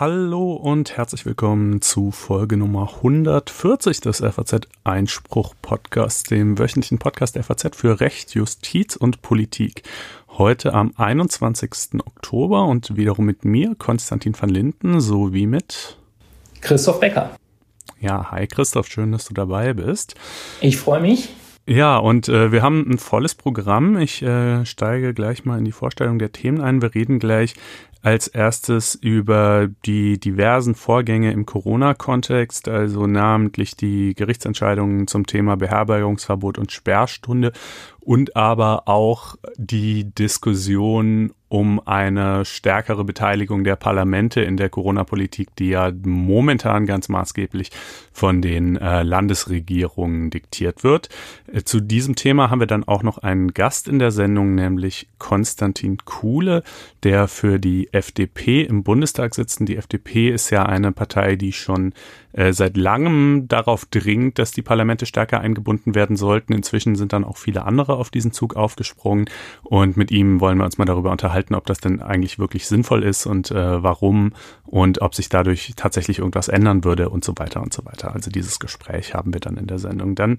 Hallo und herzlich willkommen zu Folge Nummer 140 des FAZ Einspruch Podcasts, dem wöchentlichen Podcast der FAZ für Recht, Justiz und Politik. Heute am 21. Oktober und wiederum mit mir, Konstantin van Linden, sowie mit Christoph Becker. Ja, hi Christoph, schön, dass du dabei bist. Ich freue mich. Ja, und äh, wir haben ein volles Programm. Ich äh, steige gleich mal in die Vorstellung der Themen ein. Wir reden gleich als erstes über die diversen Vorgänge im Corona-Kontext, also namentlich die Gerichtsentscheidungen zum Thema Beherbergungsverbot und Sperrstunde und aber auch die Diskussion um eine stärkere Beteiligung der Parlamente in der Corona-Politik, die ja momentan ganz maßgeblich von den äh, Landesregierungen diktiert wird. Äh, zu diesem Thema haben wir dann auch noch einen Gast in der Sendung, nämlich Konstantin Kuhle, der für die FDP im Bundestag sitzt. Und die FDP ist ja eine Partei, die schon äh, seit langem darauf dringt, dass die Parlamente stärker eingebunden werden sollten. Inzwischen sind dann auch viele andere auf diesen Zug aufgesprungen und mit ihm wollen wir uns mal darüber unterhalten, ob das denn eigentlich wirklich sinnvoll ist und äh, warum und ob sich dadurch tatsächlich irgendwas ändern würde und so weiter und so weiter. Also dieses Gespräch haben wir dann in der Sendung. Dann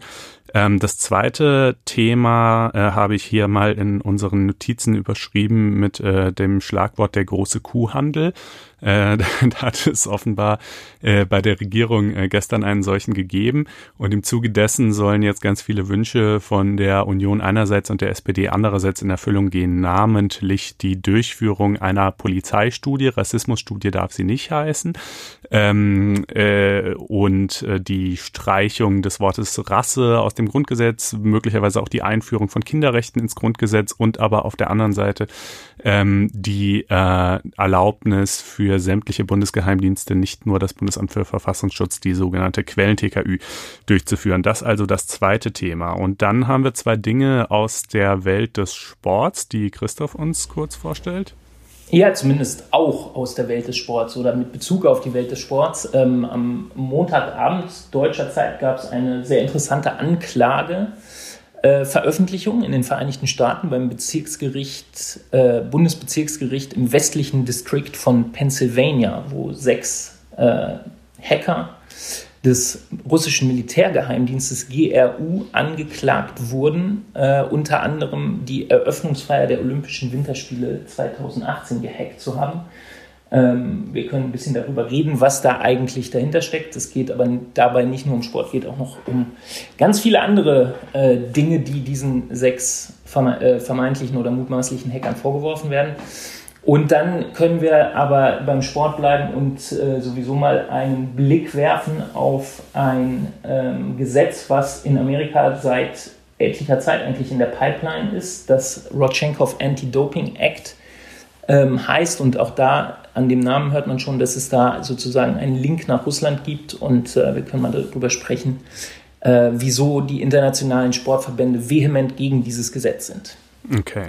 ähm, das zweite Thema äh, habe ich hier mal in unseren Notizen überschrieben mit äh, dem Schlagwort der große Kuhhandel. Äh, da hat es offenbar äh, bei der Regierung äh, gestern einen solchen gegeben. Und im Zuge dessen sollen jetzt ganz viele Wünsche von der Union einerseits und der SPD andererseits in Erfüllung gehen, namentlich die Durchführung einer Polizeistudie. Rassismusstudie darf sie nicht heißen. Ähm, äh, und äh, die Streichung des Wortes Rasse aus dem Grundgesetz, möglicherweise auch die Einführung von Kinderrechten ins Grundgesetz und aber auf der anderen Seite ähm, die äh, Erlaubnis für sämtliche Bundesgeheimdienste, nicht nur das Bundesamt für Verfassungsschutz, die sogenannte Quellen-TKÜ durchzuführen. Das also das zweite Thema. Und dann haben wir zwei Dinge aus der Welt des Sports, die Christoph uns kurz vorstellt. Ja, zumindest auch aus der Welt des Sports oder mit Bezug auf die Welt des Sports. Ähm, am Montagabend deutscher Zeit gab es eine sehr interessante Anklage äh, Veröffentlichung in den Vereinigten Staaten beim Bezirksgericht, äh, Bundesbezirksgericht im westlichen Distrikt von Pennsylvania, wo sechs äh, Hacker des russischen Militärgeheimdienstes GRU angeklagt wurden, äh, unter anderem die Eröffnungsfeier der Olympischen Winterspiele 2018 gehackt zu haben. Ähm, wir können ein bisschen darüber reden, was da eigentlich dahinter steckt. Es geht aber dabei nicht nur um Sport, geht auch noch um ganz viele andere äh, Dinge, die diesen sechs verme äh, vermeintlichen oder mutmaßlichen Hackern vorgeworfen werden. Und dann können wir aber beim Sport bleiben und äh, sowieso mal einen Blick werfen auf ein ähm, Gesetz, was in Amerika seit etlicher Zeit eigentlich in der Pipeline ist, das Rodchenkov Anti-Doping Act ähm, heißt. Und auch da an dem Namen hört man schon, dass es da sozusagen einen Link nach Russland gibt. Und äh, wir können mal darüber sprechen, äh, wieso die internationalen Sportverbände vehement gegen dieses Gesetz sind. Okay.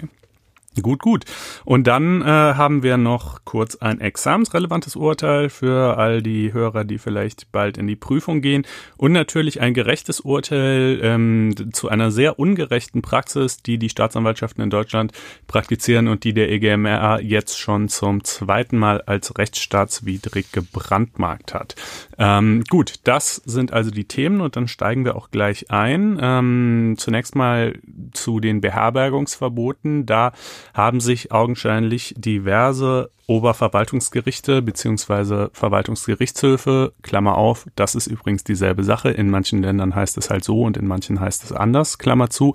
Gut, gut. Und dann äh, haben wir noch kurz ein examensrelevantes Urteil für all die Hörer, die vielleicht bald in die Prüfung gehen. Und natürlich ein gerechtes Urteil ähm, zu einer sehr ungerechten Praxis, die die Staatsanwaltschaften in Deutschland praktizieren und die der EGMR jetzt schon zum zweiten Mal als rechtsstaatswidrig gebrandmarkt hat. Ähm, gut, das sind also die Themen und dann steigen wir auch gleich ein. Ähm, zunächst mal zu den Beherbergungsverboten. Da haben sich augenscheinlich diverse Oberverwaltungsgerichte beziehungsweise Verwaltungsgerichtshöfe, Klammer auf, das ist übrigens dieselbe Sache. In manchen Ländern heißt es halt so und in manchen heißt es anders, Klammer zu.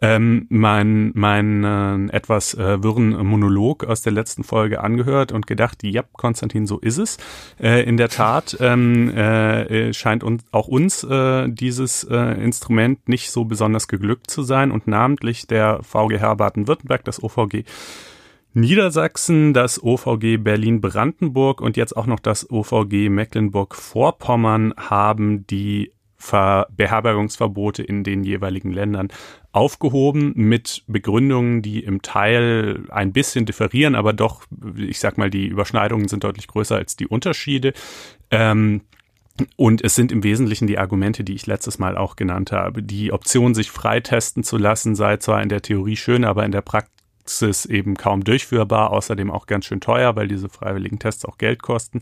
Ähm, mein mein äh, etwas äh, wirren Monolog aus der letzten Folge angehört und gedacht, ja, Konstantin, so ist es. Äh, in der Tat ähm, äh, scheint uns auch uns äh, dieses äh, Instrument nicht so besonders geglückt zu sein und namentlich der VGH Baden-Württemberg, das OVG Niedersachsen, das OVG Berlin-Brandenburg und jetzt auch noch das OVG Mecklenburg-Vorpommern haben die Ver Beherbergungsverbote in den jeweiligen Ländern aufgehoben mit Begründungen, die im Teil ein bisschen differieren, aber doch, ich sag mal, die Überschneidungen sind deutlich größer als die Unterschiede. Ähm, und es sind im Wesentlichen die Argumente, die ich letztes Mal auch genannt habe. Die Option, sich freitesten zu lassen, sei zwar in der Theorie schön, aber in der Praxis eben kaum durchführbar, außerdem auch ganz schön teuer, weil diese freiwilligen Tests auch Geld kosten.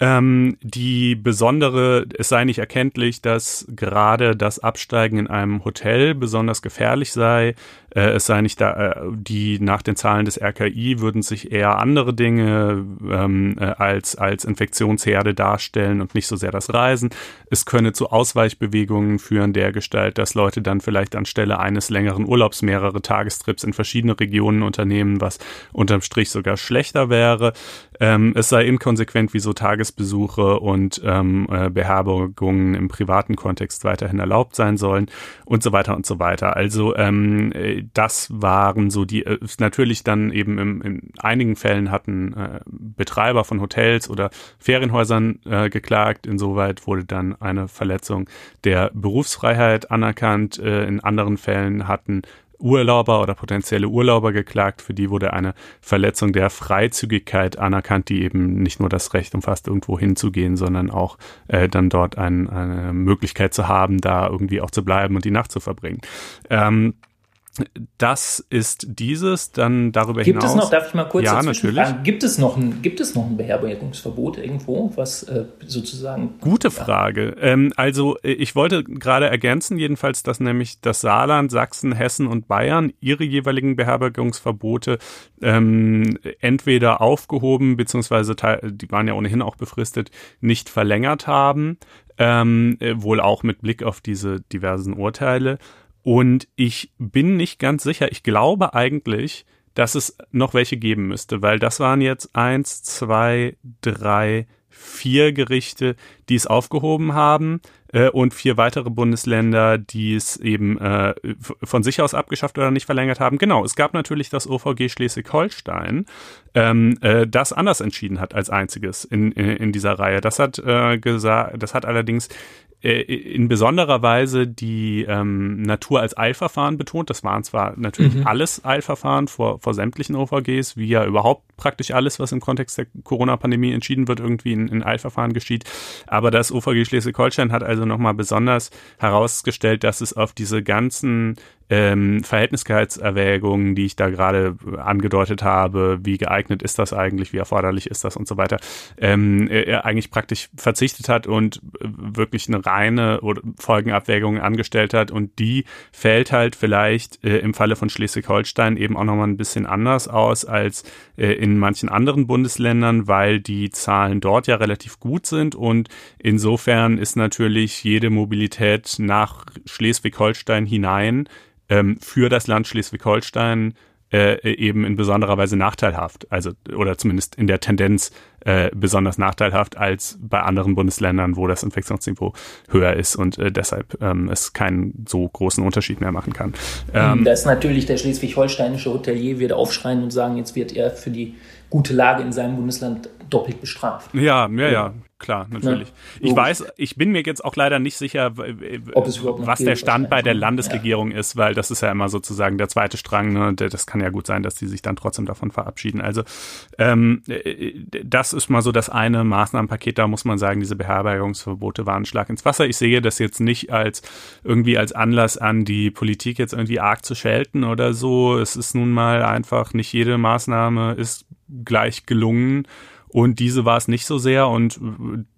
Ähm, die besondere, es sei nicht erkenntlich, dass gerade das Absteigen in einem Hotel besonders gefährlich sei. Äh, es sei nicht da, äh, die nach den Zahlen des RKI würden sich eher andere Dinge ähm, äh, als, als Infektionsherde darstellen und nicht so sehr das Reisen. Es könne zu Ausweichbewegungen führen, der Gestalt, dass Leute dann vielleicht anstelle eines längeren Urlaubs mehrere Tagestrips in verschiedene Regionen unternehmen, was unterm Strich sogar schlechter wäre. Ähm, es sei inkonsequent, wieso Tagesbesuche und ähm, äh, Beherbergungen im privaten Kontext weiterhin erlaubt sein sollen und so weiter und so weiter. Also ähm, äh, das waren so die, äh, natürlich dann eben im, in einigen Fällen hatten äh, Betreiber von Hotels oder Ferienhäusern äh, geklagt. Insoweit wurde dann eine Verletzung der Berufsfreiheit anerkannt. Äh, in anderen Fällen hatten Urlauber oder potenzielle Urlauber geklagt. Für die wurde eine Verletzung der Freizügigkeit anerkannt, die eben nicht nur das Recht umfasst, irgendwo hinzugehen, sondern auch äh, dann dort ein, eine Möglichkeit zu haben, da irgendwie auch zu bleiben und die Nacht zu verbringen. Ähm, das ist dieses, dann darüber gibt hinaus. Gibt es noch, darf ich mal kurz ja, natürlich. fragen, gibt es noch ein, gibt es noch ein Beherbergungsverbot irgendwo, was äh, sozusagen. Gute Frage. Ähm, also, äh, ich wollte gerade ergänzen, jedenfalls, dass nämlich das Saarland, Sachsen, Hessen und Bayern ihre jeweiligen Beherbergungsverbote ähm, entweder aufgehoben, beziehungsweise die waren ja ohnehin auch befristet, nicht verlängert haben. Ähm, äh, wohl auch mit Blick auf diese diversen Urteile. Und ich bin nicht ganz sicher. Ich glaube eigentlich, dass es noch welche geben müsste, weil das waren jetzt eins, zwei, drei, vier Gerichte, die es aufgehoben haben äh, und vier weitere Bundesländer, die es eben äh, von sich aus abgeschafft oder nicht verlängert haben. Genau, es gab natürlich das OVG Schleswig-Holstein, ähm, äh, das anders entschieden hat als einziges in, in, in dieser Reihe. Das hat äh, gesagt, das hat allerdings äh, in besonderer Weise die ähm, Natur als Eilverfahren betont. Das waren zwar natürlich mhm. alles Eilverfahren vor, vor sämtlichen OVGs, wie ja überhaupt praktisch alles, was im Kontext der Corona-Pandemie entschieden wird, irgendwie in, in Eilverfahren geschieht. Aber das OVG Schleswig-Holstein hat also nochmal besonders herausgestellt, dass es auf diese ganzen ähm, Verhältniskeitserwägungen, die ich da gerade angedeutet habe, wie geeignet ist das eigentlich, wie erforderlich ist das und so weiter, ähm, er eigentlich praktisch verzichtet hat und wirklich eine reine Folgenabwägung angestellt hat. Und die fällt halt vielleicht äh, im Falle von Schleswig-Holstein eben auch nochmal ein bisschen anders aus als äh, in manchen anderen Bundesländern, weil die Zahlen dort ja relativ gut sind. Und insofern ist natürlich jede Mobilität nach Schleswig-Holstein hinein ähm, für das Land Schleswig-Holstein äh, eben in besonderer Weise nachteilhaft, also oder zumindest in der Tendenz äh, besonders nachteilhaft als bei anderen Bundesländern, wo das Infektionsniveau höher ist und äh, deshalb ähm, es keinen so großen Unterschied mehr machen kann. Ähm, das ist natürlich der schleswig-holsteinische Hotelier wird aufschreien und sagen, jetzt wird er für die gute Lage in seinem Bundesland doppelt bestraft. Ja, ja, ja, klar, natürlich. Ja, ich weiß, ich bin mir jetzt auch leider nicht sicher, was der Stand bei der Landesregierung ja. ist, weil das ist ja immer sozusagen der zweite Strang. Ne? Das kann ja gut sein, dass die sich dann trotzdem davon verabschieden. Also ähm, das ist mal so das eine Maßnahmenpaket. Da muss man sagen, diese Beherbergungsverbote waren ein Schlag ins Wasser. Ich sehe das jetzt nicht als irgendwie als Anlass an, die Politik jetzt irgendwie arg zu schelten oder so. Es ist nun mal einfach nicht jede Maßnahme ist gleich gelungen. Und diese war es nicht so sehr und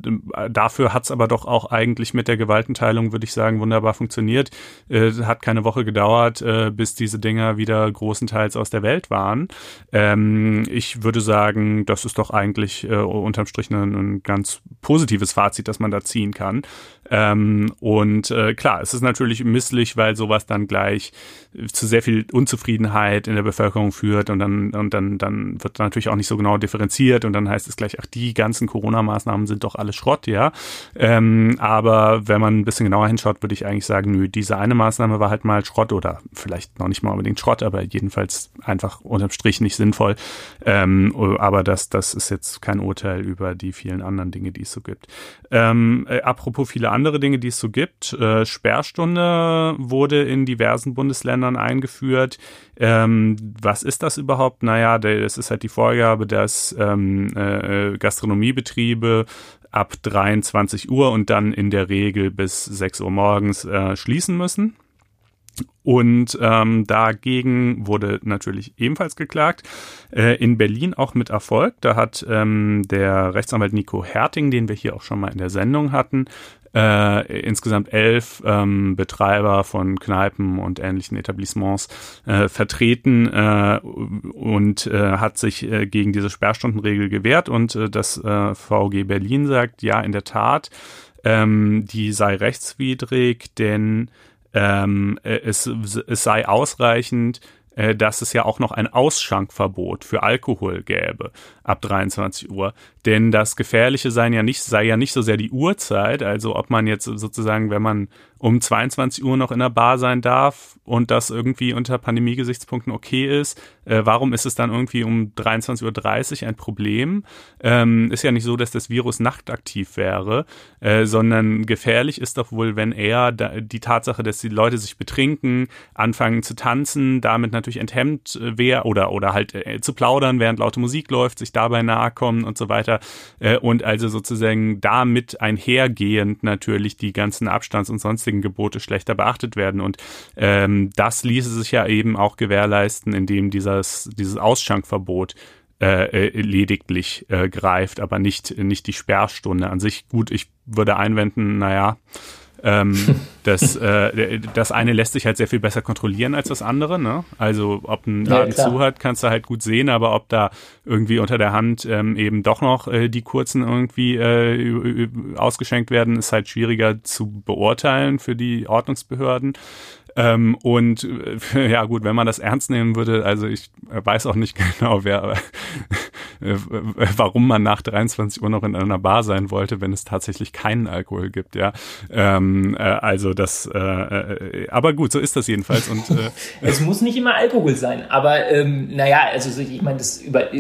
äh, dafür hat es aber doch auch eigentlich mit der Gewaltenteilung, würde ich sagen, wunderbar funktioniert. Äh, hat keine Woche gedauert, äh, bis diese Dinger wieder großenteils aus der Welt waren. Ähm, ich würde sagen, das ist doch eigentlich äh, unterm Strich ein, ein ganz positives Fazit, das man da ziehen kann. Ähm, und äh, klar, es ist natürlich misslich, weil sowas dann gleich zu sehr viel Unzufriedenheit in der Bevölkerung führt und dann und dann dann wird natürlich auch nicht so genau differenziert und dann heißt es gleich, ach die ganzen Corona-Maßnahmen sind doch alles Schrott, ja. Ähm, aber wenn man ein bisschen genauer hinschaut, würde ich eigentlich sagen, nö, diese eine Maßnahme war halt mal Schrott oder vielleicht noch nicht mal unbedingt Schrott, aber jedenfalls einfach unterm Strich nicht sinnvoll. Ähm, aber das das ist jetzt kein Urteil über die vielen anderen Dinge, die es so gibt. Ähm, äh, apropos viele andere Dinge, die es so gibt. Äh, Sperrstunde wurde in diversen Bundesländern eingeführt. Ähm, was ist das überhaupt? Naja, das ist halt die Vorgabe, dass ähm, äh, Gastronomiebetriebe ab 23 Uhr und dann in der Regel bis 6 Uhr morgens äh, schließen müssen. Und ähm, dagegen wurde natürlich ebenfalls geklagt. Äh, in Berlin auch mit Erfolg. Da hat ähm, der Rechtsanwalt Nico Herting, den wir hier auch schon mal in der Sendung hatten, äh, insgesamt elf ähm, Betreiber von Kneipen und ähnlichen Etablissements äh, vertreten äh, und äh, hat sich äh, gegen diese Sperrstundenregel gewehrt und äh, das äh, VG Berlin sagt, ja, in der Tat, ähm, die sei rechtswidrig, denn ähm, äh, es, es sei ausreichend, äh, dass es ja auch noch ein Ausschankverbot für Alkohol gäbe ab 23 Uhr. Denn das Gefährliche sei ja nicht, sei ja nicht so sehr die Uhrzeit, also ob man jetzt sozusagen, wenn man um 22 Uhr noch in der Bar sein darf und das irgendwie unter Pandemie-Gesichtspunkten okay ist, äh, warum ist es dann irgendwie um 23.30 Uhr ein Problem? Ähm, ist ja nicht so, dass das Virus nachtaktiv wäre, äh, sondern gefährlich ist doch wohl, wenn eher da, die Tatsache, dass die Leute sich betrinken, anfangen zu tanzen, damit natürlich enthemmt äh, wer oder, oder halt äh, zu plaudern, während laute Musik läuft, sich dabei nahe kommen und so weiter. Äh, und also sozusagen damit einhergehend natürlich die ganzen Abstands- und sonstigen Gebote schlechter beachtet werden. Und ähm, das ließe sich ja eben auch gewährleisten, indem dieses, dieses Ausschankverbot äh, äh, lediglich äh, greift, aber nicht, nicht die Sperrstunde an sich. Gut, ich würde einwenden, naja, ähm, das, äh, das eine lässt sich halt sehr viel besser kontrollieren als das andere. Ne? Also ob ein Laden ja, zu hat, kannst du halt gut sehen, aber ob da irgendwie unter der Hand ähm, eben doch noch äh, die kurzen irgendwie äh, ausgeschenkt werden, ist halt schwieriger zu beurteilen für die Ordnungsbehörden. Ähm, und äh, ja gut, wenn man das ernst nehmen würde, also ich weiß auch nicht genau, wer, äh, warum man nach 23 Uhr noch in einer Bar sein wollte, wenn es tatsächlich keinen Alkohol gibt, ja. Ähm, äh, also das, äh, äh, aber gut, so ist das jedenfalls. Und äh, es muss nicht immer Alkohol sein, aber ähm, naja, also ich meine, das über,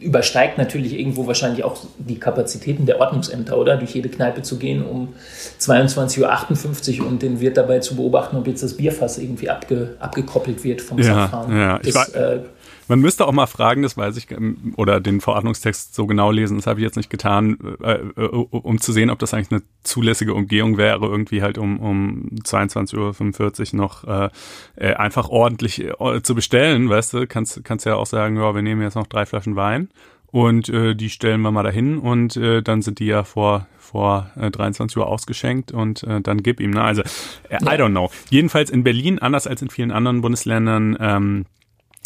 übersteigt natürlich irgendwo wahrscheinlich auch die Kapazitäten der Ordnungsämter, oder? Durch jede Kneipe zu gehen um 22.58 Uhr und den Wirt dabei zu beobachten, ob jetzt das Bier Fass irgendwie abge, abgekoppelt wird vom ja, Verfahren. Ja, ich das, war, äh, man müsste auch mal fragen, das weiß ich, ähm, oder den Verordnungstext so genau lesen, das habe ich jetzt nicht getan, äh, äh, um zu sehen, ob das eigentlich eine zulässige Umgehung wäre, irgendwie halt um, um 22.45 Uhr noch äh, äh, einfach ordentlich äh, zu bestellen, weißt du, kannst, kannst ja auch sagen, ja, wir nehmen jetzt noch drei Flaschen Wein und äh, die stellen wir mal dahin und äh, dann sind die ja vor vor äh, 23 Uhr ausgeschenkt und äh, dann gib ihm. Ne? Also äh, I don't know. Jedenfalls in Berlin, anders als in vielen anderen Bundesländern, ähm,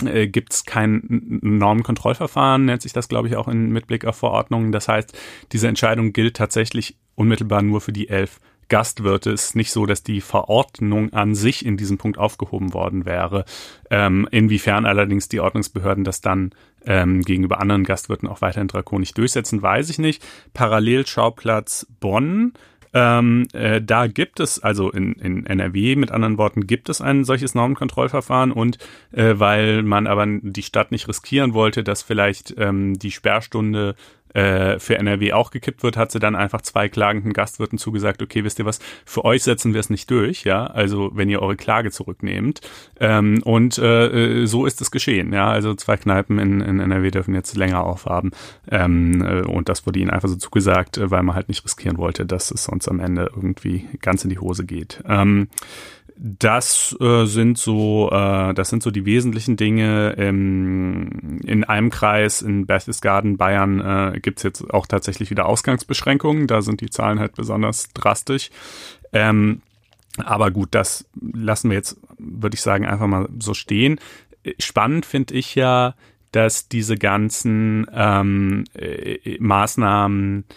äh, gibt es kein Normenkontrollverfahren, nennt sich das, glaube ich, auch in, mit Blick auf Verordnungen. Das heißt, diese Entscheidung gilt tatsächlich unmittelbar nur für die elf Gastwirte ist nicht so, dass die Verordnung an sich in diesem Punkt aufgehoben worden wäre. Ähm, inwiefern allerdings die Ordnungsbehörden das dann ähm, gegenüber anderen Gastwirten auch weiterhin drakonisch durchsetzen, weiß ich nicht. Parallelschauplatz Bonn. Ähm, äh, da gibt es, also in, in NRW mit anderen Worten, gibt es ein solches Normenkontrollverfahren und äh, weil man aber die Stadt nicht riskieren wollte, dass vielleicht ähm, die Sperrstunde äh, für NRW auch gekippt wird, hat sie dann einfach zwei klagenden Gastwirten zugesagt, okay, wisst ihr was, für euch setzen wir es nicht durch, ja, also wenn ihr eure Klage zurücknehmt. Ähm, und äh, so ist es geschehen, ja, also zwei Kneipen in, in NRW dürfen jetzt länger aufhaben. Ähm, äh, und das wurde ihnen einfach so zugesagt, äh, weil man halt nicht riskieren wollte, dass es sonst am Ende irgendwie ganz in die Hose geht. Ähm, das äh, sind so, äh, das sind so die wesentlichen Dinge. Ähm, in einem Kreis in Berchtesgaden, Bayern, äh, gibt jetzt auch tatsächlich wieder Ausgangsbeschränkungen. Da sind die Zahlen halt besonders drastisch. Ähm, aber gut, das lassen wir jetzt, würde ich sagen, einfach mal so stehen. Spannend finde ich ja, dass diese ganzen ähm, äh, Maßnahmen äh,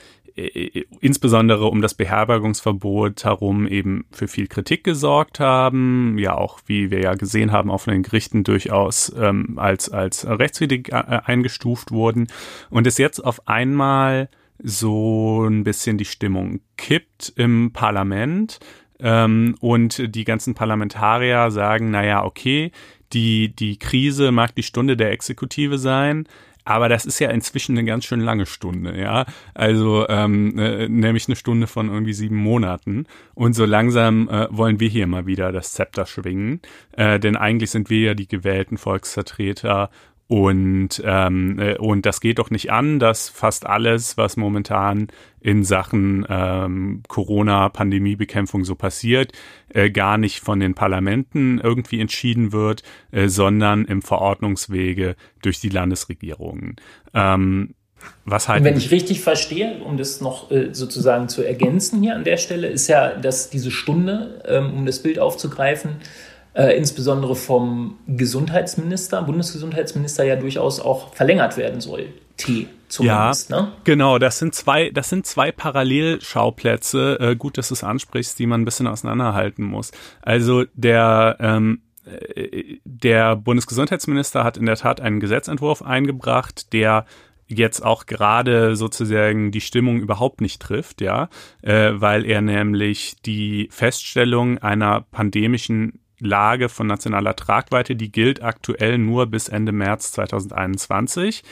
insbesondere um das Beherbergungsverbot herum eben für viel Kritik gesorgt haben, ja auch, wie wir ja gesehen haben, auf den Gerichten durchaus ähm, als, als rechtswidrig äh, eingestuft wurden. Und es jetzt auf einmal so ein bisschen die Stimmung kippt im Parlament ähm, und die ganzen Parlamentarier sagen, naja, okay, die, die Krise mag die Stunde der Exekutive sein, aber das ist ja inzwischen eine ganz schön lange Stunde, ja. Also ähm, äh, nämlich eine Stunde von irgendwie sieben Monaten. Und so langsam äh, wollen wir hier mal wieder das Zepter schwingen. Äh, denn eigentlich sind wir ja die gewählten Volksvertreter Und, ähm, äh, und das geht doch nicht an, dass fast alles, was momentan in Sachen ähm, Corona-Pandemiebekämpfung so passiert, äh, gar nicht von den Parlamenten irgendwie entschieden wird, äh, sondern im Verordnungswege durch die Landesregierungen. Ähm, was halt wenn ich richtig verstehe, um das noch äh, sozusagen zu ergänzen hier an der Stelle, ist ja, dass diese Stunde, ähm, um das Bild aufzugreifen, äh, insbesondere vom Gesundheitsminister, Bundesgesundheitsminister ja durchaus auch verlängert werden soll. T zumindest, ja, ne? Genau, das sind zwei, das sind zwei Parallelschauplätze, äh, gut, dass du es ansprichst, die man ein bisschen auseinanderhalten muss. Also der ähm, äh, der Bundesgesundheitsminister hat in der Tat einen Gesetzentwurf eingebracht, der jetzt auch gerade sozusagen die Stimmung überhaupt nicht trifft, ja, äh, weil er nämlich die Feststellung einer pandemischen Lage von nationaler Tragweite, die gilt aktuell nur bis Ende März 2021.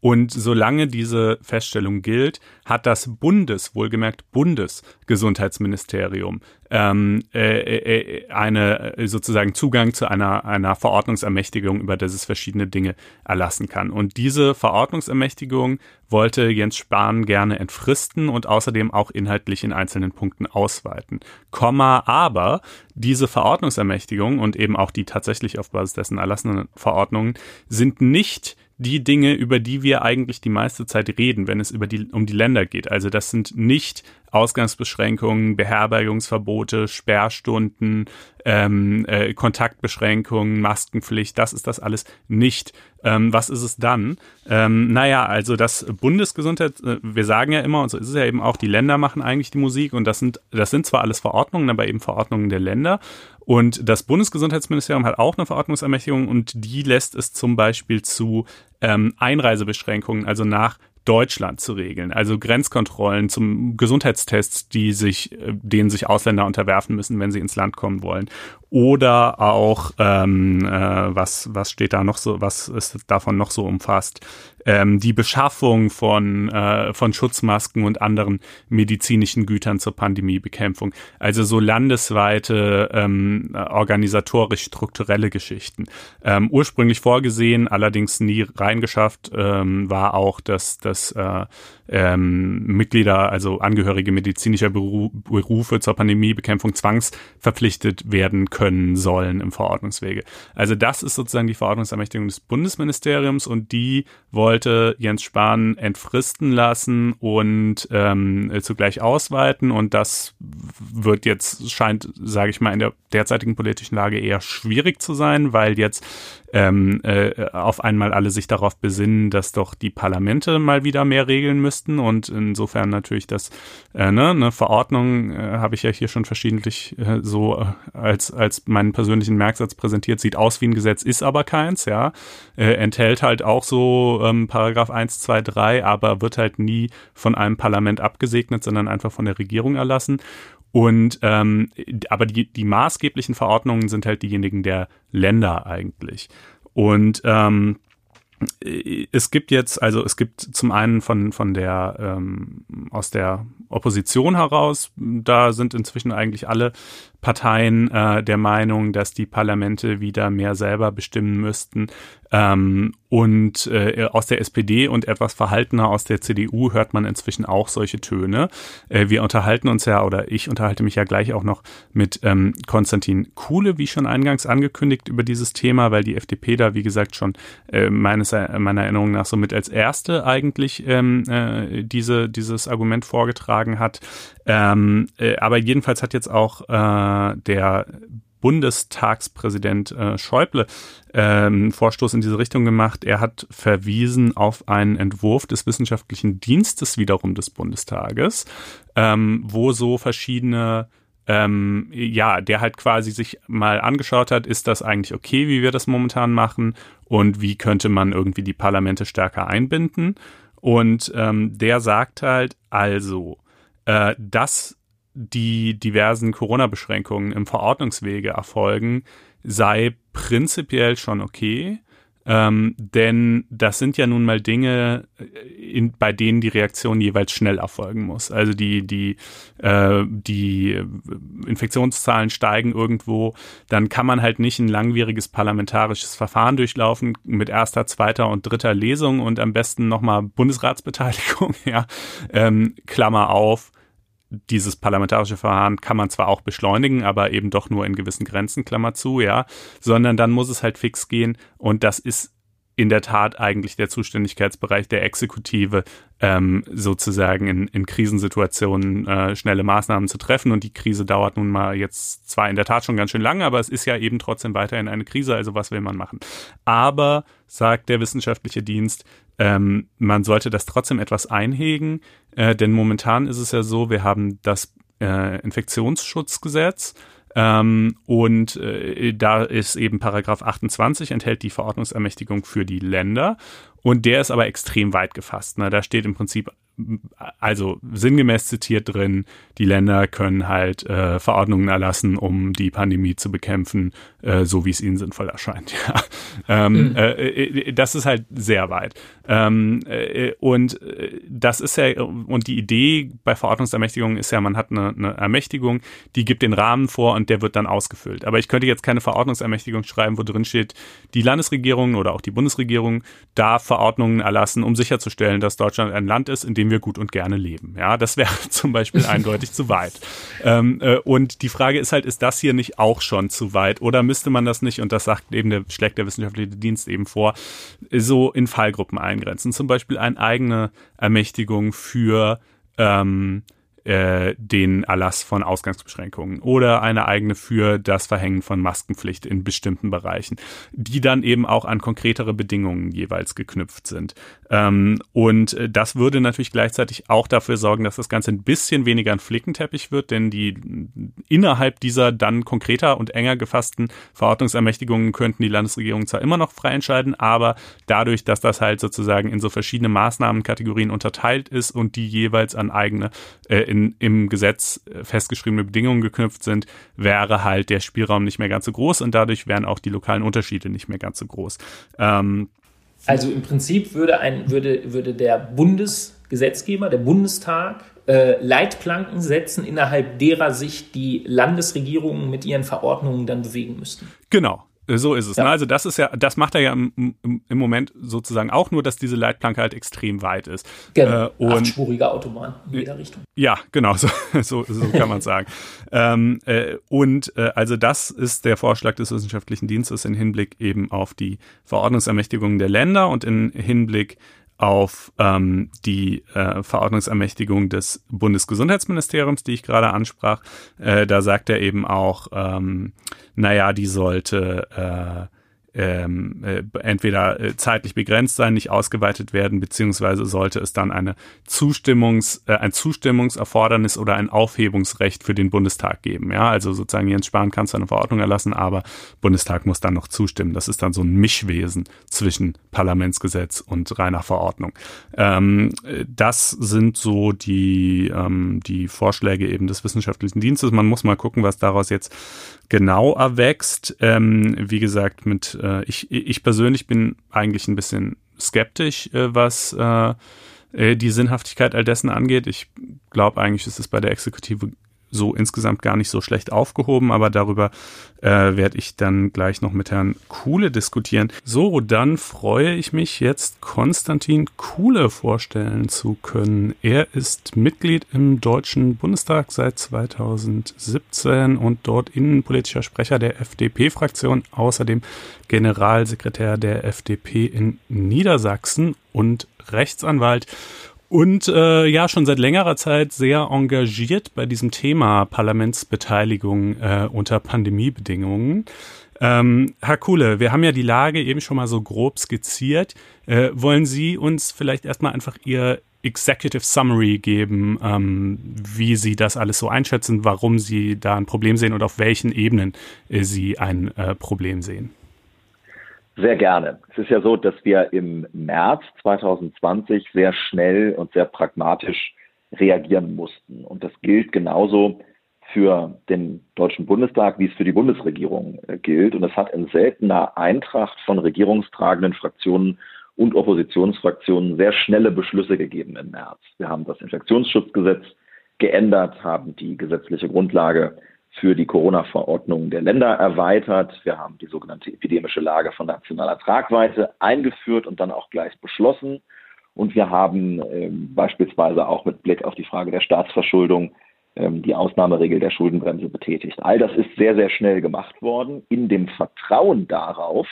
Und solange diese Feststellung gilt, hat das Bundes, wohlgemerkt Bundesgesundheitsministerium, ähm, äh, äh, eine äh, sozusagen Zugang zu einer, einer Verordnungsermächtigung, über das es verschiedene Dinge erlassen kann. Und diese Verordnungsermächtigung wollte Jens Spahn gerne entfristen und außerdem auch inhaltlich in einzelnen Punkten ausweiten. Komma, aber diese Verordnungsermächtigung und eben auch die tatsächlich auf Basis dessen erlassenen Verordnungen sind nicht die Dinge, über die wir eigentlich die meiste Zeit reden, wenn es über die, um die Länder geht. Also das sind nicht Ausgangsbeschränkungen, Beherbergungsverbote, Sperrstunden, ähm, äh, Kontaktbeschränkungen, Maskenpflicht, das ist das alles nicht. Ähm, was ist es dann? Ähm, naja, also das Bundesgesundheit, äh, wir sagen ja immer, und so ist es ja eben auch, die Länder machen eigentlich die Musik und das sind, das sind zwar alles Verordnungen, aber eben Verordnungen der Länder. Und das Bundesgesundheitsministerium hat auch eine Verordnungsermächtigung und die lässt es zum Beispiel zu ähm, Einreisebeschränkungen, also nach Deutschland zu regeln. Also Grenzkontrollen zum Gesundheitstests, die sich, äh, denen sich Ausländer unterwerfen müssen, wenn sie ins Land kommen wollen. Oder auch, ähm, äh, was, was steht da noch so, was ist davon noch so umfasst? ähm, die Beschaffung von, äh, von Schutzmasken und anderen medizinischen Gütern zur Pandemiebekämpfung. Also so landesweite ähm, organisatorisch-strukturelle Geschichten. Ähm, ursprünglich vorgesehen, allerdings nie reingeschafft, ähm, war auch, dass, dass äh, ähm, Mitglieder, also Angehörige medizinischer Beru Berufe zur Pandemiebekämpfung zwangsverpflichtet werden können sollen im Verordnungswege. Also das ist sozusagen die Verordnungsermächtigung des Bundesministeriums und die wollte Jens Spahn entfristen lassen und ähm, zugleich ausweiten und das wird jetzt, scheint, sage ich mal, in der derzeitigen politischen Lage eher schwierig zu sein, weil jetzt ähm, äh, auf einmal alle sich darauf besinnen, dass doch die Parlamente mal wieder mehr regeln müssten. Und insofern natürlich das äh, ne, eine Verordnung äh, habe ich ja hier schon verschiedentlich äh, so äh, als als meinen persönlichen Merksatz präsentiert, sieht aus wie ein Gesetz, ist aber keins, ja, äh, enthält halt auch so ähm, Paragraph 1, 2, 3, aber wird halt nie von einem Parlament abgesegnet, sondern einfach von der Regierung erlassen. Und ähm, aber die, die maßgeblichen Verordnungen sind halt diejenigen der Länder eigentlich. Und ähm, es gibt jetzt, also es gibt zum einen von, von der, ähm, aus der Opposition heraus, da sind inzwischen eigentlich alle Parteien äh, der Meinung, dass die Parlamente wieder mehr selber bestimmen müssten. Ähm, und äh, aus der SPD und etwas verhaltener aus der CDU hört man inzwischen auch solche Töne. Äh, wir unterhalten uns ja, oder ich unterhalte mich ja gleich auch noch mit ähm, Konstantin Kuhle, wie schon eingangs angekündigt, über dieses Thema, weil die FDP da, wie gesagt, schon äh, meines, meiner Erinnerung nach so mit als erste eigentlich ähm, äh, diese, dieses Argument vorgetragen hat. Ähm, äh, aber jedenfalls hat jetzt auch äh, der Bundestagspräsident äh, Schäuble ähm, Vorstoß in diese Richtung gemacht. Er hat verwiesen auf einen Entwurf des wissenschaftlichen Dienstes wiederum des Bundestages, ähm, wo so verschiedene ähm, ja, der halt quasi sich mal angeschaut hat, ist das eigentlich okay, wie wir das momentan machen und wie könnte man irgendwie die Parlamente stärker einbinden. Und ähm, der sagt halt, also, äh, dass die diversen Corona-Beschränkungen im Verordnungswege erfolgen, sei prinzipiell schon okay. Ähm, denn das sind ja nun mal Dinge, äh, in, bei denen die Reaktion jeweils schnell erfolgen muss. Also die, die, äh, die Infektionszahlen steigen irgendwo, dann kann man halt nicht ein langwieriges parlamentarisches Verfahren durchlaufen mit erster, zweiter und dritter Lesung und am besten nochmal Bundesratsbeteiligung, ja. Ähm, Klammer auf, dieses parlamentarische Verfahren kann man zwar auch beschleunigen, aber eben doch nur in gewissen Grenzen, Klammer zu, ja, sondern dann muss es halt fix gehen und das ist in der Tat eigentlich der Zuständigkeitsbereich der Exekutive, ähm, sozusagen in, in Krisensituationen äh, schnelle Maßnahmen zu treffen. Und die Krise dauert nun mal jetzt zwar in der Tat schon ganz schön lange, aber es ist ja eben trotzdem weiterhin eine Krise, also was will man machen? Aber, sagt der wissenschaftliche Dienst, ähm, man sollte das trotzdem etwas einhegen, äh, denn momentan ist es ja so, wir haben das äh, Infektionsschutzgesetz, ähm, und äh, da ist eben Paragraph 28 enthält die Verordnungsermächtigung für die Länder und der ist aber extrem weit gefasst. Ne? Da steht im Prinzip also sinngemäß zitiert drin, die Länder können halt äh, Verordnungen erlassen, um die Pandemie zu bekämpfen, äh, so wie es ihnen sinnvoll erscheint. Ja. Ähm, mhm. äh, äh, das ist halt sehr weit. Ähm, äh, und äh, das ist ja, und die Idee bei Verordnungsermächtigungen ist ja, man hat eine, eine Ermächtigung, die gibt den Rahmen vor und der wird dann ausgefüllt. Aber ich könnte jetzt keine Verordnungsermächtigung schreiben, wo drin steht, die Landesregierung oder auch die Bundesregierung darf Verordnungen erlassen, um sicherzustellen, dass Deutschland ein Land ist, in dem dem wir gut und gerne leben. Ja, das wäre zum Beispiel eindeutig zu weit. Ähm, äh, und die Frage ist halt, ist das hier nicht auch schon zu weit oder müsste man das nicht, und das sagt eben der, schlägt der wissenschaftliche Dienst eben vor, so in Fallgruppen eingrenzen? Zum Beispiel eine eigene Ermächtigung für ähm, äh, den Erlass von Ausgangsbeschränkungen oder eine eigene für das Verhängen von Maskenpflicht in bestimmten Bereichen, die dann eben auch an konkretere Bedingungen jeweils geknüpft sind. Ähm, und äh, das würde natürlich gleichzeitig auch dafür sorgen, dass das Ganze ein bisschen weniger ein Flickenteppich wird, denn die innerhalb dieser dann konkreter und enger gefassten Verordnungsermächtigungen könnten die Landesregierungen zwar immer noch frei entscheiden, aber dadurch, dass das halt sozusagen in so verschiedene Maßnahmenkategorien unterteilt ist und die jeweils an eigene äh, in, im Gesetz äh, festgeschriebene Bedingungen geknüpft sind, wäre halt der Spielraum nicht mehr ganz so groß und dadurch wären auch die lokalen Unterschiede nicht mehr ganz so groß. Ähm, also im Prinzip würde, ein, würde, würde der Bundesgesetzgeber, der Bundestag, äh, Leitplanken setzen, innerhalb derer sich die Landesregierungen mit ihren Verordnungen dann bewegen müssten. Genau, so ist es. Ja. Ne? Also das ist ja, das macht er ja im, im, im, Moment sozusagen auch nur, dass diese Leitplanke halt extrem weit ist. Genau. Äh, und Achtspurige Autobahn in jeder Richtung. Ja, genau, so, so, so kann man sagen. ähm, äh, und äh, also das ist der Vorschlag des wissenschaftlichen Dienstes in Hinblick eben auf die Verordnungsermächtigungen der Länder und in Hinblick auf ähm, die äh, Verordnungsermächtigung des Bundesgesundheitsministeriums, die ich gerade ansprach. Äh, da sagt er eben auch, ähm, naja, die sollte äh, ähm, äh, entweder äh, zeitlich begrenzt sein, nicht ausgeweitet werden, beziehungsweise sollte es dann eine Zustimmungs, äh, ein Zustimmungserfordernis oder ein Aufhebungsrecht für den Bundestag geben. Ja, also sozusagen Jens Spahn kann zwar eine Verordnung erlassen, aber Bundestag muss dann noch zustimmen. Das ist dann so ein Mischwesen zwischen Parlamentsgesetz und reiner Verordnung. Ähm, das sind so die, ähm, die Vorschläge eben des wissenschaftlichen Dienstes. Man muss mal gucken, was daraus jetzt genau erwächst. Ähm, wie gesagt, mit äh, ich, ich persönlich bin eigentlich ein bisschen skeptisch, äh, was äh, äh die Sinnhaftigkeit all dessen angeht. Ich glaube eigentlich, ist es bei der Exekutive so insgesamt gar nicht so schlecht aufgehoben, aber darüber äh, werde ich dann gleich noch mit Herrn Kuhle diskutieren. So, dann freue ich mich jetzt, Konstantin Kuhle vorstellen zu können. Er ist Mitglied im Deutschen Bundestag seit 2017 und dort innenpolitischer Sprecher der FDP-Fraktion, außerdem Generalsekretär der FDP in Niedersachsen und Rechtsanwalt. Und äh, ja, schon seit längerer Zeit sehr engagiert bei diesem Thema Parlamentsbeteiligung äh, unter Pandemiebedingungen. Ähm, Herr Kuhle, wir haben ja die Lage eben schon mal so grob skizziert. Äh, wollen Sie uns vielleicht erstmal einfach Ihr Executive Summary geben, ähm, wie Sie das alles so einschätzen, warum Sie da ein Problem sehen und auf welchen Ebenen äh, Sie ein äh, Problem sehen? Sehr gerne. Es ist ja so, dass wir im März 2020 sehr schnell und sehr pragmatisch reagieren mussten. Und das gilt genauso für den Deutschen Bundestag, wie es für die Bundesregierung äh, gilt. Und es hat in seltener Eintracht von regierungstragenden Fraktionen und Oppositionsfraktionen sehr schnelle Beschlüsse gegeben im März. Wir haben das Infektionsschutzgesetz geändert, haben die gesetzliche Grundlage für die Corona-Verordnung der Länder erweitert. Wir haben die sogenannte epidemische Lage von nationaler Tragweite eingeführt und dann auch gleich beschlossen. Und wir haben äh, beispielsweise auch mit Blick auf die Frage der Staatsverschuldung ähm, die Ausnahmeregel der Schuldenbremse betätigt. All das ist sehr, sehr schnell gemacht worden, in dem Vertrauen darauf,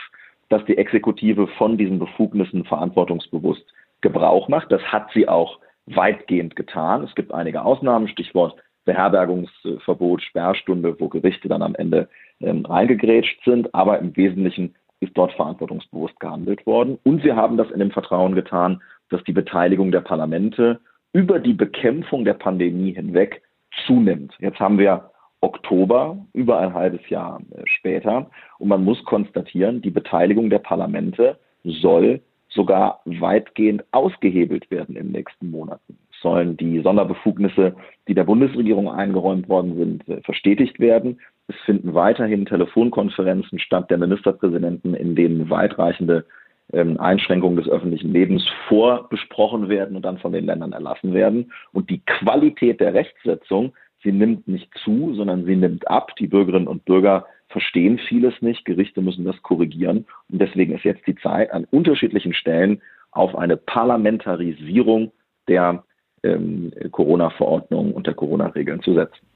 dass die Exekutive von diesen Befugnissen verantwortungsbewusst Gebrauch macht. Das hat sie auch weitgehend getan. Es gibt einige Ausnahmen, Stichwort Beherbergungsverbot, Sperrstunde, wo Gerichte dann am Ende ähm, reingegrätscht sind. Aber im Wesentlichen ist dort verantwortungsbewusst gehandelt worden. Und wir haben das in dem Vertrauen getan, dass die Beteiligung der Parlamente über die Bekämpfung der Pandemie hinweg zunimmt. Jetzt haben wir Oktober, über ein halbes Jahr äh, später. Und man muss konstatieren, die Beteiligung der Parlamente soll sogar weitgehend ausgehebelt werden in den nächsten Monaten. Sollen die Sonderbefugnisse, die der Bundesregierung eingeräumt worden sind, äh, verstetigt werden. Es finden weiterhin Telefonkonferenzen statt der Ministerpräsidenten, in denen weitreichende ähm, Einschränkungen des öffentlichen Lebens vorbesprochen werden und dann von den Ländern erlassen werden. Und die Qualität der Rechtsetzung, sie nimmt nicht zu, sondern sie nimmt ab. Die Bürgerinnen und Bürger verstehen vieles nicht. Gerichte müssen das korrigieren. Und deswegen ist jetzt die Zeit, an unterschiedlichen Stellen auf eine Parlamentarisierung der ähm, Corona-Verordnung und der Corona-Regeln zu setzen.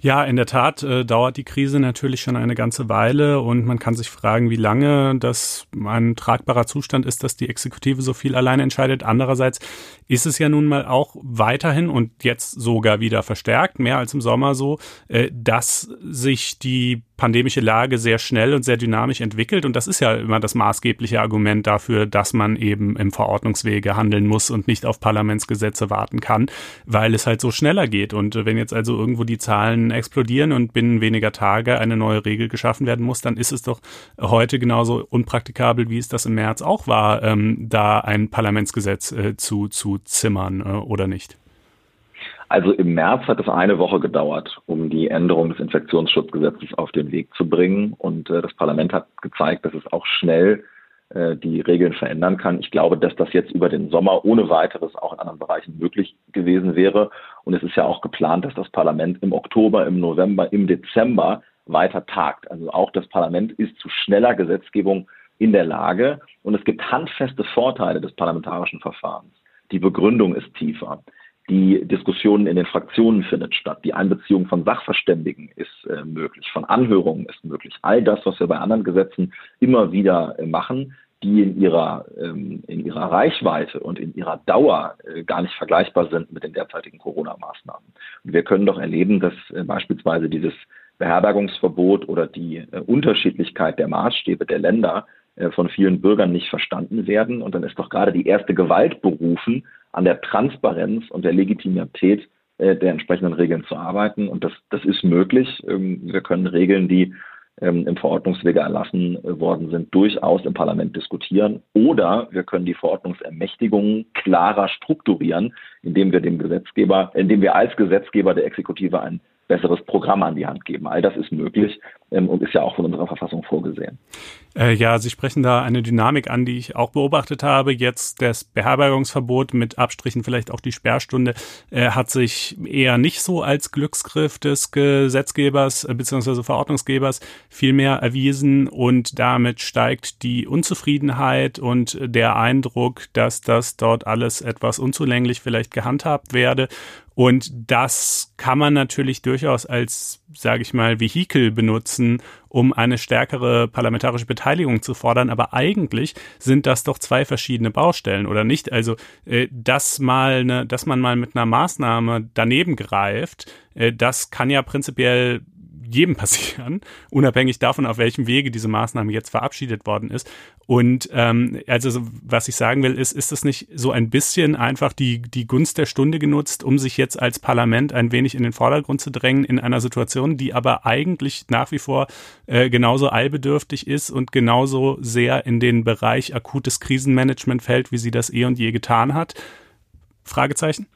Ja, in der Tat äh, dauert die Krise natürlich schon eine ganze Weile und man kann sich fragen, wie lange das ein tragbarer Zustand ist, dass die Exekutive so viel alleine entscheidet. Andererseits ist es ja nun mal auch weiterhin und jetzt sogar wieder verstärkt, mehr als im Sommer so, äh, dass sich die pandemische Lage sehr schnell und sehr dynamisch entwickelt. Und das ist ja immer das maßgebliche Argument dafür, dass man eben im Verordnungswege handeln muss und nicht auf Parlamentsgesetze warten kann, weil es halt so schneller geht. Und wenn jetzt also irgendwo die Zahlen explodieren und binnen weniger Tage eine neue Regel geschaffen werden muss, dann ist es doch heute genauso unpraktikabel, wie es das im März auch war, ähm, da ein Parlamentsgesetz äh, zu, zu zimmern, äh, oder nicht? Also im März hat es eine Woche gedauert, um die Änderung des Infektionsschutzgesetzes auf den Weg zu bringen. Und äh, das Parlament hat gezeigt, dass es auch schnell äh, die Regeln verändern kann. Ich glaube, dass das jetzt über den Sommer ohne weiteres auch in anderen Bereichen möglich gewesen wäre. Und es ist ja auch geplant, dass das Parlament im Oktober, im November, im Dezember weiter tagt. Also auch das Parlament ist zu schneller Gesetzgebung in der Lage. Und es gibt handfeste Vorteile des parlamentarischen Verfahrens. Die Begründung ist tiefer. Die Diskussion in den Fraktionen findet statt. Die Einbeziehung von Sachverständigen ist äh, möglich, von Anhörungen ist möglich. All das, was wir bei anderen Gesetzen immer wieder äh, machen, die in ihrer, ähm, in ihrer Reichweite und in ihrer Dauer äh, gar nicht vergleichbar sind mit den derzeitigen Corona-Maßnahmen. Und wir können doch erleben, dass äh, beispielsweise dieses Beherbergungsverbot oder die äh, Unterschiedlichkeit der Maßstäbe der Länder äh, von vielen Bürgern nicht verstanden werden. Und dann ist doch gerade die erste Gewalt berufen, an der Transparenz und der Legitimität äh, der entsprechenden Regeln zu arbeiten. Und das, das ist möglich. Ähm, wir können Regeln, die ähm, im Verordnungswege erlassen äh, worden sind, durchaus im Parlament diskutieren. Oder wir können die Verordnungsermächtigungen klarer strukturieren, indem wir dem Gesetzgeber, indem wir als Gesetzgeber der Exekutive ein besseres Programm an die Hand geben. All das ist möglich ähm, und ist ja auch von unserer Verfassung vorgesehen. Äh, ja, Sie sprechen da eine Dynamik an, die ich auch beobachtet habe. Jetzt das Beherbergungsverbot mit Abstrichen vielleicht auch die Sperrstunde äh, hat sich eher nicht so als Glücksgriff des Gesetzgebers äh, bzw. Verordnungsgebers vielmehr erwiesen und damit steigt die Unzufriedenheit und der Eindruck, dass das dort alles etwas unzulänglich vielleicht gehandhabt werde und das kann man natürlich durchaus als, sage ich mal, Vehikel benutzen, um eine stärkere parlamentarische Beteiligung zu fordern. Aber eigentlich sind das doch zwei verschiedene Baustellen, oder nicht? Also, äh, dass mal, ne, dass man mal mit einer Maßnahme daneben greift, äh, das kann ja prinzipiell jedem passieren, unabhängig davon, auf welchem Wege diese Maßnahme jetzt verabschiedet worden ist. Und ähm, also was ich sagen will, ist, ist das nicht so ein bisschen einfach die, die Gunst der Stunde genutzt, um sich jetzt als Parlament ein wenig in den Vordergrund zu drängen in einer Situation, die aber eigentlich nach wie vor äh, genauso eilbedürftig ist und genauso sehr in den Bereich akutes Krisenmanagement fällt, wie sie das eh und je getan hat? Fragezeichen?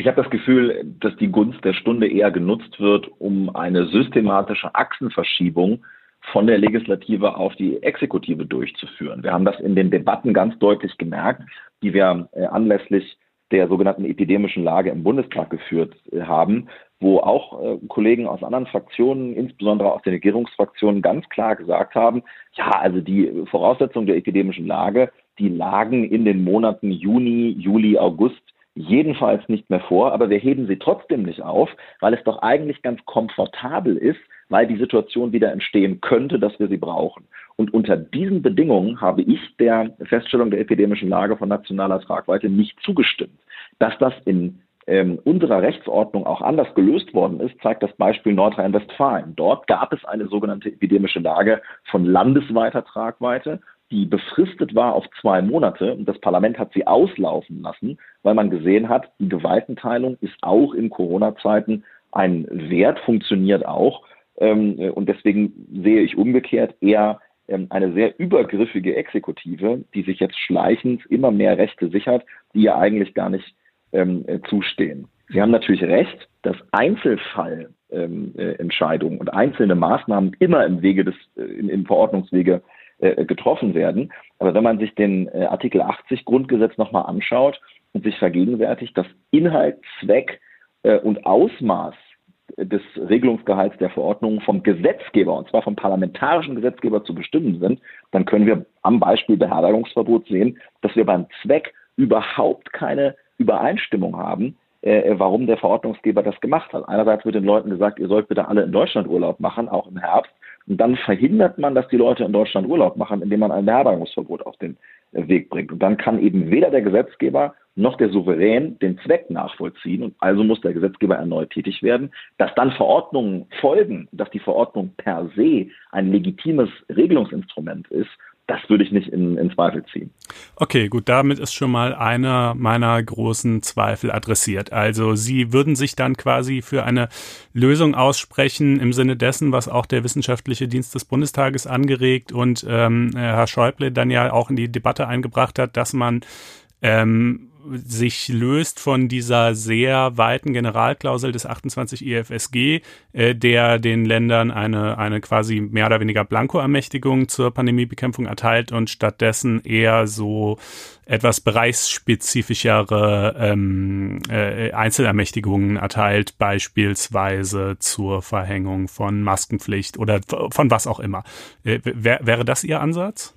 Ich habe das Gefühl, dass die Gunst der Stunde eher genutzt wird, um eine systematische Achsenverschiebung von der Legislative auf die Exekutive durchzuführen. Wir haben das in den Debatten ganz deutlich gemerkt, die wir äh, anlässlich der sogenannten epidemischen Lage im Bundestag geführt äh, haben, wo auch äh, Kollegen aus anderen Fraktionen, insbesondere aus den Regierungsfraktionen, ganz klar gesagt haben, ja, also die Voraussetzungen der epidemischen Lage, die lagen in den Monaten Juni, Juli, August jedenfalls nicht mehr vor, aber wir heben sie trotzdem nicht auf, weil es doch eigentlich ganz komfortabel ist, weil die Situation wieder entstehen könnte, dass wir sie brauchen. Und unter diesen Bedingungen habe ich der Feststellung der epidemischen Lage von nationaler Tragweite nicht zugestimmt. Dass das in ähm, unserer Rechtsordnung auch anders gelöst worden ist, zeigt das Beispiel Nordrhein-Westfalen. Dort gab es eine sogenannte epidemische Lage von landesweiter Tragweite die befristet war auf zwei Monate. Und das Parlament hat sie auslaufen lassen, weil man gesehen hat, die Gewaltenteilung ist auch in Corona-Zeiten ein Wert, funktioniert auch. Ähm, und deswegen sehe ich umgekehrt eher ähm, eine sehr übergriffige Exekutive, die sich jetzt schleichend immer mehr Rechte sichert, die ja eigentlich gar nicht ähm, äh, zustehen. Sie haben natürlich recht, dass Einzelfallentscheidungen und einzelne Maßnahmen immer im Wege des, äh, im Verordnungswege äh, getroffen werden. Aber wenn man sich den äh, Artikel 80 Grundgesetz nochmal anschaut und sich vergegenwärtigt, dass Inhalt, Zweck äh, und Ausmaß des Regelungsgehalts der Verordnungen vom Gesetzgeber, und zwar vom parlamentarischen Gesetzgeber zu bestimmen sind, dann können wir am Beispiel Beherbergungsverbot sehen, dass wir beim Zweck überhaupt keine Übereinstimmung haben, warum der Verordnungsgeber das gemacht hat. Einerseits wird den Leuten gesagt, ihr sollt bitte alle in Deutschland Urlaub machen, auch im Herbst. Und dann verhindert man, dass die Leute in Deutschland Urlaub machen, indem man ein Beherbergungsverbot auf den äh, Weg bringt. Und dann kann eben weder der Gesetzgeber noch der Souverän den Zweck nachvollziehen. Und also muss der Gesetzgeber erneut tätig werden. Dass dann Verordnungen folgen, dass die Verordnung per se ein legitimes Regelungsinstrument ist, das würde ich nicht in, in, Zweifel ziehen. Okay, gut, damit ist schon mal einer meiner großen Zweifel adressiert. Also Sie würden sich dann quasi für eine Lösung aussprechen im Sinne dessen, was auch der wissenschaftliche Dienst des Bundestages angeregt und ähm, Herr Schäuble dann ja auch in die Debatte eingebracht hat, dass man ähm, sich löst von dieser sehr weiten Generalklausel des 28 IFSG, äh, der den Ländern eine, eine quasi mehr oder weniger Blankoermächtigung zur Pandemiebekämpfung erteilt und stattdessen eher so etwas bereichsspezifischere ähm, äh, Einzelermächtigungen erteilt, beispielsweise zur Verhängung von Maskenpflicht oder von was auch immer. Äh, wär, wäre das Ihr Ansatz?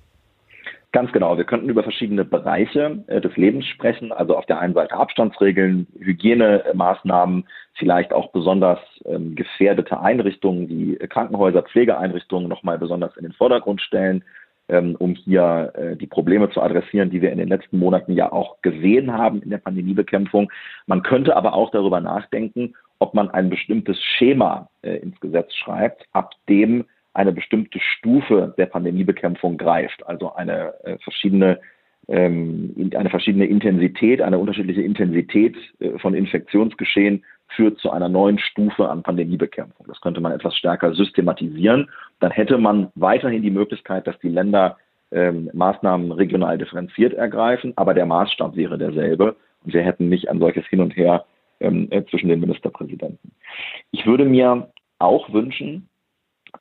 Ganz genau. Wir könnten über verschiedene Bereiche äh, des Lebens sprechen. Also auf der einen Seite Abstandsregeln, Hygienemaßnahmen, vielleicht auch besonders ähm, gefährdete Einrichtungen wie Krankenhäuser, Pflegeeinrichtungen nochmal besonders in den Vordergrund stellen, ähm, um hier äh, die Probleme zu adressieren, die wir in den letzten Monaten ja auch gesehen haben in der Pandemiebekämpfung. Man könnte aber auch darüber nachdenken, ob man ein bestimmtes Schema äh, ins Gesetz schreibt, ab dem eine bestimmte Stufe der Pandemiebekämpfung greift, also eine äh, verschiedene ähm, eine verschiedene Intensität, eine unterschiedliche Intensität äh, von Infektionsgeschehen führt zu einer neuen Stufe an Pandemiebekämpfung. Das könnte man etwas stärker systematisieren. Dann hätte man weiterhin die Möglichkeit, dass die Länder ähm, Maßnahmen regional differenziert ergreifen, aber der Maßstab wäre derselbe und wir hätten nicht ein solches Hin und Her ähm, äh, zwischen den Ministerpräsidenten. Ich würde mir auch wünschen,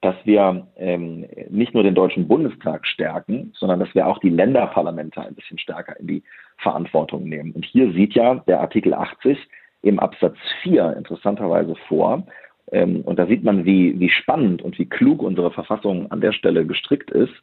dass wir ähm, nicht nur den Deutschen Bundestag stärken, sondern dass wir auch die Länderparlamente ein bisschen stärker in die Verantwortung nehmen. Und hier sieht ja der Artikel 80 im Absatz 4 interessanterweise vor, ähm, und da sieht man, wie, wie spannend und wie klug unsere Verfassung an der Stelle gestrickt ist,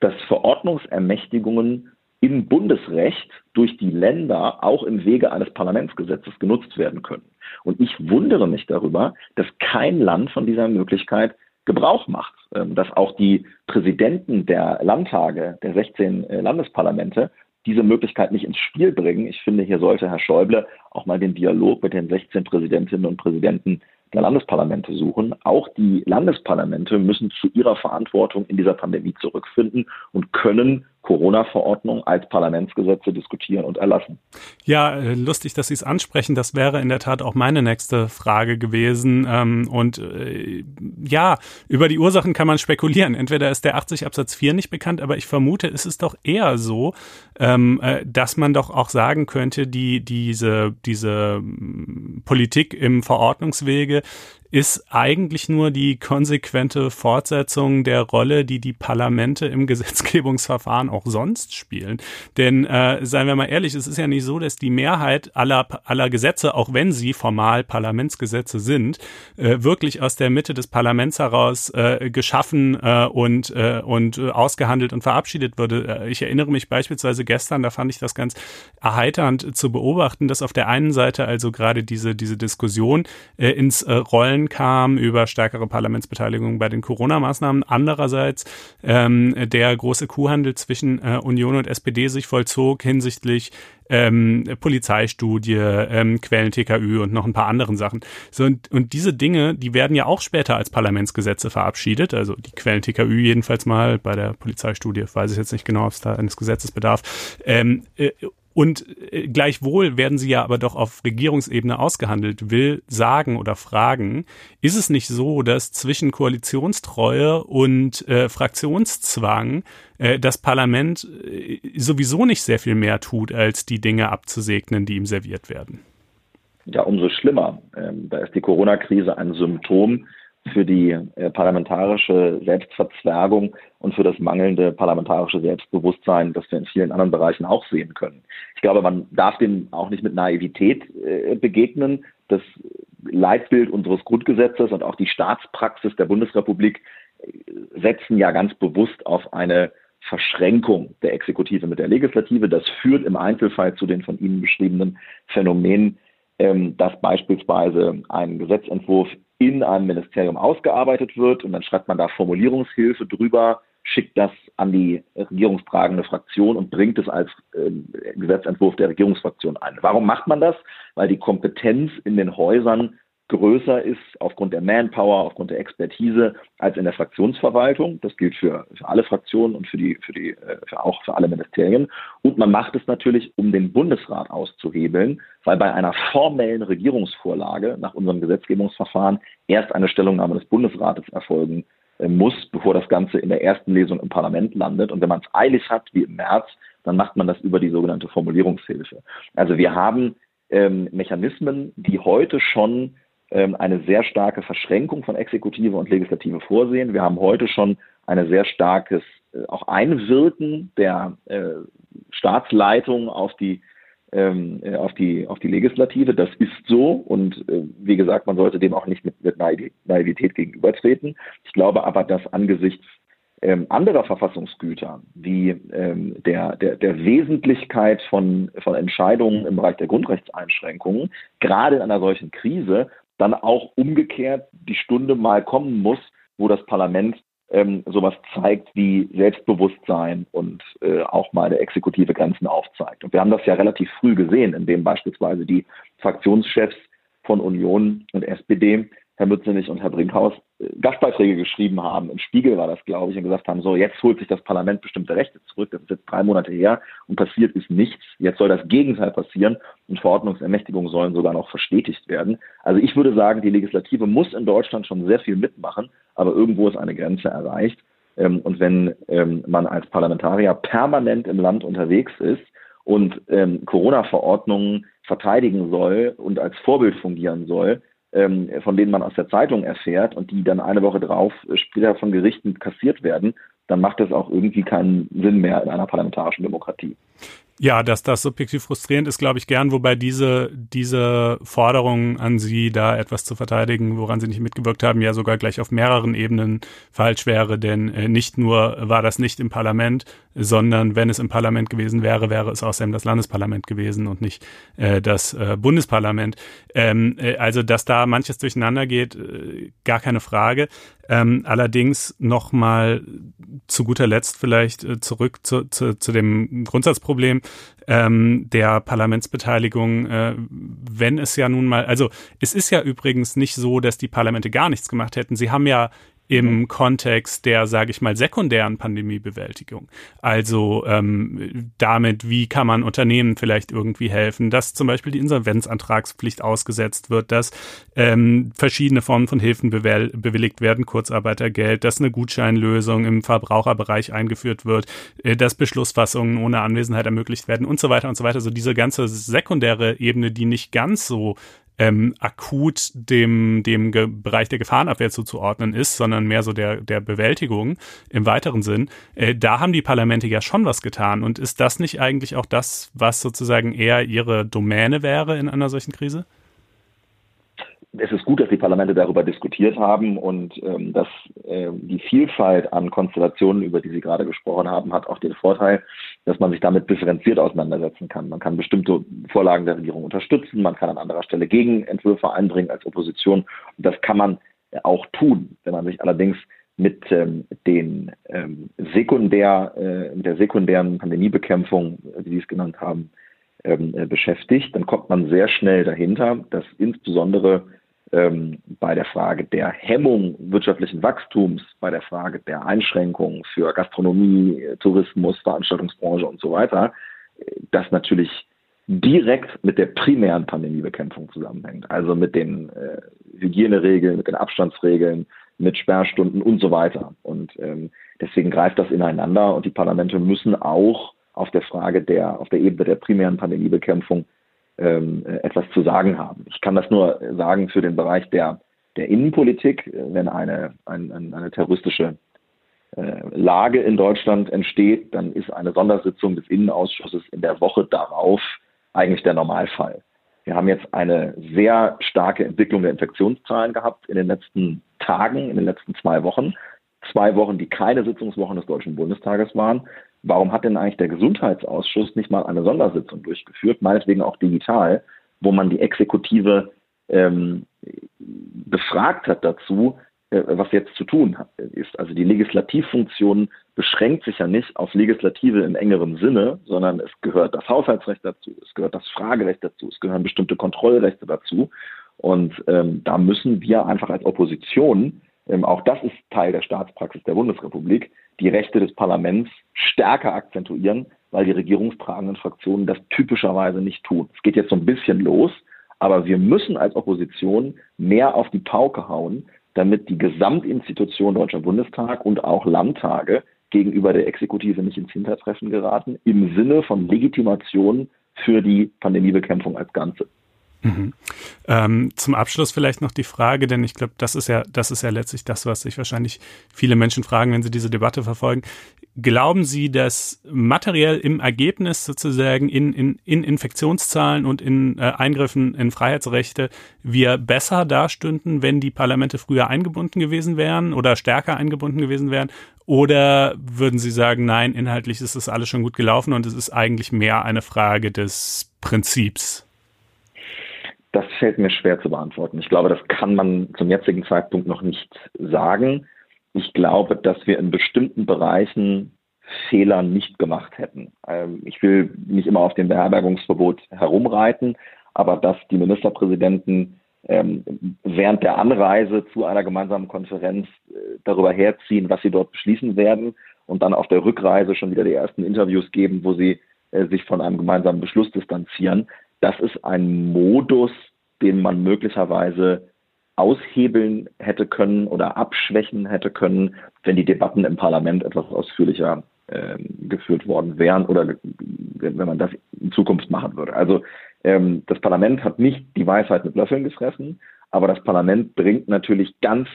dass Verordnungsermächtigungen im Bundesrecht durch die Länder auch im Wege eines Parlamentsgesetzes genutzt werden können. Und ich wundere mich darüber, dass kein Land von dieser Möglichkeit Gebrauch macht, ähm, dass auch die Präsidenten der Landtage, der 16 äh, Landesparlamente, diese Möglichkeit nicht ins Spiel bringen. Ich finde, hier sollte Herr Schäuble auch mal den Dialog mit den 16 Präsidentinnen und Präsidenten der Landesparlamente suchen. Auch die Landesparlamente müssen zu ihrer Verantwortung in dieser Pandemie zurückfinden und können Corona-Verordnung als Parlamentsgesetze diskutieren und erlassen. Ja, äh, lustig, dass Sie es ansprechen. Das wäre in der Tat auch meine nächste Frage gewesen. Ähm, und äh, ja, über die Ursachen kann man spekulieren. Entweder ist der 80 Absatz 4 nicht bekannt, aber ich vermute, es ist doch eher so, ähm, äh, dass man doch auch sagen könnte, die, diese, diese mm, Politik im Verordnungswege ist eigentlich nur die konsequente Fortsetzung der Rolle, die die Parlamente im Gesetzgebungsverfahren auch sonst spielen. Denn äh, seien wir mal ehrlich, es ist ja nicht so, dass die Mehrheit aller, aller Gesetze, auch wenn sie formal Parlamentsgesetze sind, äh, wirklich aus der Mitte des Parlaments heraus äh, geschaffen äh, und, äh, und äh, ausgehandelt und verabschiedet würde. Äh, ich erinnere mich beispielsweise gestern, da fand ich das ganz erheiternd zu beobachten, dass auf der einen Seite also gerade diese, diese Diskussion äh, ins äh, Rollen Wahlen kam, über stärkere Parlamentsbeteiligung bei den Corona-Maßnahmen. Andererseits ähm, der große Kuhhandel zwischen äh, Union und SPD sich vollzog hinsichtlich ähm, Polizeistudie, ähm, Quellen TKÜ und noch ein paar anderen Sachen. So, und, und diese Dinge, die werden ja auch später als Parlamentsgesetze verabschiedet. Also die Quellen TKÜ jedenfalls mal bei der Polizeistudie, weiß ich jetzt nicht genau, ob es da eines Gesetzes bedarf. Ähm, äh, und äh, gleichwohl werden sie ja aber doch auf Regierungsebene ausgehandelt. Will sagen oder fragen, ist es nicht so, dass zwischen Koalitionstreue und äh, Fraktionszwang äh, das Parlament äh, sowieso nicht sehr viel mehr tut, als die Dinge abzusegnen, die ihm serviert werden? Ja, umso schlimmer. Ähm, da ist die Corona-Krise ein Symptom für die äh, parlamentarische Selbstverzwergung und für das mangelnde parlamentarische Selbstbewusstsein, das wir in vielen anderen Bereichen auch sehen können. Ich glaube, man darf dem auch nicht mit Naivität äh, begegnen. Das Leitbild unseres Grundgesetzes und auch die Staatspraxis der Bundesrepublik äh, setzen ja ganz bewusst auf eine Verschränkung der Exekutive mit der Legislative. Das führt im Einzelfall zu den von Ihnen beschriebenen Phänomenen, ähm, dass beispielsweise ein Gesetzentwurf in einem Ministerium ausgearbeitet wird und dann schreibt man da Formulierungshilfe drüber, schickt das an die regierungstragende Fraktion und bringt es als äh, Gesetzentwurf der Regierungsfraktion ein. Warum macht man das? Weil die Kompetenz in den Häusern größer ist aufgrund der Manpower, aufgrund der Expertise als in der Fraktionsverwaltung. Das gilt für, für alle Fraktionen und für die, für die, äh, für auch für alle Ministerien. Und man macht es natürlich, um den Bundesrat auszuhebeln, weil bei einer formellen Regierungsvorlage nach unserem Gesetzgebungsverfahren erst eine Stellungnahme des Bundesrates erfolgen äh, muss, bevor das Ganze in der ersten Lesung im Parlament landet. Und wenn man es eilig hat, wie im März, dann macht man das über die sogenannte Formulierungshilfe. Also wir haben ähm, Mechanismen, die heute schon eine sehr starke Verschränkung von Exekutive und Legislative vorsehen. Wir haben heute schon ein sehr starkes äh, auch Einwirken der äh, Staatsleitung auf die ähm, äh, auf die auf die Legislative. Das ist so und äh, wie gesagt, man sollte dem auch nicht mit, mit Naivität gegenübertreten. Ich glaube aber, dass angesichts ähm, anderer Verfassungsgüter wie ähm, der, der, der Wesentlichkeit von, von Entscheidungen im Bereich der Grundrechtseinschränkungen, gerade in einer solchen Krise, dann auch umgekehrt die Stunde mal kommen muss, wo das Parlament ähm, sowas zeigt wie Selbstbewusstsein und äh, auch mal der Exekutive Grenzen aufzeigt. Und wir haben das ja relativ früh gesehen, indem beispielsweise die Fraktionschefs von Union und SPD Herr Mützenich und Herr Brinkhaus äh, Gastbeiträge geschrieben haben. Im Spiegel war das, glaube ich, und gesagt haben, so, jetzt holt sich das Parlament bestimmte Rechte zurück. Das ist jetzt drei Monate her und passiert ist nichts. Jetzt soll das Gegenteil passieren und Verordnungsermächtigungen sollen sogar noch verstetigt werden. Also ich würde sagen, die Legislative muss in Deutschland schon sehr viel mitmachen, aber irgendwo ist eine Grenze erreicht. Ähm, und wenn ähm, man als Parlamentarier permanent im Land unterwegs ist und ähm, Corona-Verordnungen verteidigen soll und als Vorbild fungieren soll, ähm, von denen man aus der Zeitung erfährt und die dann eine Woche drauf später von Gerichten kassiert werden, dann macht das auch irgendwie keinen Sinn mehr in einer parlamentarischen Demokratie. Ja, dass das subjektiv frustrierend ist, glaube ich gern, wobei diese, diese Forderung an Sie, da etwas zu verteidigen, woran Sie nicht mitgewirkt haben, ja sogar gleich auf mehreren Ebenen falsch wäre, denn äh, nicht nur war das nicht im Parlament, sondern wenn es im Parlament gewesen wäre, wäre es außerdem das Landesparlament gewesen und nicht äh, das äh, Bundesparlament. Ähm, äh, also, dass da manches durcheinander geht, äh, gar keine Frage. Ähm, allerdings nochmal zu guter Letzt vielleicht äh, zurück zu, zu, zu dem Grundsatzproblem ähm, der Parlamentsbeteiligung, äh, wenn es ja nun mal, also es ist ja übrigens nicht so, dass die Parlamente gar nichts gemacht hätten. Sie haben ja im mhm. Kontext der, sage ich mal, sekundären Pandemiebewältigung. Also ähm, damit, wie kann man Unternehmen vielleicht irgendwie helfen, dass zum Beispiel die Insolvenzantragspflicht ausgesetzt wird, dass ähm, verschiedene Formen von Hilfen bewilligt werden, Kurzarbeitergeld, dass eine Gutscheinlösung im Verbraucherbereich eingeführt wird, äh, dass Beschlussfassungen ohne Anwesenheit ermöglicht werden und so weiter und so weiter. Also diese ganze sekundäre Ebene, die nicht ganz so ähm, akut dem, dem Ge Bereich der Gefahrenabwehr zuzuordnen ist, sondern mehr so der, der Bewältigung im weiteren Sinn, äh, da haben die Parlamente ja schon was getan. Und ist das nicht eigentlich auch das, was sozusagen eher ihre Domäne wäre in einer solchen Krise? es ist gut, dass die Parlamente darüber diskutiert haben und ähm, dass äh, die Vielfalt an Konstellationen, über die Sie gerade gesprochen haben, hat auch den Vorteil, dass man sich damit differenziert auseinandersetzen kann. Man kann bestimmte Vorlagen der Regierung unterstützen, man kann an anderer Stelle Gegenentwürfe einbringen als Opposition. Und das kann man auch tun. Wenn man sich allerdings mit ähm, den ähm, sekundär, äh, der sekundären Pandemiebekämpfung, wie Sie es genannt haben, ähm, äh, beschäftigt, dann kommt man sehr schnell dahinter, dass insbesondere ähm, bei der Frage der Hemmung wirtschaftlichen Wachstums, bei der Frage der Einschränkungen für Gastronomie, Tourismus, Veranstaltungsbranche und so weiter, das natürlich direkt mit der primären Pandemiebekämpfung zusammenhängt. Also mit den äh, Hygieneregeln, mit den Abstandsregeln, mit Sperrstunden und so weiter. Und ähm, deswegen greift das ineinander und die Parlamente müssen auch auf der Frage der, auf der Ebene der primären Pandemiebekämpfung ähm, etwas zu sagen haben. Ich kann das nur sagen für den Bereich der, der Innenpolitik, wenn eine, ein, eine terroristische äh, Lage in Deutschland entsteht, dann ist eine Sondersitzung des Innenausschusses in der Woche darauf eigentlich der Normalfall. Wir haben jetzt eine sehr starke Entwicklung der Infektionszahlen gehabt in den letzten Tagen, in den letzten zwei Wochen. Zwei Wochen, die keine Sitzungswochen des Deutschen Bundestages waren. Warum hat denn eigentlich der Gesundheitsausschuss nicht mal eine Sondersitzung durchgeführt, meinetwegen auch digital, wo man die Exekutive ähm, befragt hat dazu, äh, was jetzt zu tun ist. Also die Legislativfunktion beschränkt sich ja nicht auf Legislative im engeren Sinne, sondern es gehört das Haushaltsrecht dazu, es gehört das Fragerecht dazu, es gehören bestimmte Kontrollrechte dazu. Und ähm, da müssen wir einfach als Opposition, ähm, auch das ist Teil der Staatspraxis der Bundesrepublik, die Rechte des Parlaments stärker akzentuieren, weil die regierungstragenden Fraktionen das typischerweise nicht tun. Es geht jetzt so ein bisschen los, aber wir müssen als Opposition mehr auf die Pauke hauen, damit die Gesamtinstitution Deutscher Bundestag und auch Landtage gegenüber der Exekutive nicht ins Hintertreffen geraten, im Sinne von Legitimation für die Pandemiebekämpfung als Ganze. Mhm. Ähm, zum Abschluss vielleicht noch die Frage, denn ich glaube, das ist ja, das ist ja letztlich das, was sich wahrscheinlich viele Menschen fragen, wenn sie diese Debatte verfolgen. Glauben Sie, dass materiell im Ergebnis sozusagen in, in, in Infektionszahlen und in äh, Eingriffen in Freiheitsrechte wir besser dastünden, wenn die Parlamente früher eingebunden gewesen wären oder stärker eingebunden gewesen wären? Oder würden Sie sagen, nein, inhaltlich ist das alles schon gut gelaufen und es ist eigentlich mehr eine Frage des Prinzips? Das fällt mir schwer zu beantworten. Ich glaube, das kann man zum jetzigen Zeitpunkt noch nicht sagen. Ich glaube, dass wir in bestimmten Bereichen Fehler nicht gemacht hätten. Ähm, ich will nicht immer auf dem Beherbergungsverbot herumreiten, aber dass die Ministerpräsidenten ähm, während der Anreise zu einer gemeinsamen Konferenz äh, darüber herziehen, was sie dort beschließen werden und dann auf der Rückreise schon wieder die ersten Interviews geben, wo sie äh, sich von einem gemeinsamen Beschluss distanzieren. Das ist ein Modus, den man möglicherweise aushebeln hätte können oder abschwächen hätte können, wenn die Debatten im Parlament etwas ausführlicher äh, geführt worden wären oder wenn man das in Zukunft machen würde. Also ähm, das Parlament hat nicht die Weisheit mit Löffeln gefressen, aber das Parlament bringt natürlich ganz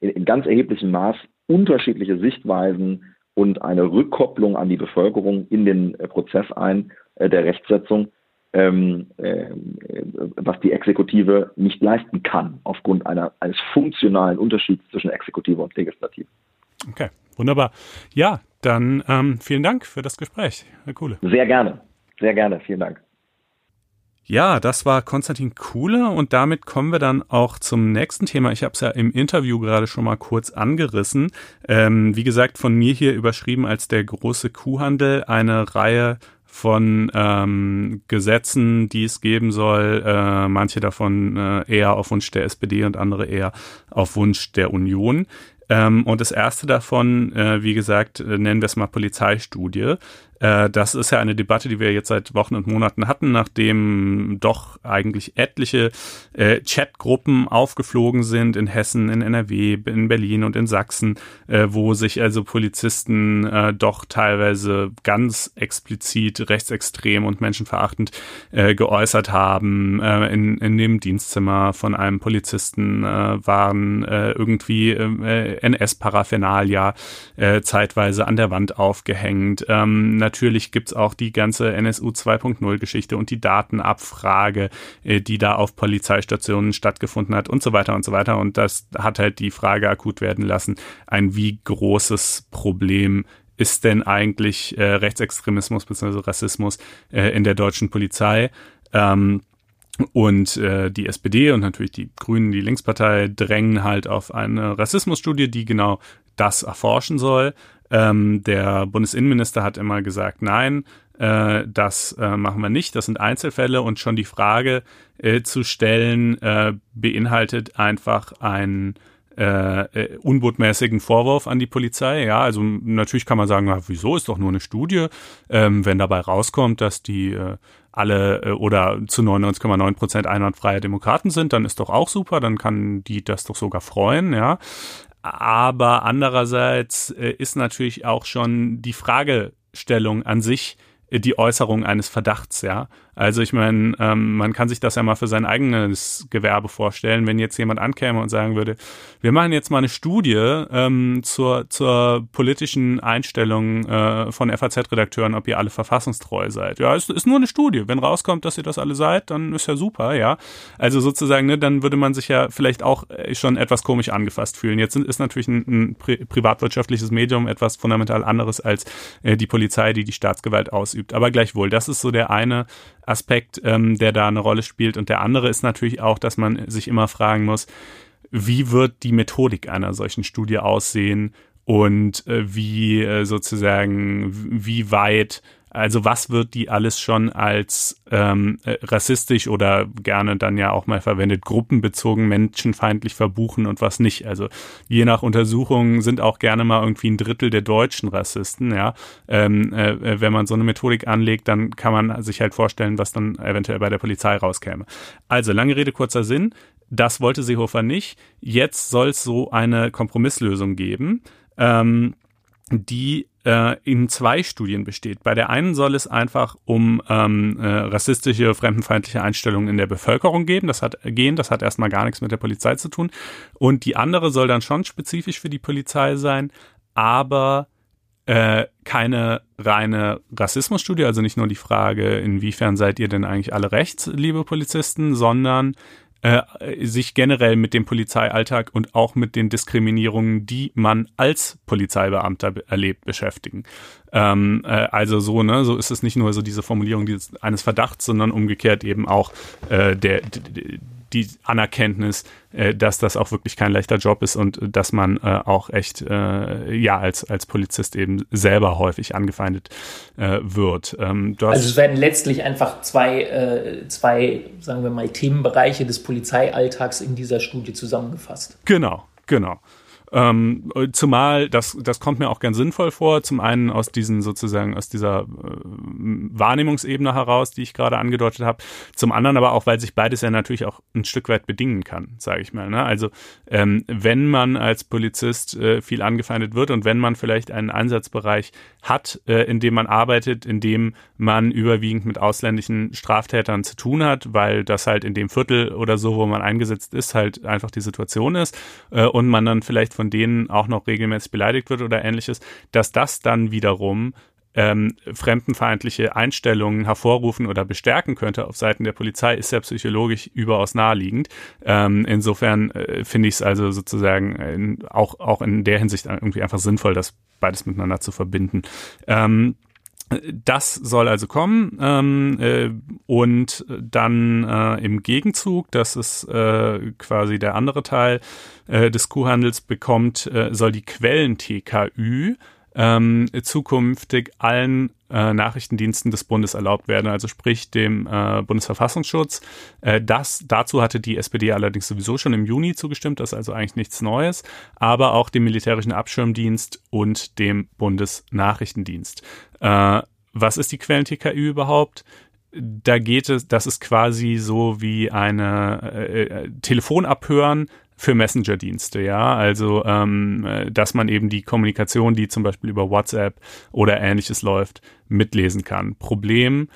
in, in ganz erheblichem Maß unterschiedliche Sichtweisen und eine Rückkopplung an die Bevölkerung in den äh, Prozess ein äh, der Rechtsetzung, ähm, äh, was die Exekutive nicht leisten kann, aufgrund einer, eines funktionalen Unterschieds zwischen Exekutive und Legislative. Okay, wunderbar. Ja, dann ähm, vielen Dank für das Gespräch, Herr Kuhle. Sehr gerne, sehr gerne, vielen Dank. Ja, das war Konstantin Kuhle und damit kommen wir dann auch zum nächsten Thema. Ich habe es ja im Interview gerade schon mal kurz angerissen. Ähm, wie gesagt, von mir hier überschrieben als der große Kuhhandel, eine Reihe von ähm, Gesetzen, die es geben soll, äh, manche davon äh, eher auf Wunsch der SPD und andere eher auf Wunsch der Union. Ähm, und das erste davon, äh, wie gesagt, äh, nennen wir es mal Polizeistudie. Äh, das ist ja eine Debatte, die wir jetzt seit Wochen und Monaten hatten, nachdem doch eigentlich etliche äh, Chatgruppen aufgeflogen sind in Hessen, in NRW, in Berlin und in Sachsen, äh, wo sich also Polizisten äh, doch teilweise ganz explizit rechtsextrem und menschenverachtend äh, geäußert haben. Äh, in, in dem Dienstzimmer von einem Polizisten äh, waren äh, irgendwie äh, NS-Paraphernalia äh, zeitweise an der Wand aufgehängt. Ähm, natürlich gibt's auch die ganze NSU 2.0 Geschichte und die Datenabfrage, äh, die da auf Polizeistationen stattgefunden hat und so weiter und so weiter. Und das hat halt die Frage akut werden lassen, ein wie großes Problem ist denn eigentlich äh, Rechtsextremismus bzw. Rassismus äh, in der deutschen Polizei? Ähm, und äh, die SPD und natürlich die Grünen, die Linkspartei, drängen halt auf eine Rassismusstudie, die genau das erforschen soll. Ähm, der Bundesinnenminister hat immer gesagt, nein, äh, das äh, machen wir nicht, das sind Einzelfälle und schon die Frage äh, zu stellen, äh, beinhaltet einfach ein äh, äh, unbotmäßigen Vorwurf an die Polizei. Ja, also natürlich kann man sagen, na, wieso ist doch nur eine Studie, ähm, wenn dabei rauskommt, dass die alle oder zu 99,9 Prozent einwandfreie Demokraten sind, dann ist doch auch super, dann kann die das doch sogar freuen, ja. Aber andererseits äh, ist natürlich auch schon die Fragestellung an sich äh, die Äußerung eines Verdachts, ja. Also ich meine, ähm, man kann sich das ja mal für sein eigenes Gewerbe vorstellen, wenn jetzt jemand ankäme und sagen würde, wir machen jetzt mal eine Studie ähm, zur, zur politischen Einstellung äh, von FAZ-Redakteuren, ob ihr alle verfassungstreu seid. Ja, es ist nur eine Studie. Wenn rauskommt, dass ihr das alle seid, dann ist ja super, ja. Also sozusagen, ne, dann würde man sich ja vielleicht auch äh, schon etwas komisch angefasst fühlen. Jetzt ist natürlich ein, ein pri privatwirtschaftliches Medium etwas fundamental anderes als äh, die Polizei, die die Staatsgewalt ausübt. Aber gleichwohl, das ist so der eine Aspekt, ähm, der da eine Rolle spielt. Und der andere ist natürlich auch, dass man sich immer fragen muss, wie wird die Methodik einer solchen Studie aussehen und äh, wie äh, sozusagen, wie weit also was wird die alles schon als ähm, äh, rassistisch oder gerne dann ja auch mal verwendet, gruppenbezogen, menschenfeindlich verbuchen und was nicht. Also je nach Untersuchungen sind auch gerne mal irgendwie ein Drittel der deutschen Rassisten, ja. Ähm, äh, wenn man so eine Methodik anlegt, dann kann man sich halt vorstellen, was dann eventuell bei der Polizei rauskäme. Also lange Rede, kurzer Sinn. Das wollte Seehofer nicht. Jetzt soll es so eine Kompromisslösung geben. Ähm, die äh, in zwei Studien besteht. Bei der einen soll es einfach um ähm, äh, rassistische, fremdenfeindliche Einstellungen in der Bevölkerung gehen. Das hat gehen, das hat erstmal gar nichts mit der Polizei zu tun. Und die andere soll dann schon spezifisch für die Polizei sein, aber äh, keine reine Rassismusstudie, also nicht nur die Frage, inwiefern seid ihr denn eigentlich alle rechts, liebe Polizisten, sondern äh, sich generell mit dem Polizeialltag und auch mit den Diskriminierungen, die man als Polizeibeamter erlebt, beschäftigen. Ähm, äh, also so, ne, so ist es nicht nur so diese Formulierung eines Verdachts, sondern umgekehrt eben auch äh, der, die Anerkenntnis, äh, dass das auch wirklich kein leichter Job ist und dass man äh, auch echt äh, ja als als Polizist eben selber häufig angefeindet äh, wird. Ähm, also es werden letztlich einfach zwei äh, zwei sagen wir mal Themenbereiche des Polizeialltags in dieser Studie zusammengefasst. Genau, genau. Ähm, zumal, das, das kommt mir auch ganz sinnvoll vor, zum einen aus diesen sozusagen, aus dieser äh, Wahrnehmungsebene heraus, die ich gerade angedeutet habe, zum anderen aber auch, weil sich beides ja natürlich auch ein Stück weit bedingen kann, sage ich mal. Ne? Also ähm, wenn man als Polizist äh, viel angefeindet wird und wenn man vielleicht einen Einsatzbereich hat, äh, in dem man arbeitet, in dem man überwiegend mit ausländischen Straftätern zu tun hat, weil das halt in dem Viertel oder so, wo man eingesetzt ist, halt einfach die Situation ist äh, und man dann vielleicht von denen auch noch regelmäßig beleidigt wird oder ähnliches, dass das dann wiederum ähm, fremdenfeindliche Einstellungen hervorrufen oder bestärken könnte auf Seiten der Polizei, ist ja psychologisch überaus naheliegend. Ähm, insofern äh, finde ich es also sozusagen in, auch, auch in der Hinsicht irgendwie einfach sinnvoll, das beides miteinander zu verbinden. Ähm, das soll also kommen ähm, äh, und dann äh, im Gegenzug, das ist äh, quasi der andere Teil äh, des Kuhhandels, bekommt, äh, soll die Quellen-TKÜ ähm, zukünftig allen äh, Nachrichtendiensten des Bundes erlaubt werden, also sprich dem äh, Bundesverfassungsschutz. Äh, das dazu hatte die SPD allerdings sowieso schon im Juni zugestimmt, das ist also eigentlich nichts Neues, aber auch dem militärischen Abschirmdienst und dem Bundesnachrichtendienst. Äh, was ist die Quellen-TKÜ überhaupt? Da geht es, das ist quasi so wie eine äh, äh Telefon abhören, für Messenger-Dienste, ja. Also, ähm, äh, dass man eben die Kommunikation, die zum Beispiel über WhatsApp oder ähnliches läuft, mitlesen kann. Problem,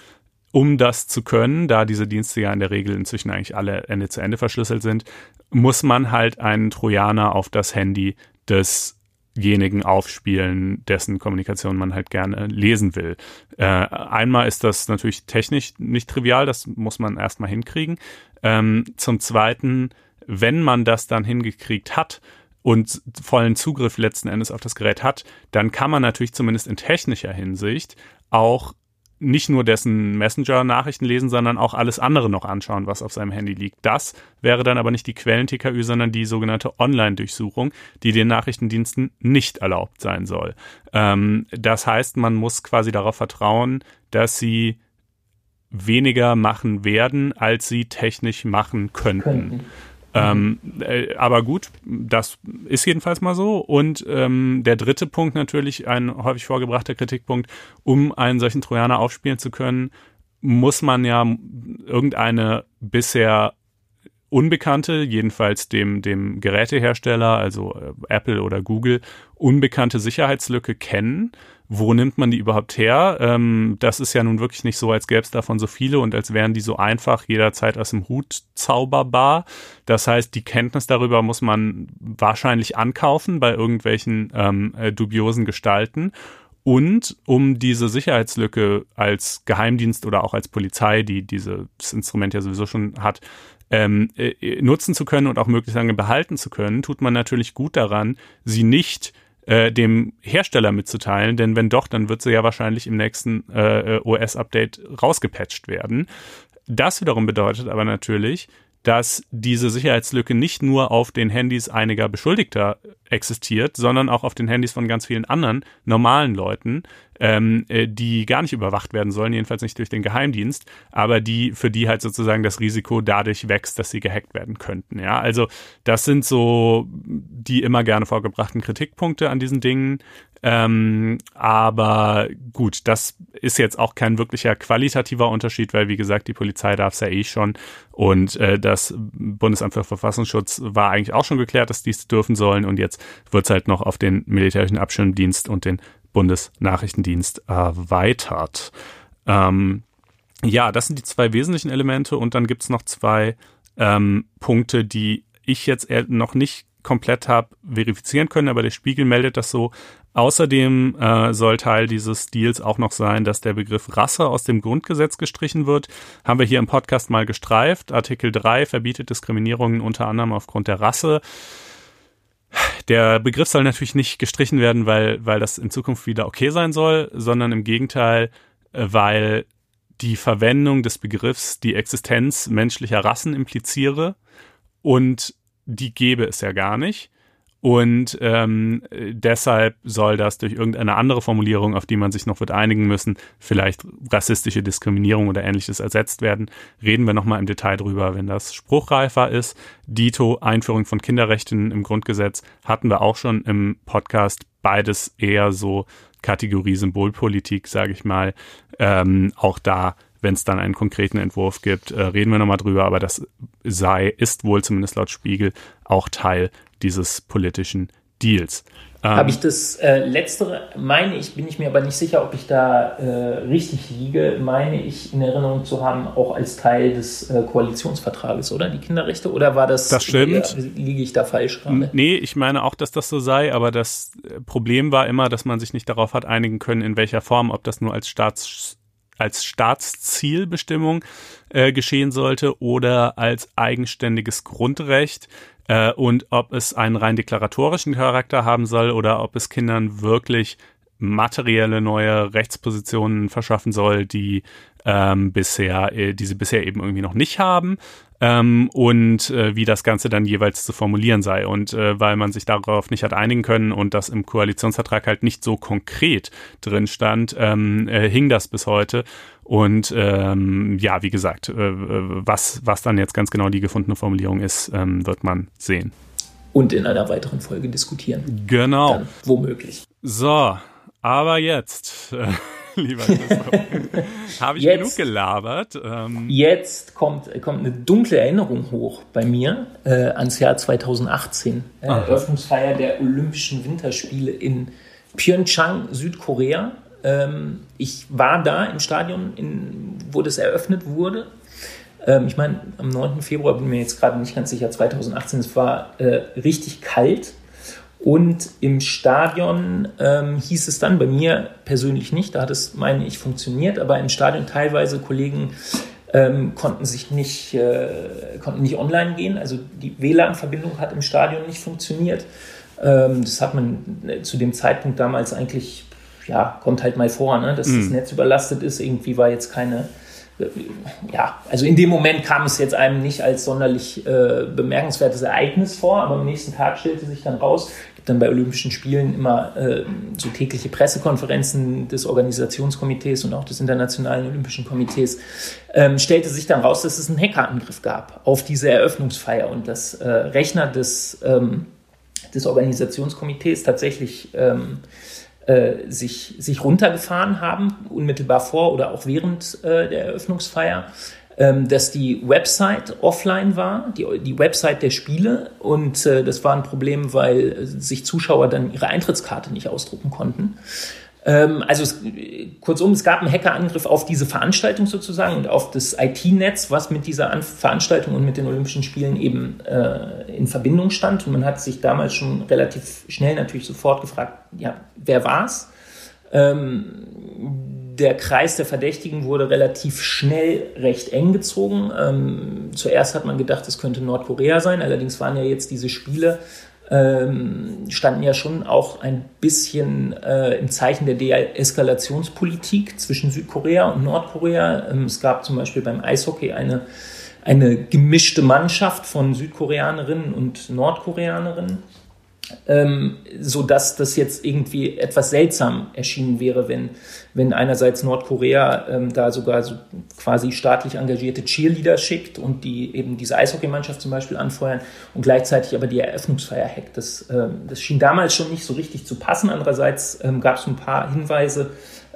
um das zu können, da diese Dienste ja in der Regel inzwischen eigentlich alle Ende zu Ende verschlüsselt sind, muss man halt einen Trojaner auf das Handy desjenigen aufspielen, dessen Kommunikation man halt gerne lesen will. Äh, einmal ist das natürlich technisch nicht trivial, das muss man erstmal hinkriegen. Ähm, zum Zweiten wenn man das dann hingekriegt hat und vollen Zugriff letzten Endes auf das Gerät hat, dann kann man natürlich zumindest in technischer Hinsicht auch nicht nur dessen Messenger-Nachrichten lesen, sondern auch alles andere noch anschauen, was auf seinem Handy liegt. Das wäre dann aber nicht die Quellen-TKÜ, sondern die sogenannte Online-Durchsuchung, die den Nachrichtendiensten nicht erlaubt sein soll. Ähm, das heißt, man muss quasi darauf vertrauen, dass sie weniger machen werden, als sie technisch machen könnten. könnten. Ähm, äh, aber gut, das ist jedenfalls mal so. Und ähm, der dritte Punkt natürlich, ein häufig vorgebrachter Kritikpunkt, um einen solchen Trojaner aufspielen zu können, muss man ja irgendeine bisher unbekannte, jedenfalls dem, dem Gerätehersteller, also äh, Apple oder Google, unbekannte Sicherheitslücke kennen wo nimmt man die überhaupt her? Ähm, das ist ja nun wirklich nicht so, als gäbe es davon so viele und als wären die so einfach jederzeit aus dem Hut zauberbar. Das heißt, die Kenntnis darüber muss man wahrscheinlich ankaufen bei irgendwelchen ähm, äh, dubiosen Gestalten. Und um diese Sicherheitslücke als Geheimdienst oder auch als Polizei, die dieses Instrument ja sowieso schon hat, ähm, äh, nutzen zu können und auch möglichst lange behalten zu können, tut man natürlich gut daran, sie nicht äh, dem Hersteller mitzuteilen, denn wenn doch, dann wird sie ja wahrscheinlich im nächsten äh, OS-Update rausgepatcht werden. Das wiederum bedeutet aber natürlich, dass diese Sicherheitslücke nicht nur auf den Handys einiger Beschuldigter existiert, sondern auch auf den Handys von ganz vielen anderen normalen Leuten, ähm, äh, die gar nicht überwacht werden sollen, jedenfalls nicht durch den Geheimdienst, aber die, für die halt sozusagen das Risiko dadurch wächst, dass sie gehackt werden könnten. Ja, also das sind so die immer gerne vorgebrachten Kritikpunkte an diesen Dingen. Ähm, aber gut, das ist jetzt auch kein wirklicher qualitativer Unterschied, weil wie gesagt, die Polizei darf es ja eh schon und äh, das Bundesamt für Verfassungsschutz war eigentlich auch schon geklärt, dass dies dürfen sollen und jetzt wird es halt noch auf den militärischen Abschirmdienst und den Bundesnachrichtendienst erweitert. Ähm, ja, das sind die zwei wesentlichen Elemente und dann gibt's noch zwei ähm, Punkte, die ich jetzt noch nicht komplett habe verifizieren können, aber der Spiegel meldet das so. Außerdem äh, soll Teil dieses Deals auch noch sein, dass der Begriff Rasse aus dem Grundgesetz gestrichen wird. Haben wir hier im Podcast mal gestreift. Artikel 3 verbietet Diskriminierungen unter anderem aufgrund der Rasse. Der Begriff soll natürlich nicht gestrichen werden, weil, weil das in Zukunft wieder okay sein soll, sondern im Gegenteil, äh, weil die Verwendung des Begriffs die Existenz menschlicher Rassen impliziere und die gäbe es ja gar nicht. Und ähm, deshalb soll das durch irgendeine andere Formulierung, auf die man sich noch wird einigen müssen, vielleicht rassistische Diskriminierung oder ähnliches ersetzt werden. Reden wir nochmal im Detail drüber, wenn das spruchreifer ist. Dito, Einführung von Kinderrechten im Grundgesetz, hatten wir auch schon im Podcast. Beides eher so Kategorie Symbolpolitik, sage ich mal. Ähm, auch da wenn es dann einen konkreten Entwurf gibt, äh, reden wir nochmal drüber, aber das sei, ist wohl zumindest laut Spiegel auch Teil dieses politischen Deals. Ähm, Habe ich das äh, letztere, meine ich, bin ich mir aber nicht sicher, ob ich da äh, richtig liege, meine ich in Erinnerung zu haben, auch als Teil des äh, Koalitionsvertrages, oder? Die Kinderrechte? Oder war das, das stimmt. liege ich da falsch gerade? Nee, ich meine auch, dass das so sei, aber das äh, Problem war immer, dass man sich nicht darauf hat einigen können, in welcher Form, ob das nur als Staats als Staatszielbestimmung äh, geschehen sollte oder als eigenständiges Grundrecht äh, und ob es einen rein deklaratorischen Charakter haben soll oder ob es Kindern wirklich materielle neue Rechtspositionen verschaffen soll, die ähm, bisher, äh, die sie bisher eben irgendwie noch nicht haben ähm, und äh, wie das Ganze dann jeweils zu formulieren sei. Und äh, weil man sich darauf nicht hat einigen können und das im Koalitionsvertrag halt nicht so konkret drin stand, ähm, äh, hing das bis heute. Und ähm, ja, wie gesagt, äh, was, was dann jetzt ganz genau die gefundene Formulierung ist, ähm, wird man sehen. Und in einer weiteren Folge diskutieren. Genau. Dann womöglich. So, aber jetzt. Äh, lieber Christoph. Habe ich jetzt, genug gelabert. Ähm. Jetzt kommt, kommt eine dunkle Erinnerung hoch bei mir äh, ans Jahr 2018. Äh, Eröffnungsfeier der Olympischen Winterspiele in Pyeongchang, Südkorea. Ähm, ich war da im Stadion, in, wo das eröffnet wurde. Ähm, ich meine, am 9. Februar bin mir jetzt gerade nicht ganz sicher, 2018, es war äh, richtig kalt. Und im Stadion ähm, hieß es dann, bei mir persönlich nicht, da hat es, meine ich, funktioniert, aber im Stadion teilweise Kollegen ähm, konnten sich nicht, äh, konnten nicht online gehen. Also die WLAN-Verbindung hat im Stadion nicht funktioniert. Ähm, das hat man äh, zu dem Zeitpunkt damals eigentlich, ja, kommt halt mal vor, ne, dass mhm. das Netz überlastet ist. Irgendwie war jetzt keine, äh, ja, also in dem Moment kam es jetzt einem nicht als sonderlich äh, bemerkenswertes Ereignis vor, aber am nächsten Tag stellte sich dann raus, dann bei Olympischen Spielen immer äh, so tägliche Pressekonferenzen des Organisationskomitees und auch des Internationalen Olympischen Komitees, ähm, stellte sich dann raus, dass es einen Hackerangriff gab auf diese Eröffnungsfeier und dass äh, Rechner des, ähm, des Organisationskomitees tatsächlich ähm, äh, sich, sich runtergefahren haben, unmittelbar vor oder auch während äh, der Eröffnungsfeier ähm, dass die Website offline war, die, die Website der Spiele. Und äh, das war ein Problem, weil sich Zuschauer dann ihre Eintrittskarte nicht ausdrucken konnten. Ähm, also es, kurzum, es gab einen Hackerangriff auf diese Veranstaltung sozusagen und auf das IT-Netz, was mit dieser An Veranstaltung und mit den Olympischen Spielen eben äh, in Verbindung stand. Und man hat sich damals schon relativ schnell natürlich sofort gefragt, ja, wer war's? Ähm, der Kreis der Verdächtigen wurde relativ schnell recht eng gezogen. Ähm, zuerst hat man gedacht, es könnte Nordkorea sein, allerdings waren ja jetzt diese Spiele, ähm, standen ja schon auch ein bisschen äh, im Zeichen der Deeskalationspolitik zwischen Südkorea und Nordkorea. Ähm, es gab zum Beispiel beim Eishockey eine, eine gemischte Mannschaft von Südkoreanerinnen und Nordkoreanerinnen ähm, so dass das jetzt irgendwie etwas seltsam erschienen wäre, wenn, wenn einerseits Nordkorea ähm, da sogar so quasi staatlich engagierte Cheerleader schickt und die eben diese Eishockeymannschaft zum Beispiel anfeuern und gleichzeitig aber die Eröffnungsfeier hackt. Das, ähm, das schien damals schon nicht so richtig zu passen. Andererseits ähm, gab es ein paar Hinweise,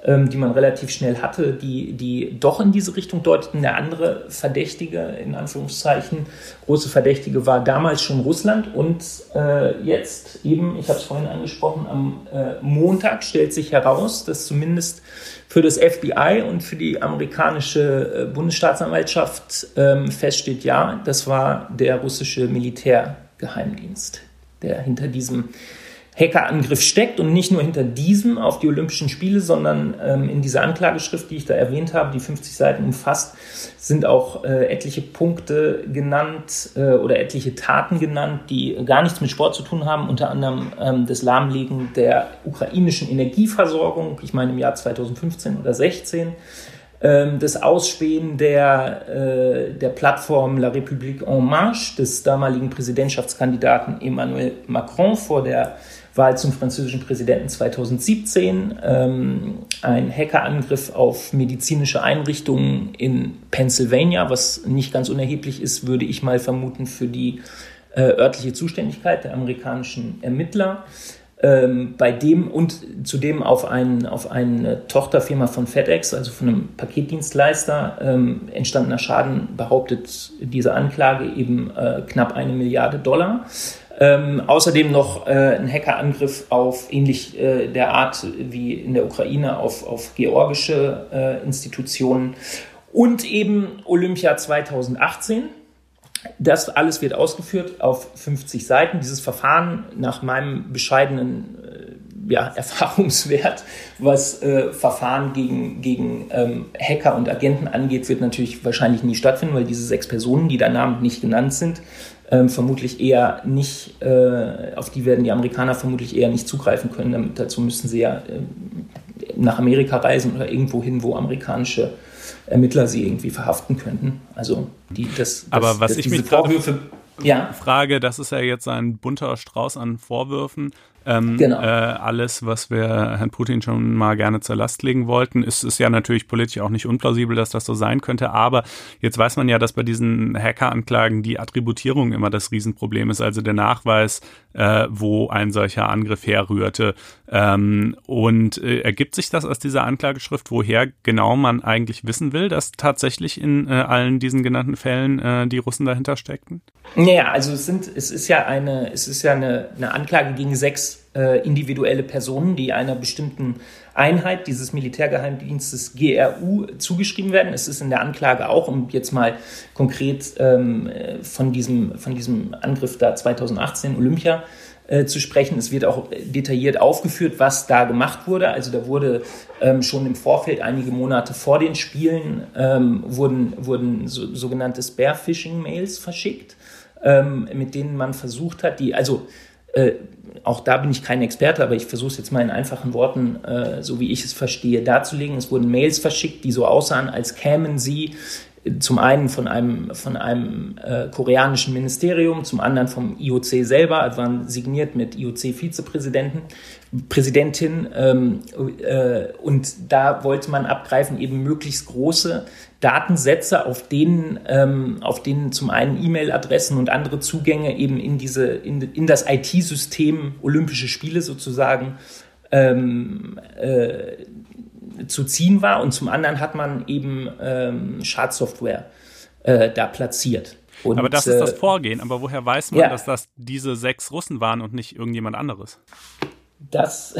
die man relativ schnell hatte, die, die doch in diese Richtung deuteten. Der andere Verdächtige, in Anführungszeichen, große Verdächtige war damals schon Russland und äh, jetzt eben, ich habe es vorhin angesprochen, am äh, Montag stellt sich heraus, dass zumindest für das FBI und für die amerikanische äh, Bundesstaatsanwaltschaft ähm, feststeht, ja, das war der russische Militärgeheimdienst, der hinter diesem Hackerangriff steckt und nicht nur hinter diesem auf die Olympischen Spiele, sondern ähm, in dieser Anklageschrift, die ich da erwähnt habe, die 50 Seiten umfasst, sind auch äh, etliche Punkte genannt äh, oder etliche Taten genannt, die gar nichts mit Sport zu tun haben, unter anderem ähm, das Lahmlegen der ukrainischen Energieversorgung, ich meine im Jahr 2015 oder 16 ähm, das Ausspähen der, äh, der Plattform La République en Marche des damaligen Präsidentschaftskandidaten Emmanuel Macron vor der Wahl zum französischen Präsidenten 2017, ähm, ein Hackerangriff auf medizinische Einrichtungen in Pennsylvania, was nicht ganz unerheblich ist, würde ich mal vermuten, für die äh, örtliche Zuständigkeit der amerikanischen Ermittler. Ähm, bei dem und zudem auf, ein, auf eine Tochterfirma von FedEx, also von einem Paketdienstleister, ähm, entstandener Schaden behauptet diese Anklage eben äh, knapp eine Milliarde Dollar. Ähm, außerdem noch äh, ein Hackerangriff auf ähnlich äh, der Art wie in der Ukraine auf, auf georgische äh, Institutionen und eben Olympia 2018. Das alles wird ausgeführt auf 50 Seiten. Dieses Verfahren nach meinem bescheidenen äh, ja, Erfahrungswert, was äh, Verfahren gegen, gegen ähm, Hacker und Agenten angeht, wird natürlich wahrscheinlich nie stattfinden, weil diese sechs Personen, die da Namen nicht genannt sind, ähm, vermutlich eher nicht, äh, auf die werden die Amerikaner vermutlich eher nicht zugreifen können. Damit, dazu müssten sie ja äh, nach Amerika reisen oder irgendwo hin, wo amerikanische Ermittler sie irgendwie verhaften könnten. Also die, das, das Aber was ich mich Vorwürfe ja. Frage, das ist ja jetzt ein bunter Strauß an Vorwürfen. Ähm, genau. äh, alles, was wir Herrn Putin schon mal gerne zur Last legen wollten, ist, ist ja natürlich politisch auch nicht unplausibel, dass das so sein könnte. Aber jetzt weiß man ja, dass bei diesen Hackeranklagen die Attributierung immer das Riesenproblem ist, also der Nachweis, äh, wo ein solcher Angriff herrührte. Ähm, und äh, ergibt sich das aus dieser Anklageschrift, woher genau man eigentlich wissen will, dass tatsächlich in äh, allen diesen genannten Fällen äh, die Russen dahinter steckten? Ja, also es sind, es ist ja eine, es ist ja eine, eine Anklage gegen sechs äh, individuelle Personen, die einer bestimmten Einheit dieses Militärgeheimdienstes GRU zugeschrieben werden. Es ist in der Anklage auch, um jetzt mal konkret ähm, von, diesem, von diesem Angriff da 2018 Olympia äh, zu sprechen. Es wird auch detailliert aufgeführt, was da gemacht wurde. Also da wurde ähm, schon im Vorfeld, einige Monate vor den Spielen, ähm, wurden, wurden so, sogenannte Spare-Phishing-Mails verschickt, ähm, mit denen man versucht hat, die, also äh, auch da bin ich kein Experte, aber ich versuche es jetzt mal in einfachen Worten, äh, so wie ich es verstehe, darzulegen. Es wurden Mails verschickt, die so aussahen, als kämen sie zum einen von einem, von einem äh, koreanischen Ministerium, zum anderen vom IOC selber, also waren signiert mit IOC-Vizepräsidenten, Präsidentin. Ähm, äh, und da wollte man abgreifen, eben möglichst große Datensätze, auf denen, ähm, auf denen zum einen E-Mail-Adressen und andere Zugänge eben in diese, in, in das IT-System Olympische Spiele sozusagen ähm, äh, zu ziehen war und zum anderen hat man eben ähm, Schadsoftware äh, da platziert. Und, aber das ist das äh, Vorgehen. Aber woher weiß man, ja. dass das diese sechs Russen waren und nicht irgendjemand anderes? Das,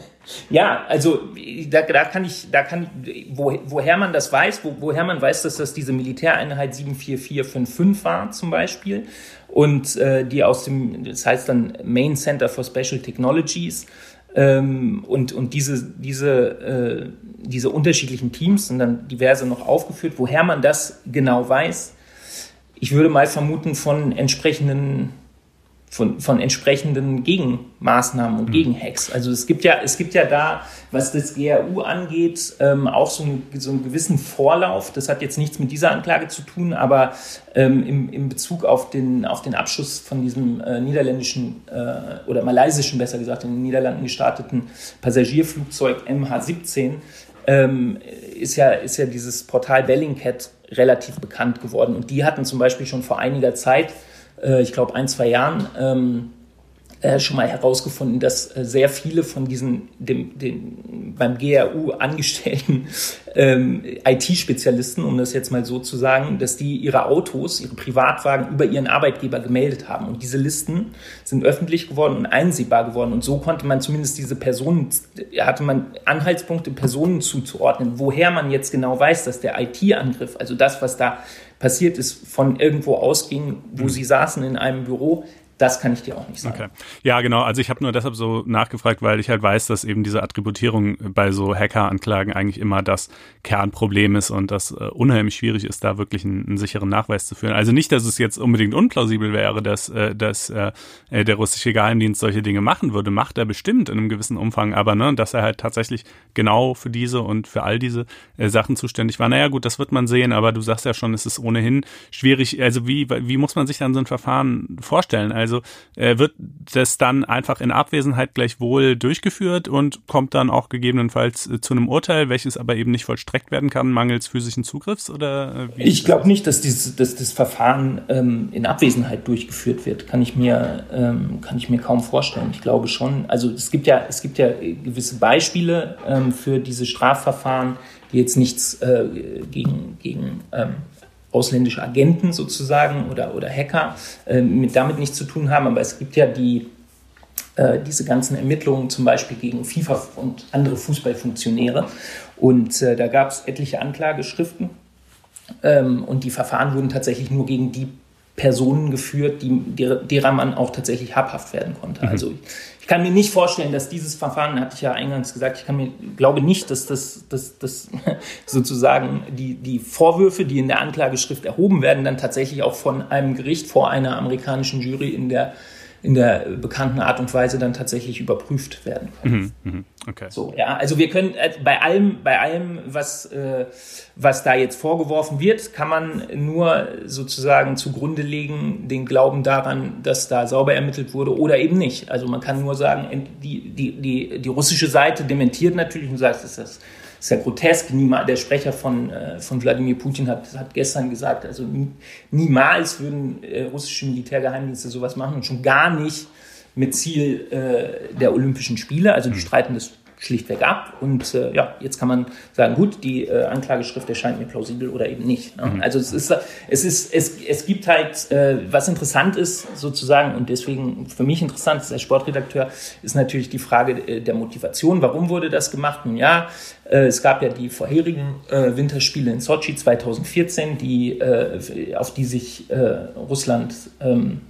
ja, also da, da kann ich, da kann wo, woher man das weiß, wo, woher man weiß, dass das diese Militäreinheit 74455 war zum Beispiel und äh, die aus dem, das heißt dann Main Center for Special Technologies, ähm, und, und diese, diese, äh, diese unterschiedlichen Teams sind dann diverse noch aufgeführt. Woher man das genau weiß, ich würde mal vermuten von entsprechenden von, von entsprechenden Gegenmaßnahmen und mhm. Gegenhacks. Also es gibt ja, es gibt ja da, was das GRU angeht, ähm, auch so, ein, so einen gewissen Vorlauf. Das hat jetzt nichts mit dieser Anklage zu tun, aber ähm, im, im Bezug auf den, auf den Abschuss von diesem äh, niederländischen äh, oder malaysischen, besser gesagt, in den Niederlanden gestarteten Passagierflugzeug MH17 ähm, ist, ja, ist ja dieses Portal Bellingcat relativ bekannt geworden. Und die hatten zum Beispiel schon vor einiger Zeit ich glaube, ein, zwei Jahren ähm, äh, schon mal herausgefunden, dass äh, sehr viele von diesen dem, dem, beim GRU angestellten ähm, IT-Spezialisten, um das jetzt mal so zu sagen, dass die ihre Autos, ihre Privatwagen über ihren Arbeitgeber gemeldet haben. Und diese Listen sind öffentlich geworden und einsehbar geworden. Und so konnte man zumindest diese Personen, hatte man Anhaltspunkte, Personen zuzuordnen, woher man jetzt genau weiß, dass der IT-Angriff, also das, was da passiert ist, von irgendwo ausging, wo mhm. sie saßen in einem Büro, das kann ich dir auch nicht sagen. Okay. Ja, genau. Also ich habe nur deshalb so nachgefragt, weil ich halt weiß, dass eben diese Attributierung bei so Hackeranklagen eigentlich immer das Kernproblem ist und das äh, unheimlich schwierig ist, da wirklich einen, einen, sicheren Nachweis zu führen. Also nicht, dass es jetzt unbedingt unplausibel wäre, dass, äh, dass äh, der russische Geheimdienst solche Dinge machen würde. Macht er bestimmt in einem gewissen Umfang, aber ne, dass er halt tatsächlich genau für diese und für all diese äh, Sachen zuständig war. Naja, gut, das wird man sehen, aber du sagst ja schon, es ist ohnehin schwierig. Also wie, wie muss man sich dann so ein Verfahren vorstellen? Also also äh, wird das dann einfach in Abwesenheit gleichwohl durchgeführt und kommt dann auch gegebenenfalls äh, zu einem Urteil, welches aber eben nicht vollstreckt werden kann, mangels physischen Zugriffs? Oder äh, ich glaube nicht, dass, dieses, dass das Verfahren ähm, in Abwesenheit durchgeführt wird. Kann ich, mir, ähm, kann ich mir kaum vorstellen. Ich glaube schon. Also es gibt ja, es gibt ja gewisse Beispiele ähm, für diese Strafverfahren, die jetzt nichts äh, gegen, gegen ähm, ausländische Agenten sozusagen oder, oder Hacker äh, mit damit nichts zu tun haben. Aber es gibt ja die, äh, diese ganzen Ermittlungen zum Beispiel gegen FIFA und andere Fußballfunktionäre. Und äh, da gab es etliche Anklageschriften. Ähm, und die Verfahren wurden tatsächlich nur gegen die Personen geführt, die, derer man auch tatsächlich habhaft werden konnte. Mhm. Also ich kann mir nicht vorstellen, dass dieses Verfahren, hatte ich ja eingangs gesagt, ich kann mir, glaube nicht, dass das, dass, dass sozusagen die, die Vorwürfe, die in der Anklageschrift erhoben werden, dann tatsächlich auch von einem Gericht vor einer amerikanischen Jury in der in der bekannten Art und Weise dann tatsächlich überprüft werden können. Mhm, mhm, okay. So, ja, also wir können äh, bei allem, bei allem, was, äh, was da jetzt vorgeworfen wird, kann man nur sozusagen zugrunde legen den Glauben daran, dass da sauber ermittelt wurde oder eben nicht. Also man kann nur sagen, die, die, die, die russische Seite dementiert natürlich und sagt, dass das ist ja grotesk. der Sprecher von, äh, von Wladimir Putin hat, hat gestern gesagt, also niemals würden äh, russische Militärgeheimdienste sowas machen und schon gar nicht mit Ziel äh, der Olympischen Spiele. Also die mhm. streiten das schlichtweg ab. Und äh, ja, jetzt kann man sagen, gut, die äh, Anklageschrift erscheint mir plausibel oder eben nicht. Ne? Mhm. Also es ist, es ist, es, es gibt halt, äh, was interessant ist sozusagen und deswegen für mich interessant als Sportredakteur ist natürlich die Frage äh, der Motivation. Warum wurde das gemacht? Nun ja, äh, es gab ja die vorherigen äh, Winterspiele in Sochi 2014, die, äh, auf die sich äh, Russland ähm,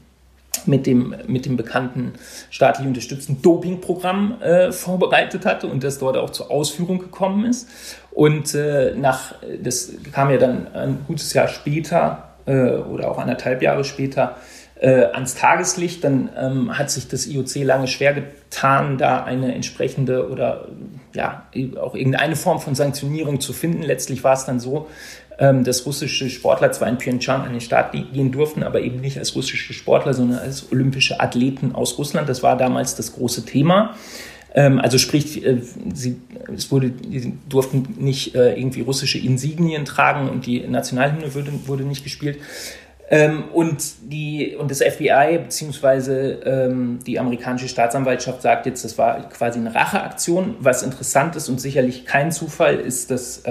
mit dem, mit dem bekannten staatlich unterstützten Dopingprogramm äh, vorbereitet hatte und das dort auch zur Ausführung gekommen ist. Und äh, nach, das kam ja dann ein gutes Jahr später äh, oder auch anderthalb Jahre später äh, ans Tageslicht. Dann ähm, hat sich das IOC lange schwer getan, da eine entsprechende oder ja, auch irgendeine Form von Sanktionierung zu finden. Letztlich war es dann so, ähm, dass russische Sportler zwar in Pyeongchang an den Start gehen durften, aber eben nicht als russische Sportler, sondern als olympische Athleten aus Russland. Das war damals das große Thema. Ähm, also sprich, äh, sie, es wurde, sie durften nicht äh, irgendwie russische Insignien tragen und die Nationalhymne wurde, wurde nicht gespielt. Ähm, und, die, und das FBI beziehungsweise ähm, die amerikanische Staatsanwaltschaft sagt jetzt, das war quasi eine Racheaktion. Was interessant ist und sicherlich kein Zufall ist, dass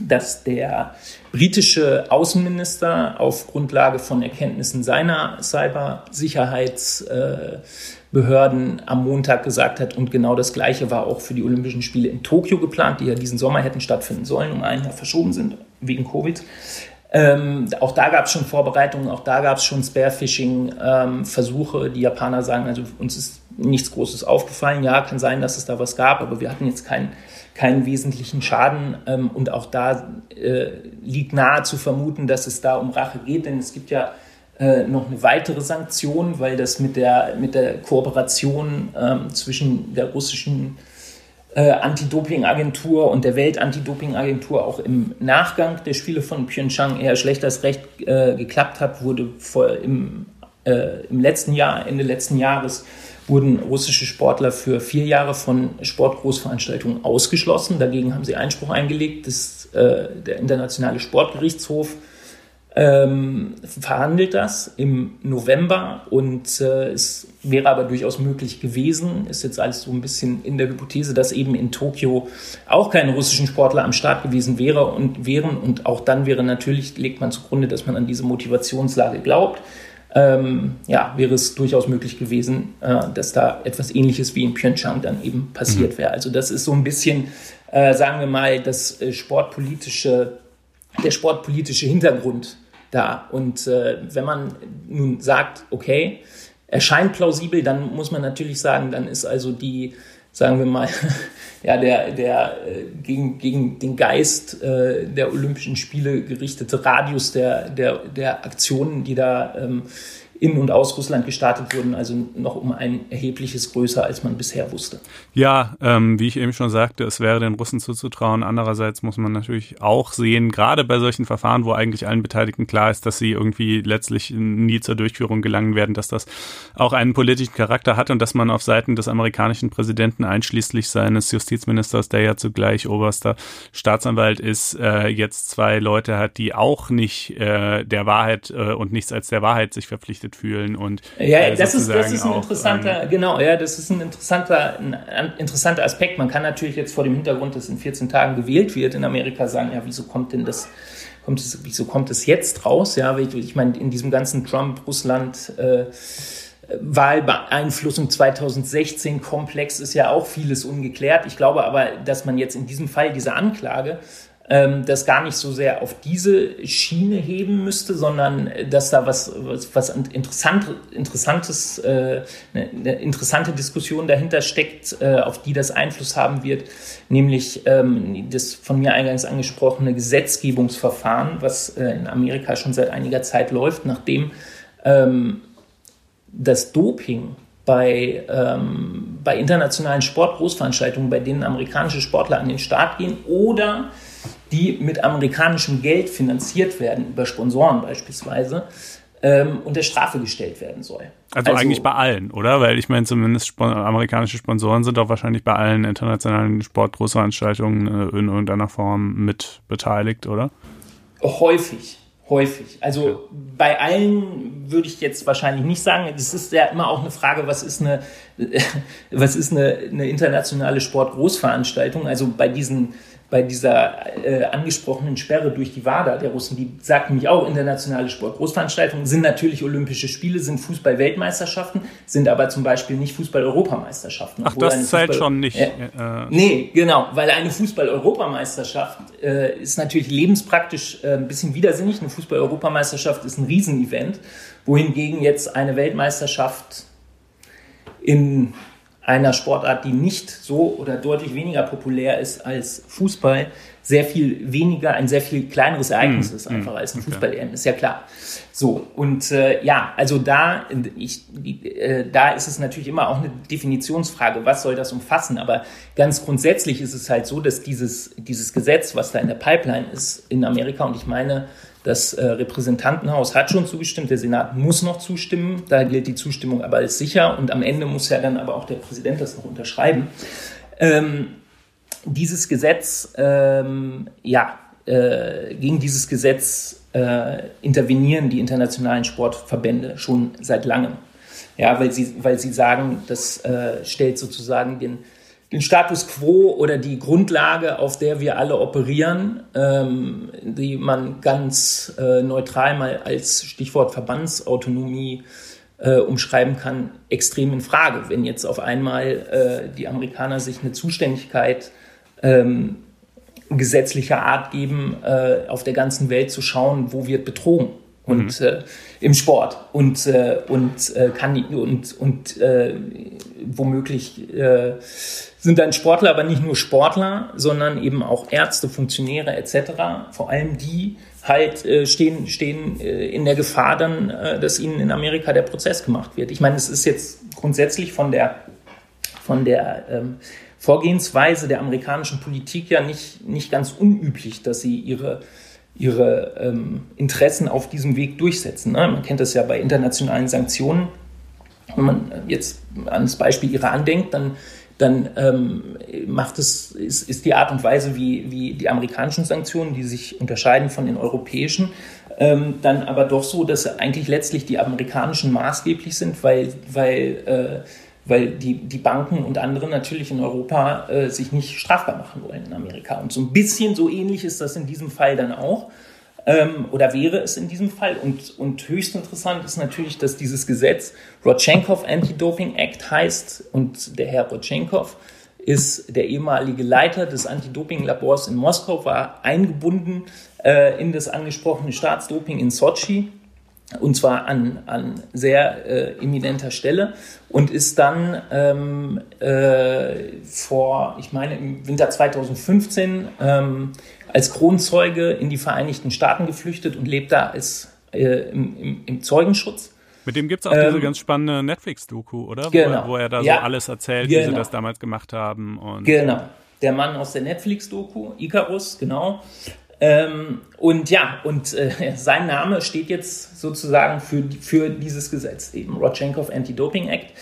dass der britische Außenminister auf Grundlage von Erkenntnissen seiner Cybersicherheitsbehörden am Montag gesagt hat, und genau das Gleiche war auch für die Olympischen Spiele in Tokio geplant, die ja diesen Sommer hätten stattfinden sollen, um ein Jahr verschoben sind wegen Covid. Ähm, auch da gab es schon Vorbereitungen, auch da gab es schon Spearfishing-Versuche. Ähm, die Japaner sagen, also uns ist nichts Großes aufgefallen. Ja, kann sein, dass es da was gab, aber wir hatten jetzt keinen keinen wesentlichen Schaden. Ähm, und auch da äh, liegt nahe zu vermuten, dass es da um Rache geht, denn es gibt ja äh, noch eine weitere Sanktion, weil das mit der, mit der Kooperation ähm, zwischen der russischen äh, Anti-Doping-Agentur und der Welt-Anti-Doping-Agentur auch im Nachgang der Spiele von Pyeongchang eher schlecht als recht äh, geklappt hat, wurde vor, im, äh, im letzten Jahr, Ende letzten Jahres, wurden russische Sportler für vier Jahre von Sportgroßveranstaltungen ausgeschlossen. Dagegen haben sie Einspruch eingelegt. Das, äh, der Internationale Sportgerichtshof ähm, verhandelt das im November und äh, es wäre aber durchaus möglich gewesen, ist jetzt alles so ein bisschen in der Hypothese, dass eben in Tokio auch keine russischen Sportler am Start gewesen wäre und wären und auch dann wäre natürlich, legt man zugrunde, dass man an diese Motivationslage glaubt ähm, ja, wäre es durchaus möglich gewesen, äh, dass da etwas Ähnliches wie in Pyeongchang dann eben passiert mhm. wäre. Also das ist so ein bisschen, äh, sagen wir mal, das äh, sportpolitische, der sportpolitische Hintergrund da. Und äh, wenn man nun sagt, okay, erscheint plausibel, dann muss man natürlich sagen, dann ist also die sagen wir mal, ja, der, der äh, gegen, gegen den Geist äh, der Olympischen Spiele gerichtete Radius der, der, der Aktionen, die da ähm, in und aus Russland gestartet wurden, also noch um ein erhebliches größer, als man bisher wusste. Ja, ähm, wie ich eben schon sagte, es wäre den Russen zuzutrauen. Andererseits muss man natürlich auch sehen, gerade bei solchen Verfahren, wo eigentlich allen Beteiligten klar ist, dass sie irgendwie letztlich nie zur Durchführung gelangen werden, dass das auch einen politischen Charakter hat und dass man auf Seiten des amerikanischen Präsidenten einschließlich seines Justizministers, der ja zugleich oberster Staatsanwalt ist, äh, jetzt zwei Leute hat, die auch nicht äh, der Wahrheit äh, und nichts als der Wahrheit sich verpflichtet fühlen und ja, äh, das ist das ist ein interessanter ähm, genau ja das ist ein interessanter ein interessanter Aspekt. Man kann natürlich jetzt vor dem Hintergrund, dass in 14 Tagen gewählt wird in Amerika sagen, ja wieso kommt denn das kommt es, wieso kommt es jetzt raus? Ja, ich, ich meine in diesem ganzen Trump Russland äh, Wahlbeeinflussung 2016 Komplex ist ja auch vieles ungeklärt. Ich glaube aber, dass man jetzt in diesem Fall diese Anklage ähm, das gar nicht so sehr auf diese Schiene heben müsste, sondern äh, dass da was, was, was interessant, Interessantes, äh, eine, eine interessante Diskussion dahinter steckt, äh, auf die das Einfluss haben wird, nämlich ähm, das von mir eingangs angesprochene Gesetzgebungsverfahren, was äh, in Amerika schon seit einiger Zeit läuft, nachdem ähm, das Doping bei, ähm, bei internationalen Sportgroßveranstaltungen, bei denen amerikanische Sportler an den Start gehen oder die mit amerikanischem Geld finanziert werden, über Sponsoren beispielsweise, ähm, unter Strafe gestellt werden soll. Also, also, eigentlich bei allen, oder? Weil ich meine, zumindest Spon amerikanische Sponsoren sind auch wahrscheinlich bei allen internationalen Sportgroßveranstaltungen äh, in irgendeiner Form mit beteiligt, oder? Häufig. Häufig. Also ja. bei allen würde ich jetzt wahrscheinlich nicht sagen. Das ist ja immer auch eine Frage, was ist eine, was ist eine, eine internationale Sportgroßveranstaltung? Also bei diesen bei dieser äh, angesprochenen Sperre durch die WADA der Russen, die sagt nämlich auch internationale Sportgroßveranstaltungen, sind natürlich Olympische Spiele, sind Fußball-Weltmeisterschaften, sind aber zum Beispiel nicht Fußball-Europameisterschaften. Ach, das zählt schon nicht. Äh, äh, nee, genau, weil eine Fußball-Europameisterschaft äh, ist natürlich lebenspraktisch äh, ein bisschen widersinnig. Eine Fußball-Europameisterschaft ist ein Riesenevent, wohingegen jetzt eine Weltmeisterschaft in einer Sportart, die nicht so oder deutlich weniger populär ist als Fußball, sehr viel weniger, ein sehr viel kleineres Ereignis mm, ist einfach mm, als ein Fußball-EM, ist ja klar. So, und äh, ja, also da, ich, äh, da ist es natürlich immer auch eine Definitionsfrage, was soll das umfassen, aber ganz grundsätzlich ist es halt so, dass dieses, dieses Gesetz, was da in der Pipeline ist in Amerika, und ich meine, das äh, Repräsentantenhaus hat schon zugestimmt, der Senat muss noch zustimmen. Da gilt die Zustimmung aber als sicher und am Ende muss ja dann aber auch der Präsident das noch unterschreiben. Ähm, dieses Gesetz, ähm, ja, äh, gegen dieses Gesetz äh, intervenieren die internationalen Sportverbände schon seit langem. Ja, weil sie, weil sie sagen, das äh, stellt sozusagen den den Status quo oder die Grundlage, auf der wir alle operieren, ähm, die man ganz äh, neutral mal als Stichwort Verbandsautonomie äh, umschreiben kann, extrem in Frage. Wenn jetzt auf einmal äh, die Amerikaner sich eine Zuständigkeit ähm, gesetzlicher Art geben, äh, auf der ganzen Welt zu schauen, wo wird betrogen und mhm. äh, im Sport und äh, und kann und und womöglich äh, sind dann Sportler aber nicht nur Sportler, sondern eben auch Ärzte, Funktionäre etc. Vor allem die halt äh, stehen stehen äh, in der Gefahr dann, äh, dass ihnen in Amerika der Prozess gemacht wird. Ich meine, es ist jetzt grundsätzlich von der von der ähm, Vorgehensweise der amerikanischen Politik ja nicht nicht ganz unüblich, dass sie ihre ihre ähm, Interessen auf diesem Weg durchsetzen. Ne? Man kennt das ja bei internationalen Sanktionen. Wenn man jetzt an das Beispiel Iran denkt, dann, dann ähm, macht es, ist, ist die Art und Weise, wie, wie die amerikanischen Sanktionen, die sich unterscheiden von den europäischen, ähm, dann aber doch so, dass eigentlich letztlich die amerikanischen maßgeblich sind, weil, weil äh, weil die, die Banken und andere natürlich in Europa äh, sich nicht strafbar machen wollen in Amerika. Und so ein bisschen so ähnlich ist das in diesem Fall dann auch. Ähm, oder wäre es in diesem Fall. Und, und höchst interessant ist natürlich, dass dieses Gesetz Rodchenkov Anti-Doping Act heißt. Und der Herr Rodchenkov ist der ehemalige Leiter des Anti-Doping-Labors in Moskau, war eingebunden äh, in das angesprochene Staatsdoping in Sochi. Und zwar an, an sehr äh, eminenter Stelle. Und ist dann ähm, äh, vor, ich meine, im Winter 2015 ähm, als Kronzeuge in die Vereinigten Staaten geflüchtet und lebt da als, äh, im, im, im Zeugenschutz. Mit dem gibt es auch ähm, diese ganz spannende Netflix-Doku, oder? Genau. Wo, wo, er da ja, so alles erzählt, genau. wie sie genau. das damals gemacht haben. Und genau. Der Mann aus der Netflix-Doku, Icarus, genau. Ähm, und ja, und äh, sein Name steht jetzt sozusagen für, für dieses Gesetz, eben Rodchenkov Anti-Doping Act.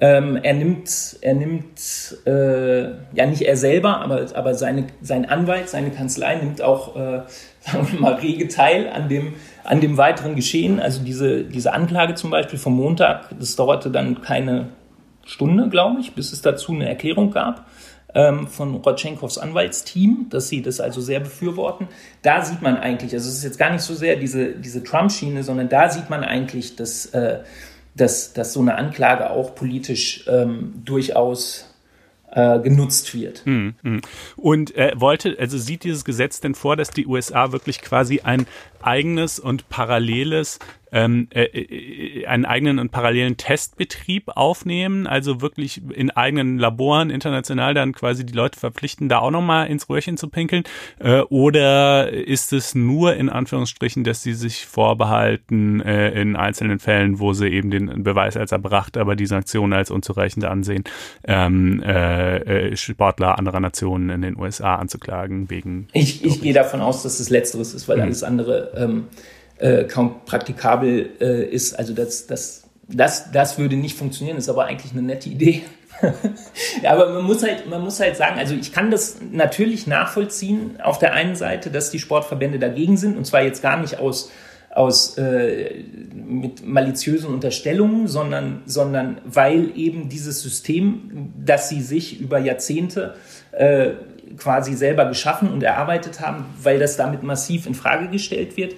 Ähm, er nimmt, er nimmt äh, ja nicht er selber, aber, aber seine, sein Anwalt, seine Kanzlei nimmt auch, äh, sagen wir mal, rege teil an dem, an dem weiteren Geschehen. Also diese, diese Anklage zum Beispiel vom Montag, das dauerte dann keine Stunde, glaube ich, bis es dazu eine Erklärung gab ähm, von Rodchenkovs Anwaltsteam, dass sie das also sehr befürworten. Da sieht man eigentlich, also es ist jetzt gar nicht so sehr diese, diese Trump-Schiene, sondern da sieht man eigentlich, dass, äh, dass, dass so eine Anklage auch politisch ähm, durchaus äh, genutzt wird. Hm, hm. Und äh, wollte, also sieht dieses Gesetz denn vor, dass die USA wirklich quasi ein eigenes und paralleles ähm, äh, äh, einen eigenen und parallelen Testbetrieb aufnehmen, also wirklich in eigenen Laboren international dann quasi die Leute verpflichten, da auch nochmal ins Röhrchen zu pinkeln? Äh, oder ist es nur in Anführungsstrichen, dass sie sich vorbehalten äh, in einzelnen Fällen, wo sie eben den Beweis als erbracht, aber die Sanktionen als unzureichend ansehen, ähm, äh, äh Sportler anderer Nationen in den USA anzuklagen wegen. Ich, ich gehe davon aus, dass es letzteres ist, weil mhm. alles andere ähm, äh, kaum praktikabel äh, ist. Also das, das, das, das würde nicht funktionieren, ist aber eigentlich eine nette Idee. ja, aber man muss halt, man muss halt sagen, also ich kann das natürlich nachvollziehen auf der einen Seite, dass die Sportverbände dagegen sind und zwar jetzt gar nicht aus aus äh, mit maliziösen Unterstellungen, sondern, sondern weil eben dieses System, das sie sich über Jahrzehnte äh, quasi selber geschaffen und erarbeitet haben, weil das damit massiv in Frage gestellt wird.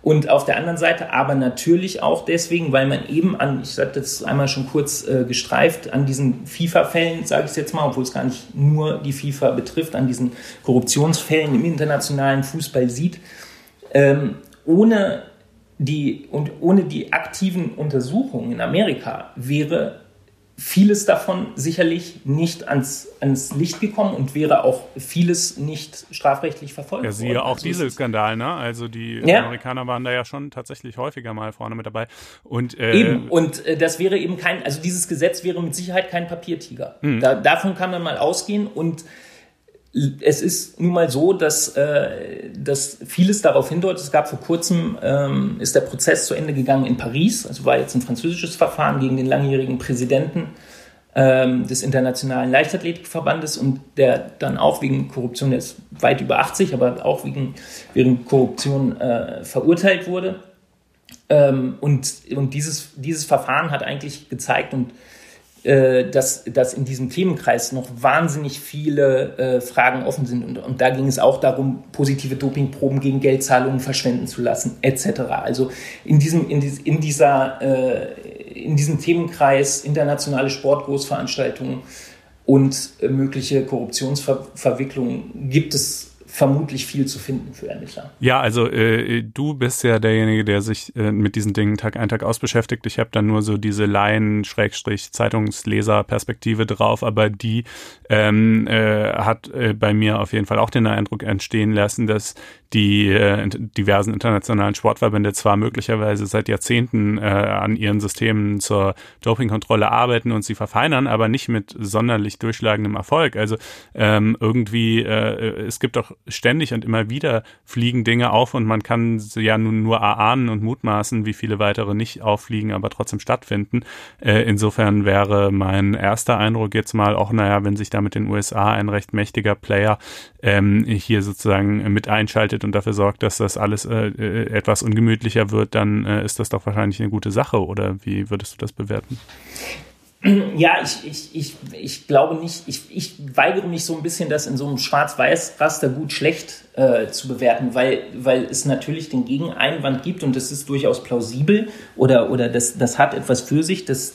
Und auf der anderen Seite aber natürlich auch deswegen, weil man eben an, ich hatte das einmal schon kurz äh, gestreift, an diesen FIFA-Fällen, sage ich es jetzt mal, obwohl es gar nicht nur die FIFA betrifft, an diesen Korruptionsfällen im internationalen Fußball sieht, ähm, ohne die und ohne die aktiven Untersuchungen in Amerika wäre vieles davon sicherlich nicht ans, ans Licht gekommen und wäre auch vieles nicht strafrechtlich verfolgt ja, siehe worden. auch also Dieselskandal, ne? Also die ja. Amerikaner waren da ja schon tatsächlich häufiger mal vorne mit dabei. Und, äh, eben, und äh, das wäre eben kein, also dieses Gesetz wäre mit Sicherheit kein Papiertiger. Mhm. Da, davon kann man mal ausgehen und es ist nun mal so, dass, äh, dass vieles darauf hindeutet. Es gab vor kurzem, ähm, ist der Prozess zu Ende gegangen in Paris. Also war jetzt ein französisches Verfahren gegen den langjährigen Präsidenten ähm, des Internationalen Leichtathletikverbandes und der dann auch wegen Korruption, der ist weit über 80, aber auch wegen, wegen Korruption äh, verurteilt wurde. Ähm, und und dieses, dieses Verfahren hat eigentlich gezeigt und äh, dass, dass in diesem Themenkreis noch wahnsinnig viele äh, Fragen offen sind. Und, und da ging es auch darum, positive Dopingproben gegen Geldzahlungen verschwenden zu lassen, etc. Also in diesem, in, dies, in dieser, äh, in diesem Themenkreis internationale Sportgroßveranstaltungen und äh, mögliche Korruptionsverwicklungen gibt es vermutlich viel zu finden für Ermittler. Ja, also äh, du bist ja derjenige, der sich äh, mit diesen Dingen Tag ein, Tag aus beschäftigt. Ich habe dann nur so diese Laien-Zeitungsleser-Perspektive drauf, aber die ähm, äh, hat äh, bei mir auf jeden Fall auch den Eindruck entstehen lassen, dass die äh, diversen internationalen Sportverbände zwar möglicherweise seit Jahrzehnten äh, an ihren Systemen zur Dopingkontrolle arbeiten und sie verfeinern, aber nicht mit sonderlich durchschlagendem Erfolg. Also ähm, irgendwie, äh, es gibt auch ständig und immer wieder fliegen Dinge auf und man kann ja nun nur erahnen und mutmaßen, wie viele weitere nicht auffliegen, aber trotzdem stattfinden. Äh, insofern wäre mein erster Eindruck jetzt mal auch, naja, wenn sich da mit den USA ein recht mächtiger Player ähm, hier sozusagen mit einschaltet, arbeitet und dafür sorgt, dass das alles äh, äh, etwas ungemütlicher wird, dann äh, ist das doch wahrscheinlich eine gute Sache. Oder wie würdest du das bewerten? Ja, ich, ich, ich, ich glaube nicht, ich, ich weigere mich so ein bisschen, das in so einem Schwarz-Weiß-Raster gut-schlecht äh, zu bewerten, weil, weil es natürlich den Gegeneinwand gibt und das ist durchaus plausibel oder, oder das, das hat etwas für sich, dass,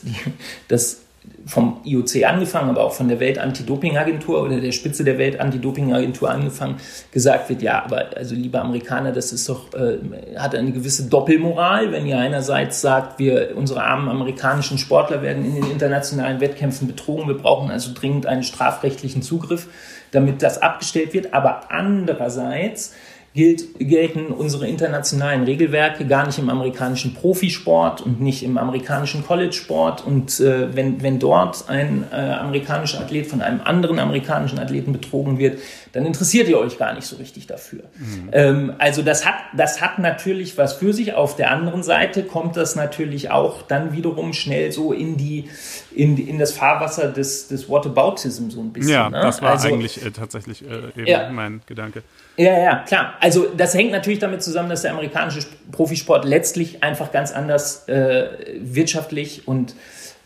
dass vom IOC angefangen, aber auch von der Welt-Anti-Doping-Agentur oder der Spitze der Welt-Anti-Doping-Agentur angefangen, gesagt wird, ja, aber also liebe Amerikaner, das ist doch, äh, hat eine gewisse Doppelmoral, wenn ihr einerseits sagt, wir, unsere armen amerikanischen Sportler werden in den internationalen Wettkämpfen betrogen, wir brauchen also dringend einen strafrechtlichen Zugriff, damit das abgestellt wird, aber andererseits gilt, gelten unsere internationalen Regelwerke gar nicht im amerikanischen Profisport und nicht im amerikanischen College-Sport. Und äh, wenn, wenn dort ein äh, amerikanischer Athlet von einem anderen amerikanischen Athleten betrogen wird, dann interessiert ihr euch gar nicht so richtig dafür. Mhm. Ähm, also das hat, das hat natürlich was für sich. Auf der anderen Seite kommt das natürlich auch dann wiederum schnell so in die, in, in das Fahrwasser des, des Whataboutism so ein bisschen. Ja, ne? das war also, eigentlich äh, tatsächlich äh, eben ja. mein Gedanke. Ja, ja, klar. Also das hängt natürlich damit zusammen, dass der amerikanische Profisport letztlich einfach ganz anders äh, wirtschaftlich und,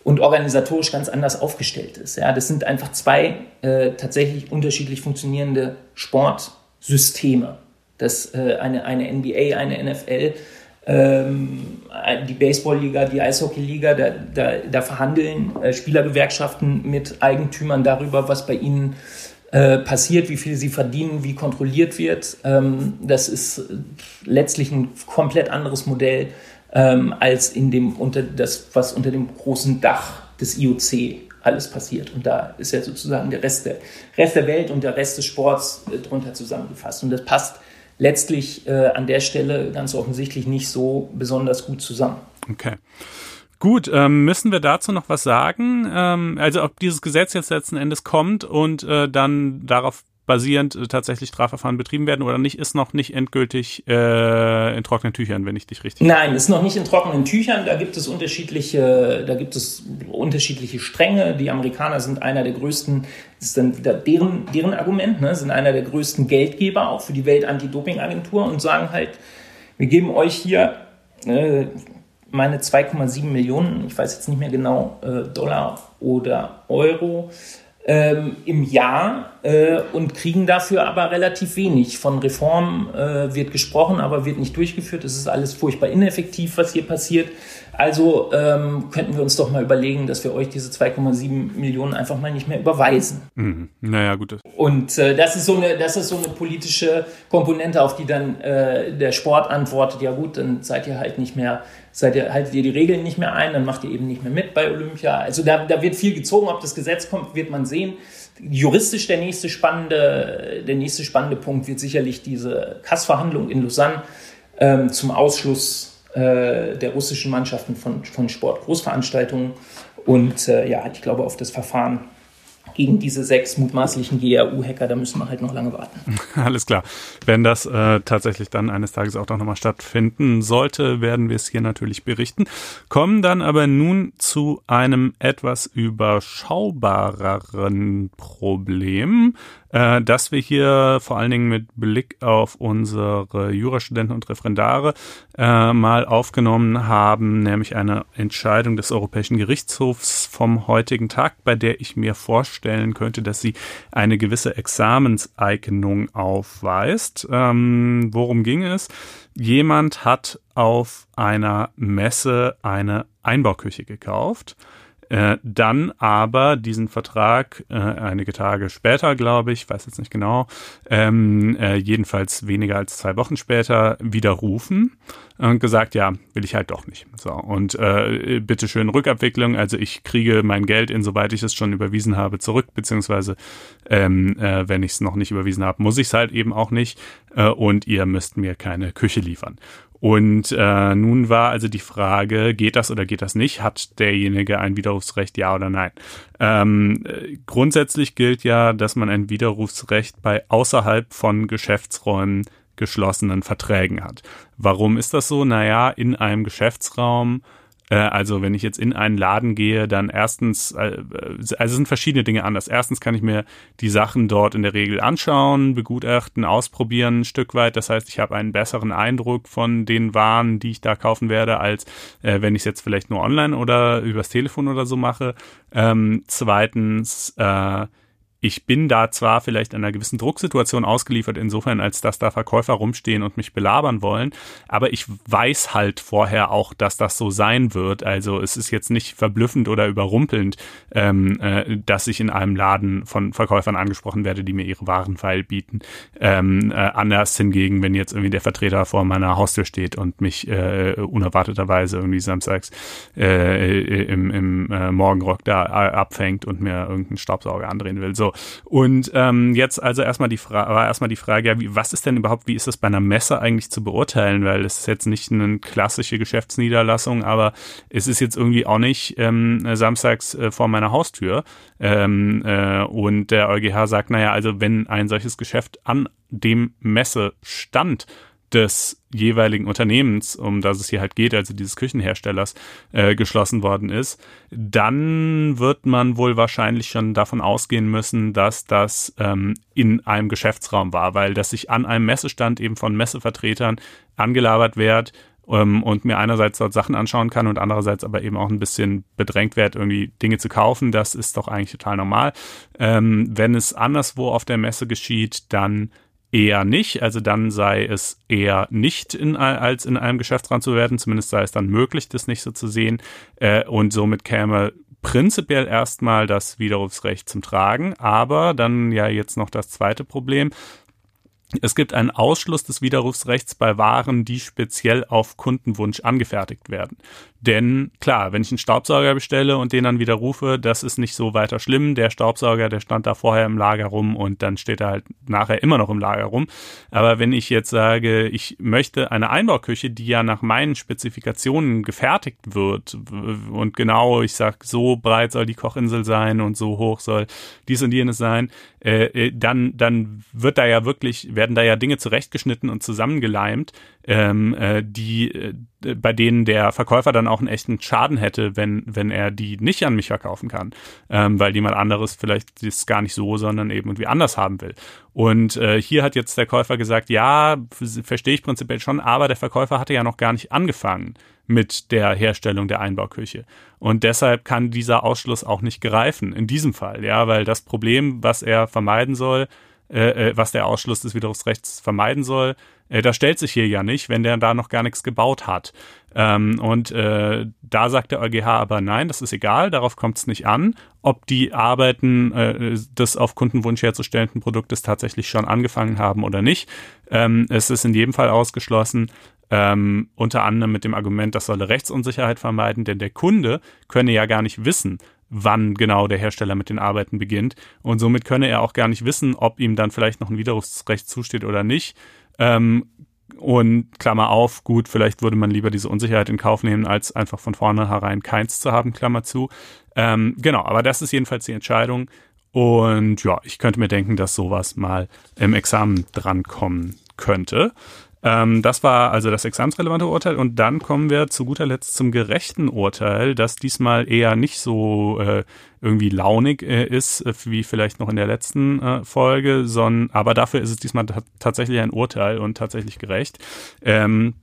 und organisatorisch ganz anders aufgestellt ist. Ja, das sind einfach zwei äh, tatsächlich unterschiedlich funktionierende Sportsysteme. Das äh, eine, eine NBA, eine NFL ähm, die Baseballliga, die Eishockeyliga, da, da, da verhandeln äh, Spielergewerkschaften mit Eigentümern darüber, was bei ihnen äh, passiert, wie viel sie verdienen, wie kontrolliert wird. Ähm, das ist letztlich ein komplett anderes Modell ähm, als in dem unter das, was unter dem großen Dach des IOC alles passiert. Und da ist ja sozusagen der Rest der, Rest der Welt und der Rest des Sports äh, drunter zusammengefasst. Und das passt letztlich äh, an der Stelle ganz offensichtlich nicht so besonders gut zusammen. Okay. Gut, ähm, müssen wir dazu noch was sagen? Ähm, also ob dieses Gesetz jetzt letzten Endes kommt und äh, dann darauf basierend äh, tatsächlich Strafverfahren betrieben werden oder nicht, ist noch nicht endgültig äh, in trockenen Tüchern, wenn ich dich richtig. Nein, ist noch nicht in trockenen Tüchern. Da gibt es unterschiedliche, da gibt es unterschiedliche Stränge. Die Amerikaner sind einer der größten, das ist dann wieder deren, deren Argument, ne, sind einer der größten Geldgeber auch für die Welt-Anti-Doping-Agentur und sagen halt, wir geben euch hier äh, meine 2,7 Millionen, ich weiß jetzt nicht mehr genau, äh, Dollar oder Euro ähm, im Jahr äh, und kriegen dafür aber relativ wenig. Von Reformen äh, wird gesprochen, aber wird nicht durchgeführt. Es ist alles furchtbar ineffektiv, was hier passiert. Also ähm, könnten wir uns doch mal überlegen, dass wir euch diese 2,7 Millionen einfach mal nicht mehr überweisen. Mhm. Naja, gut. Und äh, das, ist so eine, das ist so eine politische Komponente, auf die dann äh, der Sport antwortet, ja gut, dann seid ihr halt nicht mehr seid ihr, haltet ihr die Regeln nicht mehr ein, dann macht ihr eben nicht mehr mit bei Olympia. Also da, da wird viel gezogen. Ob das Gesetz kommt, wird man sehen. Juristisch der nächste spannende, der nächste spannende Punkt wird sicherlich diese Kassverhandlung in Lausanne ähm, zum Ausschluss äh, der russischen Mannschaften von, von Sportgroßveranstaltungen. Und äh, ja, ich glaube, auf das Verfahren gegen diese sechs mutmaßlichen GRU-Hacker, da müssen wir halt noch lange warten. Alles klar. Wenn das äh, tatsächlich dann eines Tages auch noch mal stattfinden sollte, werden wir es hier natürlich berichten. Kommen dann aber nun zu einem etwas überschaubareren Problem äh, dass wir hier vor allen Dingen mit Blick auf unsere Jurastudenten und Referendare äh, mal aufgenommen haben, nämlich eine Entscheidung des Europäischen Gerichtshofs vom heutigen Tag, bei der ich mir vorstellen könnte, dass sie eine gewisse Examenseignung aufweist. Ähm, worum ging es? Jemand hat auf einer Messe eine Einbauküche gekauft äh, dann aber diesen Vertrag äh, einige Tage später, glaube ich, weiß jetzt nicht genau, ähm, äh, jedenfalls weniger als zwei Wochen später widerrufen und gesagt, ja, will ich halt doch nicht. So und äh, bitteschön Rückabwicklung. Also ich kriege mein Geld, insoweit ich es schon überwiesen habe, zurück, beziehungsweise ähm, äh, wenn ich es noch nicht überwiesen habe, muss ich es halt eben auch nicht. Äh, und ihr müsst mir keine Küche liefern. Und äh, nun war also die Frage, geht das oder geht das nicht? Hat derjenige ein Widerrufsrecht, ja oder nein? Ähm, grundsätzlich gilt ja, dass man ein Widerrufsrecht bei außerhalb von Geschäftsräumen geschlossenen Verträgen hat. Warum ist das so? Naja, in einem Geschäftsraum äh, also wenn ich jetzt in einen Laden gehe, dann erstens, äh, also es sind verschiedene Dinge anders. Erstens kann ich mir die Sachen dort in der Regel anschauen, begutachten, ausprobieren ein Stück weit. Das heißt, ich habe einen besseren Eindruck von den Waren, die ich da kaufen werde, als äh, wenn ich es jetzt vielleicht nur online oder übers Telefon oder so mache. Ähm, zweitens, äh, ich bin da zwar vielleicht einer gewissen Drucksituation ausgeliefert, insofern, als dass da Verkäufer rumstehen und mich belabern wollen, aber ich weiß halt vorher auch, dass das so sein wird. Also es ist jetzt nicht verblüffend oder überrumpelnd, ähm, äh, dass ich in einem Laden von Verkäufern angesprochen werde, die mir ihre Waren feilbieten. Ähm, äh, anders hingegen, wenn jetzt irgendwie der Vertreter vor meiner Haustür steht und mich äh, unerwarteterweise irgendwie samstags äh, im, im äh, Morgenrock da äh, abfängt und mir irgendeinen Staubsauger andrehen will. So, und ähm, jetzt also erstmal die Frage, war erstmal die Frage, ja, wie, was ist denn überhaupt, wie ist das bei einer Messe eigentlich zu beurteilen? Weil es ist jetzt nicht eine klassische Geschäftsniederlassung, aber es ist jetzt irgendwie auch nicht ähm, samstags äh, vor meiner Haustür. Ähm, äh, und der EuGH sagt, naja, also wenn ein solches Geschäft an dem Messestand des jeweiligen Unternehmens, um das es hier halt geht, also dieses Küchenherstellers, äh, geschlossen worden ist, dann wird man wohl wahrscheinlich schon davon ausgehen müssen, dass das ähm, in einem Geschäftsraum war, weil das sich an einem Messestand eben von Messevertretern angelabert wird ähm, und mir einerseits dort Sachen anschauen kann und andererseits aber eben auch ein bisschen bedrängt wird, irgendwie Dinge zu kaufen, das ist doch eigentlich total normal. Ähm, wenn es anderswo auf der Messe geschieht, dann eher nicht. Also dann sei es eher nicht in, als in einem Geschäftsraum zu werden. Zumindest sei es dann möglich, das nicht so zu sehen. Äh, und somit käme prinzipiell erstmal das Widerrufsrecht zum Tragen. Aber dann ja jetzt noch das zweite Problem. Es gibt einen Ausschluss des Widerrufsrechts bei Waren, die speziell auf Kundenwunsch angefertigt werden. Denn klar, wenn ich einen Staubsauger bestelle und den dann wieder rufe, das ist nicht so weiter schlimm. Der Staubsauger, der stand da vorher im Lager rum und dann steht er halt nachher immer noch im Lager rum. Aber wenn ich jetzt sage, ich möchte eine Einbauküche, die ja nach meinen Spezifikationen gefertigt wird und genau, ich sag, so breit soll die Kochinsel sein und so hoch soll dies und jenes sein, äh, äh dann, dann wird da ja wirklich, werden da ja Dinge zurechtgeschnitten und zusammengeleimt, ähm, äh, die, äh, bei denen der Verkäufer dann auch einen echten Schaden hätte, wenn, wenn er die nicht an mich verkaufen kann, ähm, weil jemand anderes vielleicht das gar nicht so, sondern eben irgendwie anders haben will. Und äh, hier hat jetzt der Käufer gesagt, ja, verstehe ich prinzipiell schon, aber der Verkäufer hatte ja noch gar nicht angefangen mit der Herstellung der Einbauküche. Und deshalb kann dieser Ausschluss auch nicht greifen, in diesem Fall, ja, weil das Problem, was er vermeiden soll, äh, äh was der Ausschluss des Widerrufsrechts vermeiden soll, äh, das stellt sich hier ja nicht, wenn der da noch gar nichts gebaut hat. Ähm, und äh, da sagt der EuGH aber nein, das ist egal, darauf kommt es nicht an, ob die Arbeiten äh, des auf Kundenwunsch herzustellenden Produktes tatsächlich schon angefangen haben oder nicht. Ähm, es ist in jedem Fall ausgeschlossen, ähm, unter anderem mit dem Argument, das solle Rechtsunsicherheit vermeiden, denn der Kunde könne ja gar nicht wissen, wann genau der Hersteller mit den Arbeiten beginnt. Und somit könne er auch gar nicht wissen, ob ihm dann vielleicht noch ein Widerrufsrecht zusteht oder nicht. Ähm, und Klammer auf, gut, vielleicht würde man lieber diese Unsicherheit in Kauf nehmen, als einfach von vornherein keins zu haben, Klammer zu. Ähm, genau, aber das ist jedenfalls die Entscheidung. Und ja, ich könnte mir denken, dass sowas mal im Examen drankommen könnte. Ähm, das war also das examensrelevante Urteil und dann kommen wir zu guter Letzt zum gerechten Urteil, das diesmal eher nicht so äh, irgendwie launig äh, ist, äh, wie vielleicht noch in der letzten äh, Folge, sondern aber dafür ist es diesmal tatsächlich ein Urteil und tatsächlich gerecht. Ähm,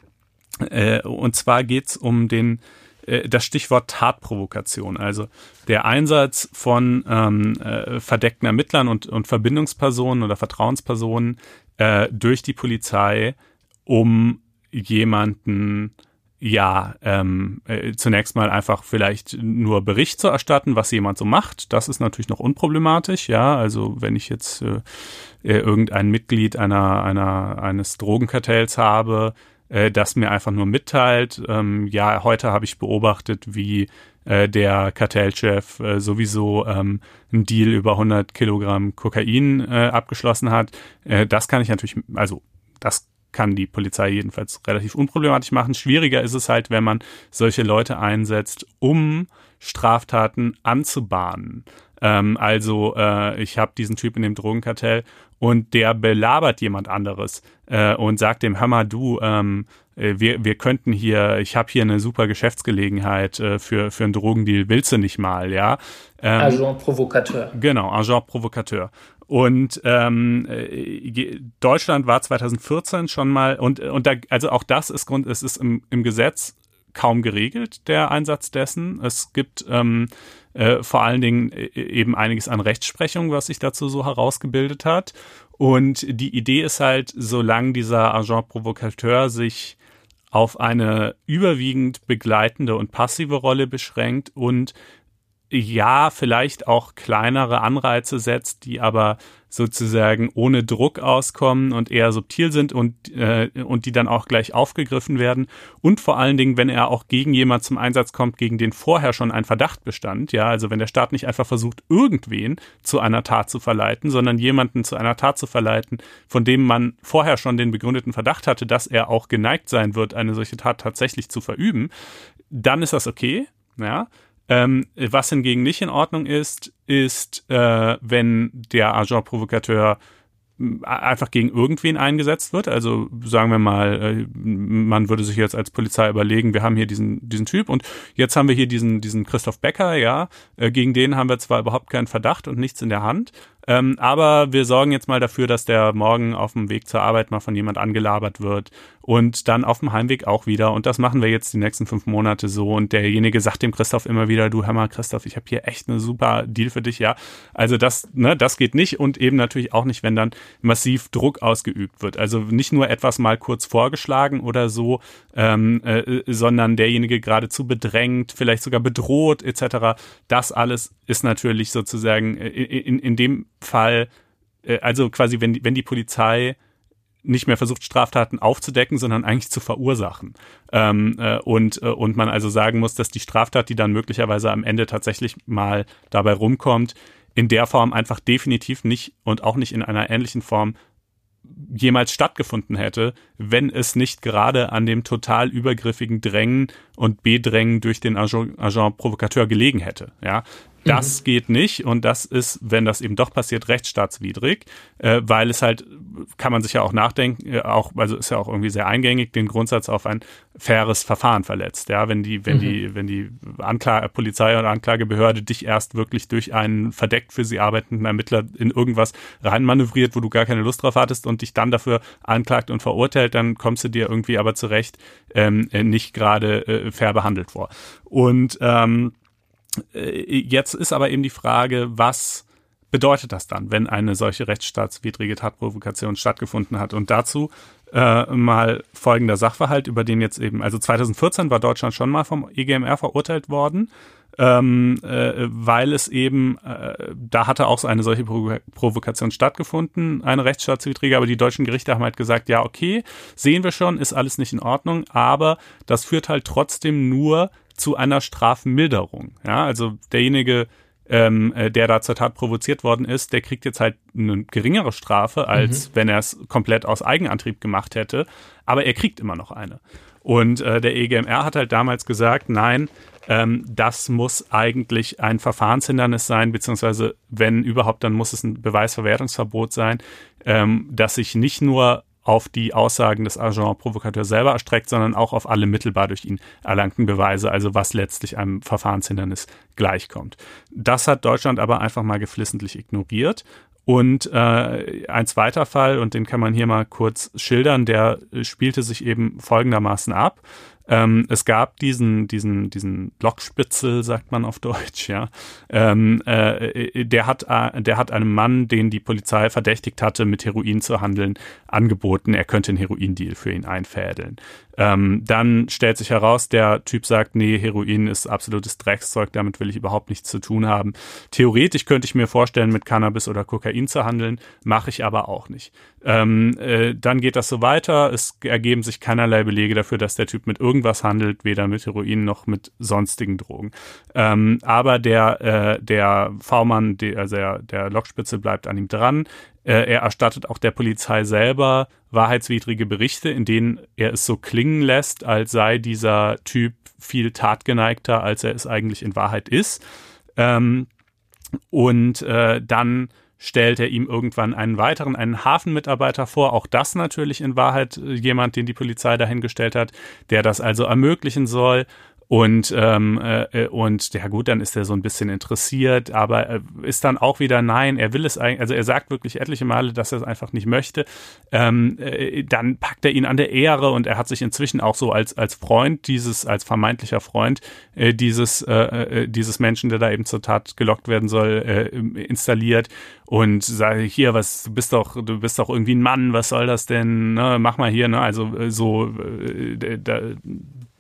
äh, und zwar geht's um den äh, das Stichwort Tatprovokation, also der Einsatz von ähm, äh, verdeckten Ermittlern und, und Verbindungspersonen oder Vertrauenspersonen äh, durch die Polizei um jemanden ja, ähm, äh, zunächst mal einfach vielleicht nur Bericht zu erstatten, was jemand so macht. Das ist natürlich noch unproblematisch, ja. Also wenn ich jetzt äh, äh irgendein Mitglied einer, einer, eines Drogenkartells habe, äh, das mir einfach nur mitteilt, ähm, ja, heute habe ich beobachtet, wie äh, der Kartellchef äh, sowieso ähm, einen Deal über 100 Kilogramm Kokain äh, abgeschlossen hat. Äh, das kann ich natürlich, also das kann die Polizei jedenfalls relativ unproblematisch machen. Schwieriger ist es halt, wenn man solche Leute einsetzt, um Straftaten anzubahnen. Ähm, also äh, ich habe diesen Typ in dem Drogenkartell und der belabert jemand anderes äh, und sagt dem, hör mal du, ähm, äh, wir, wir könnten hier, ich habe hier eine super Geschäftsgelegenheit äh, für, für einen Drogendeal, willst du nicht mal, ja? Ähm, Agent Provocateur. Genau, Agent Provocateur. Und ähm, äh, Deutschland war 2014 schon mal und und da, also auch das ist Grund, es ist im, im Gesetz kaum geregelt der Einsatz dessen. Es gibt ähm, äh, vor allen Dingen äh, eben einiges an Rechtsprechung, was sich dazu so herausgebildet hat. Und die Idee ist halt, solange dieser Agent Provocateur sich auf eine überwiegend begleitende und passive Rolle beschränkt und ja, vielleicht auch kleinere Anreize setzt, die aber sozusagen ohne Druck auskommen und eher subtil sind und, äh, und die dann auch gleich aufgegriffen werden. Und vor allen Dingen, wenn er auch gegen jemand zum Einsatz kommt, gegen den vorher schon ein Verdacht bestand. Ja, also wenn der Staat nicht einfach versucht, irgendwen zu einer Tat zu verleiten, sondern jemanden zu einer Tat zu verleiten, von dem man vorher schon den begründeten Verdacht hatte, dass er auch geneigt sein wird, eine solche Tat tatsächlich zu verüben, dann ist das okay. Ja, ähm, was hingegen nicht in Ordnung ist, ist, äh, wenn der Agent Provocateur einfach gegen irgendwen eingesetzt wird. Also sagen wir mal, äh, man würde sich jetzt als Polizei überlegen, wir haben hier diesen, diesen Typ und jetzt haben wir hier diesen, diesen Christoph Becker, ja, äh, gegen den haben wir zwar überhaupt keinen Verdacht und nichts in der Hand, ähm, aber wir sorgen jetzt mal dafür, dass der morgen auf dem Weg zur Arbeit mal von jemand angelabert wird und dann auf dem Heimweg auch wieder. Und das machen wir jetzt die nächsten fünf Monate so. Und derjenige sagt dem Christoph immer wieder, du hör mal, Christoph, ich habe hier echt eine super Deal für dich, ja. Also das, ne, das geht nicht und eben natürlich auch nicht, wenn dann massiv Druck ausgeübt wird. Also nicht nur etwas mal kurz vorgeschlagen oder so, ähm, äh, sondern derjenige geradezu bedrängt, vielleicht sogar bedroht etc. Das alles ist natürlich sozusagen äh, in, in dem Fall, äh, also quasi, wenn, wenn die Polizei nicht mehr versucht, Straftaten aufzudecken, sondern eigentlich zu verursachen. Ähm, äh, und, äh, und man also sagen muss, dass die Straftat, die dann möglicherweise am Ende tatsächlich mal dabei rumkommt, in der Form einfach definitiv nicht und auch nicht in einer ähnlichen Form jemals stattgefunden hätte, wenn es nicht gerade an dem total übergriffigen Drängen und Bedrängen durch den Agent, Agent Provokateur gelegen hätte. Ja, das mhm. geht nicht und das ist, wenn das eben doch passiert, rechtsstaatswidrig, äh, weil es halt, kann man sich ja auch nachdenken, äh, auch, also ist ja auch irgendwie sehr eingängig, den Grundsatz auf ein faires Verfahren verletzt. Ja, wenn die, wenn mhm. die, wenn die Anklage, Polizei oder Anklagebehörde dich erst wirklich durch einen verdeckt für sie arbeitenden Ermittler in irgendwas reinmanövriert, wo du gar keine Lust drauf hattest und dich dann dafür anklagt und verurteilt, dann kommst du dir irgendwie aber zurecht ähm, nicht gerade äh, fair behandelt vor. Und ähm, äh, jetzt ist aber eben die Frage, was bedeutet das dann, wenn eine solche rechtsstaatswidrige Tatprovokation stattgefunden hat? Und dazu äh, mal folgender Sachverhalt, über den jetzt eben, also 2014 war Deutschland schon mal vom EGMR verurteilt worden, ähm, äh, weil es eben, äh, da hatte auch so eine solche Provo Provokation stattgefunden, eine rechtsstaatswidrige, aber die deutschen Gerichte haben halt gesagt, ja, okay, sehen wir schon, ist alles nicht in Ordnung, aber das führt halt trotzdem nur zu einer Strafmilderung. Ja, also derjenige, ähm, äh, der da zur Tat provoziert worden ist, der kriegt jetzt halt eine geringere Strafe, als mhm. wenn er es komplett aus Eigenantrieb gemacht hätte. Aber er kriegt immer noch eine. Und äh, der EGMR hat halt damals gesagt, nein, ähm, das muss eigentlich ein Verfahrenshindernis sein, beziehungsweise wenn überhaupt, dann muss es ein Beweisverwertungsverbot sein, ähm, das sich nicht nur auf die Aussagen des Agent Provocateur selber erstreckt, sondern auch auf alle mittelbar durch ihn erlangten Beweise, also was letztlich einem Verfahrenshindernis gleichkommt. Das hat Deutschland aber einfach mal geflissentlich ignoriert. Und äh, ein zweiter Fall, und den kann man hier mal kurz schildern, der spielte sich eben folgendermaßen ab. Ähm, es gab diesen, diesen, diesen Lockspitzel, sagt man auf Deutsch, ja. Ähm, äh, der hat, äh, der hat einem Mann, den die Polizei verdächtigt hatte, mit Heroin zu handeln, angeboten, er könnte einen Heroindeal für ihn einfädeln. Ähm, dann stellt sich heraus, der Typ sagt, nee, Heroin ist absolutes Dreckszeug, damit will ich überhaupt nichts zu tun haben. Theoretisch könnte ich mir vorstellen, mit Cannabis oder Kokain zu handeln, mache ich aber auch nicht. Ähm, äh, dann geht das so weiter, es ergeben sich keinerlei Belege dafür, dass der Typ mit irgendwas handelt, weder mit Heroin noch mit sonstigen Drogen. Ähm, aber der, äh, der V-Mann, also der, der Lockspitze bleibt an ihm dran. Äh, er erstattet auch der Polizei selber wahrheitswidrige Berichte, in denen er es so klingen lässt, als sei dieser Typ viel tatgeneigter, als er es eigentlich in Wahrheit ist. Ähm, und äh, dann stellt er ihm irgendwann einen weiteren, einen Hafenmitarbeiter vor, auch das natürlich in Wahrheit äh, jemand, den die Polizei dahingestellt hat, der das also ermöglichen soll. Und, ähm, äh, und ja gut, dann ist er so ein bisschen interessiert, aber äh, ist dann auch wieder nein, er will es eigentlich, also er sagt wirklich etliche Male, dass er es einfach nicht möchte. Ähm, äh, dann packt er ihn an der Ehre und er hat sich inzwischen auch so als, als Freund dieses, als vermeintlicher Freund äh, dieses, äh, äh dieses Menschen, der da eben zur Tat gelockt werden soll, äh, installiert und sage hier, was, du bist doch, du bist doch irgendwie ein Mann, was soll das denn, ne? mach mal hier, ne? Also äh, so, äh, da,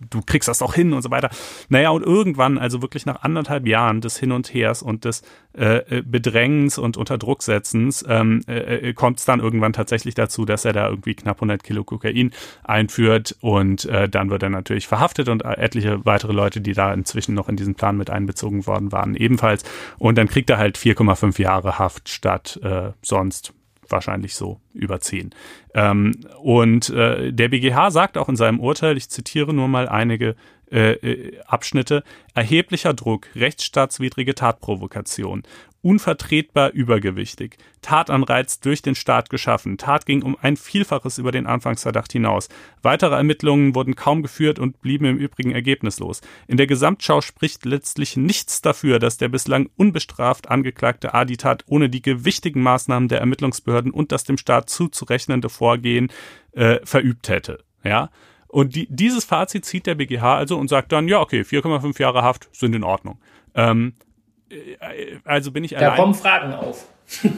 du kriegst das doch hin und so weiter. Naja, und irgendwann, also wirklich nach anderthalb Jahren des Hin und Hers und des äh, äh Bedrängens und Unterdrucksetzens, ähm, äh, äh kommt es dann irgendwann tatsächlich dazu, dass er da irgendwie knapp 100 Kilo Kokain einführt und äh, dann wird er natürlich verhaftet und etliche weitere Leute, die da inzwischen noch in diesen Plan mit einbezogen worden waren, ebenfalls. Und dann kriegt er halt 4,5 Jahre Haft statt äh, sonst wahrscheinlich so über zehn. Ähm, und äh, der BGH sagt auch in seinem Urteil, ich zitiere nur mal einige äh, äh, Abschnitte, erheblicher Druck, rechtsstaatswidrige Tatprovokation, unvertretbar übergewichtig. Tatanreiz durch den Staat geschaffen. Tat ging um ein Vielfaches über den Anfangsverdacht hinaus. Weitere Ermittlungen wurden kaum geführt und blieben im Übrigen ergebnislos. In der Gesamtschau spricht letztlich nichts dafür, dass der bislang unbestraft angeklagte Adi Tat ohne die gewichtigen Maßnahmen der Ermittlungsbehörden und das dem Staat zuzurechnende Vorgehen äh, verübt hätte. Ja, und die, dieses Fazit zieht der BGH also und sagt dann, ja, okay, 4,5 Jahre Haft sind in Ordnung. Ähm, äh, also bin ich da allein. Da kommen Fragen auf.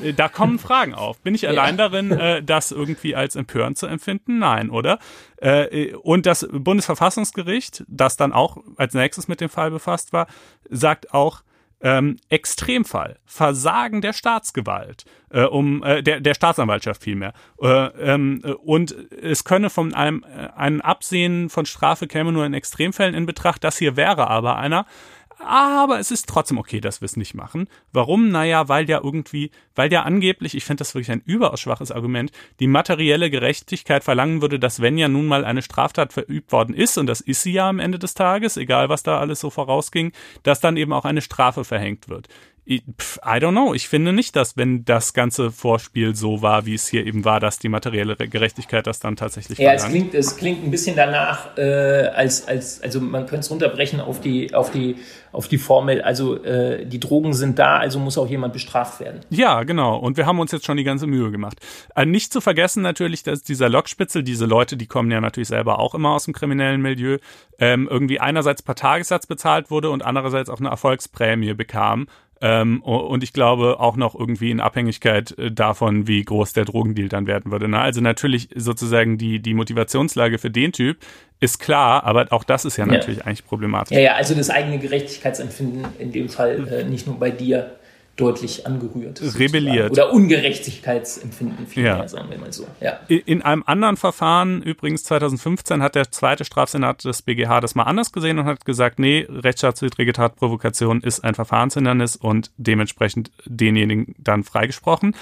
Äh, da kommen Fragen auf. Bin ich ja. allein darin, äh, das irgendwie als empörend zu empfinden? Nein, oder? Äh, und das Bundesverfassungsgericht, das dann auch als nächstes mit dem Fall befasst war, sagt auch, ähm, Extremfall, Versagen der Staatsgewalt, äh, um äh, der, der Staatsanwaltschaft vielmehr. Äh, ähm, und es könne von einem, äh, einem Absehen von Strafe käme nur in Extremfällen in Betracht. Das hier wäre aber einer, aber es ist trotzdem okay, dass wir es nicht machen. Warum? Naja, weil ja irgendwie, weil ja angeblich, ich finde das wirklich ein überaus schwaches Argument, die materielle Gerechtigkeit verlangen würde, dass wenn ja nun mal eine Straftat verübt worden ist, und das ist sie ja am Ende des Tages, egal was da alles so vorausging, dass dann eben auch eine Strafe verhängt wird. I don't know. Ich finde nicht, dass wenn das ganze Vorspiel so war, wie es hier eben war, dass die materielle Gerechtigkeit das dann tatsächlich Ja, es klingt, es klingt ein bisschen danach, äh, als, als, also man könnte es runterbrechen auf die, auf die, auf die Formel, also äh, die Drogen sind da, also muss auch jemand bestraft werden. Ja, genau. Und wir haben uns jetzt schon die ganze Mühe gemacht. Äh, nicht zu vergessen natürlich, dass dieser Lockspitzel, diese Leute, die kommen ja natürlich selber auch immer aus dem kriminellen Milieu, ähm, irgendwie einerseits per Tagessatz bezahlt wurde und andererseits auch eine Erfolgsprämie bekam ähm, und ich glaube auch noch irgendwie in Abhängigkeit äh, davon, wie groß der Drogendeal dann werden würde. Ne? Also natürlich sozusagen die, die Motivationslage für den Typ ist klar, aber auch das ist ja, ja. natürlich eigentlich problematisch. Ja, ja, also das eigene Gerechtigkeitsempfinden in dem Fall äh, nicht nur bei dir deutlich angerührt. Rebelliert. Oder Ungerechtigkeitsempfinden vielmehr, ja. sagen wir mal so. Ja. In einem anderen Verfahren, übrigens 2015, hat der zweite Strafsenat des BGH das mal anders gesehen und hat gesagt, nee, rechtsstaatswidrige Tatprovokation ist ein Verfahrenshindernis und dementsprechend denjenigen dann freigesprochen.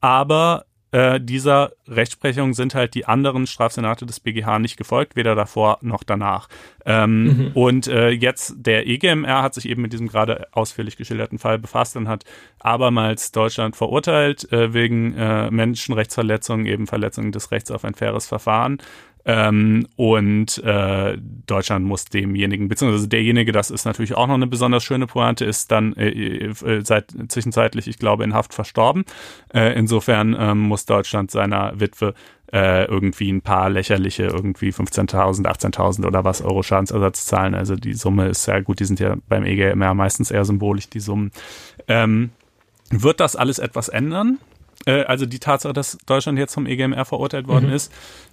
Aber äh, dieser Rechtsprechung sind halt die anderen Strafsenate des BGH nicht gefolgt, weder davor noch danach. Ähm, mhm. Und äh, jetzt der EGMR hat sich eben mit diesem gerade ausführlich geschilderten Fall befasst und hat abermals Deutschland verurteilt äh, wegen äh, Menschenrechtsverletzungen, eben Verletzungen des Rechts auf ein faires Verfahren. Ähm, und äh, Deutschland muss demjenigen, beziehungsweise derjenige, das ist natürlich auch noch eine besonders schöne Pointe, ist dann äh, äh, seit zwischenzeitlich, ich glaube, in Haft verstorben. Äh, insofern ähm, muss Deutschland seiner Witwe äh, irgendwie ein paar lächerliche, irgendwie 15.000, 18.000 oder was Euro Schadensersatz zahlen. Also die Summe ist sehr gut, die sind ja beim EGMR meistens eher symbolisch, die Summen. Ähm, wird das alles etwas ändern? Äh, also die Tatsache, dass Deutschland jetzt vom EGMR verurteilt worden mhm. ist,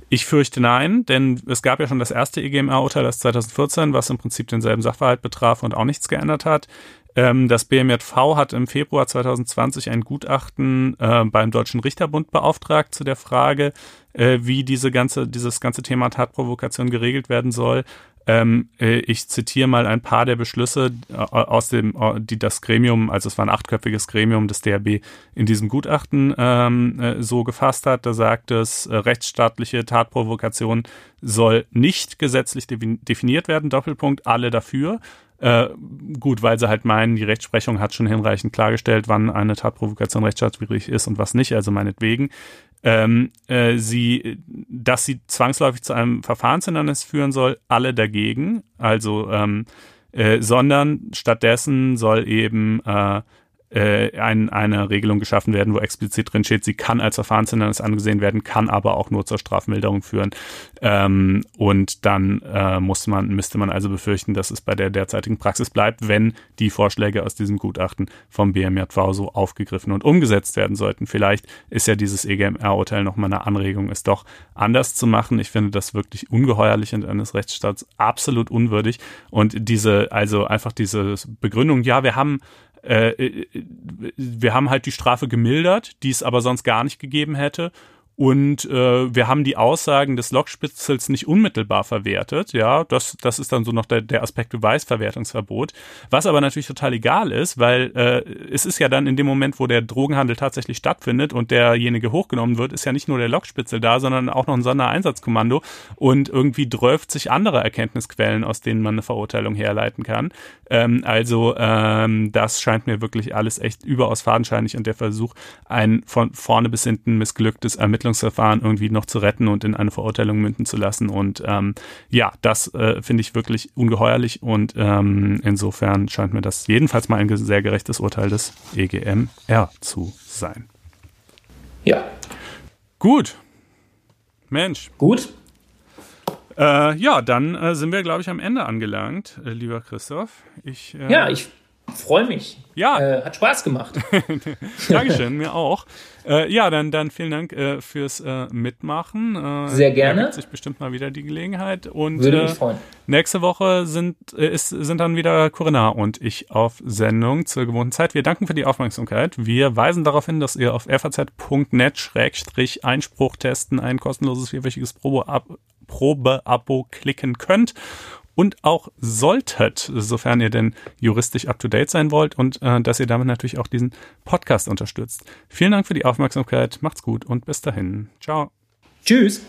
ich fürchte nein, denn es gab ja schon das erste EGMR-Urteil, das 2014, was im Prinzip denselben Sachverhalt betraf und auch nichts geändert hat. Ähm, das BMJV hat im Februar 2020 ein Gutachten äh, beim Deutschen Richterbund beauftragt zu der Frage, äh, wie diese ganze, dieses ganze Thema Tatprovokation geregelt werden soll. Ähm, äh, ich zitiere mal ein paar der Beschlüsse äh, aus dem, äh, die das Gremium, also es war ein achtköpfiges Gremium des DRB, in diesem Gutachten ähm, äh, so gefasst hat. Da sagt es, rechtsstaatliche Tatprovokation soll nicht gesetzlich definiert werden. Doppelpunkt, alle dafür. Äh, gut, weil sie halt meinen, die Rechtsprechung hat schon hinreichend klargestellt, wann eine Tatprovokation rechtsstaatswidrig ist und was nicht, also meinetwegen ähm, äh, sie, dass sie zwangsläufig zu einem Verfahrenshindernis führen soll, alle dagegen. Also, ähm, äh, sondern stattdessen soll eben äh, äh, ein, eine Regelung geschaffen werden, wo explizit drin steht, sie kann als Verfahrenshindernis angesehen werden, kann aber auch nur zur Strafmilderung führen. Ähm, und dann äh, muss man, müsste man also befürchten, dass es bei der derzeitigen Praxis bleibt, wenn die Vorschläge aus diesem Gutachten vom BMJV so aufgegriffen und umgesetzt werden sollten. Vielleicht ist ja dieses EGMR-Urteil nochmal eine Anregung, es doch anders zu machen. Ich finde das wirklich ungeheuerlich und eines Rechtsstaats absolut unwürdig. Und diese, also einfach diese Begründung, ja, wir haben äh, äh, wir haben halt die Strafe gemildert, die es aber sonst gar nicht gegeben hätte. Und äh, wir haben die Aussagen des Lokspitzels nicht unmittelbar verwertet. Ja, das, das ist dann so noch der, der Aspekt Beweisverwertungsverbot. Was aber natürlich total egal ist, weil äh, es ist ja dann in dem Moment, wo der Drogenhandel tatsächlich stattfindet und derjenige hochgenommen wird, ist ja nicht nur der Lokspitzel da, sondern auch noch ein Sondereinsatzkommando und irgendwie dräuft sich andere Erkenntnisquellen, aus denen man eine Verurteilung herleiten kann. Ähm, also ähm, das scheint mir wirklich alles echt überaus fadenscheinig und der Versuch, ein von vorne bis hinten missglücktes Ermittlungsverfahren Ermittlungsverfahren irgendwie noch zu retten und in eine Verurteilung münden zu lassen. Und ähm, ja, das äh, finde ich wirklich ungeheuerlich und ähm, insofern scheint mir das jedenfalls mal ein sehr gerechtes Urteil des EGMR zu sein. Ja. Gut. Mensch. Gut. Äh, ja, dann äh, sind wir, glaube ich, am Ende angelangt, äh, lieber Christoph. Ich, äh, ja, ich freue mich. Ja. Äh, hat Spaß gemacht. Dankeschön, mir auch. Äh, ja, dann, dann vielen Dank äh, fürs äh, Mitmachen. Äh, Sehr gerne. Da sich bestimmt mal wieder die Gelegenheit. Und, Würde mich äh, freuen. Nächste Woche sind, ist, sind dann wieder Corinna und ich auf Sendung zur gewohnten Zeit. Wir danken für die Aufmerksamkeit. Wir weisen darauf hin, dass ihr auf faz.net-einspruch testen ein kostenloses vierwöchiges Probe-Abo Probe klicken könnt und auch solltet, sofern ihr denn juristisch up-to-date sein wollt und äh, dass ihr damit natürlich auch diesen Podcast unterstützt. Vielen Dank für die Aufmerksamkeit, macht's gut und bis dahin. Ciao. Tschüss.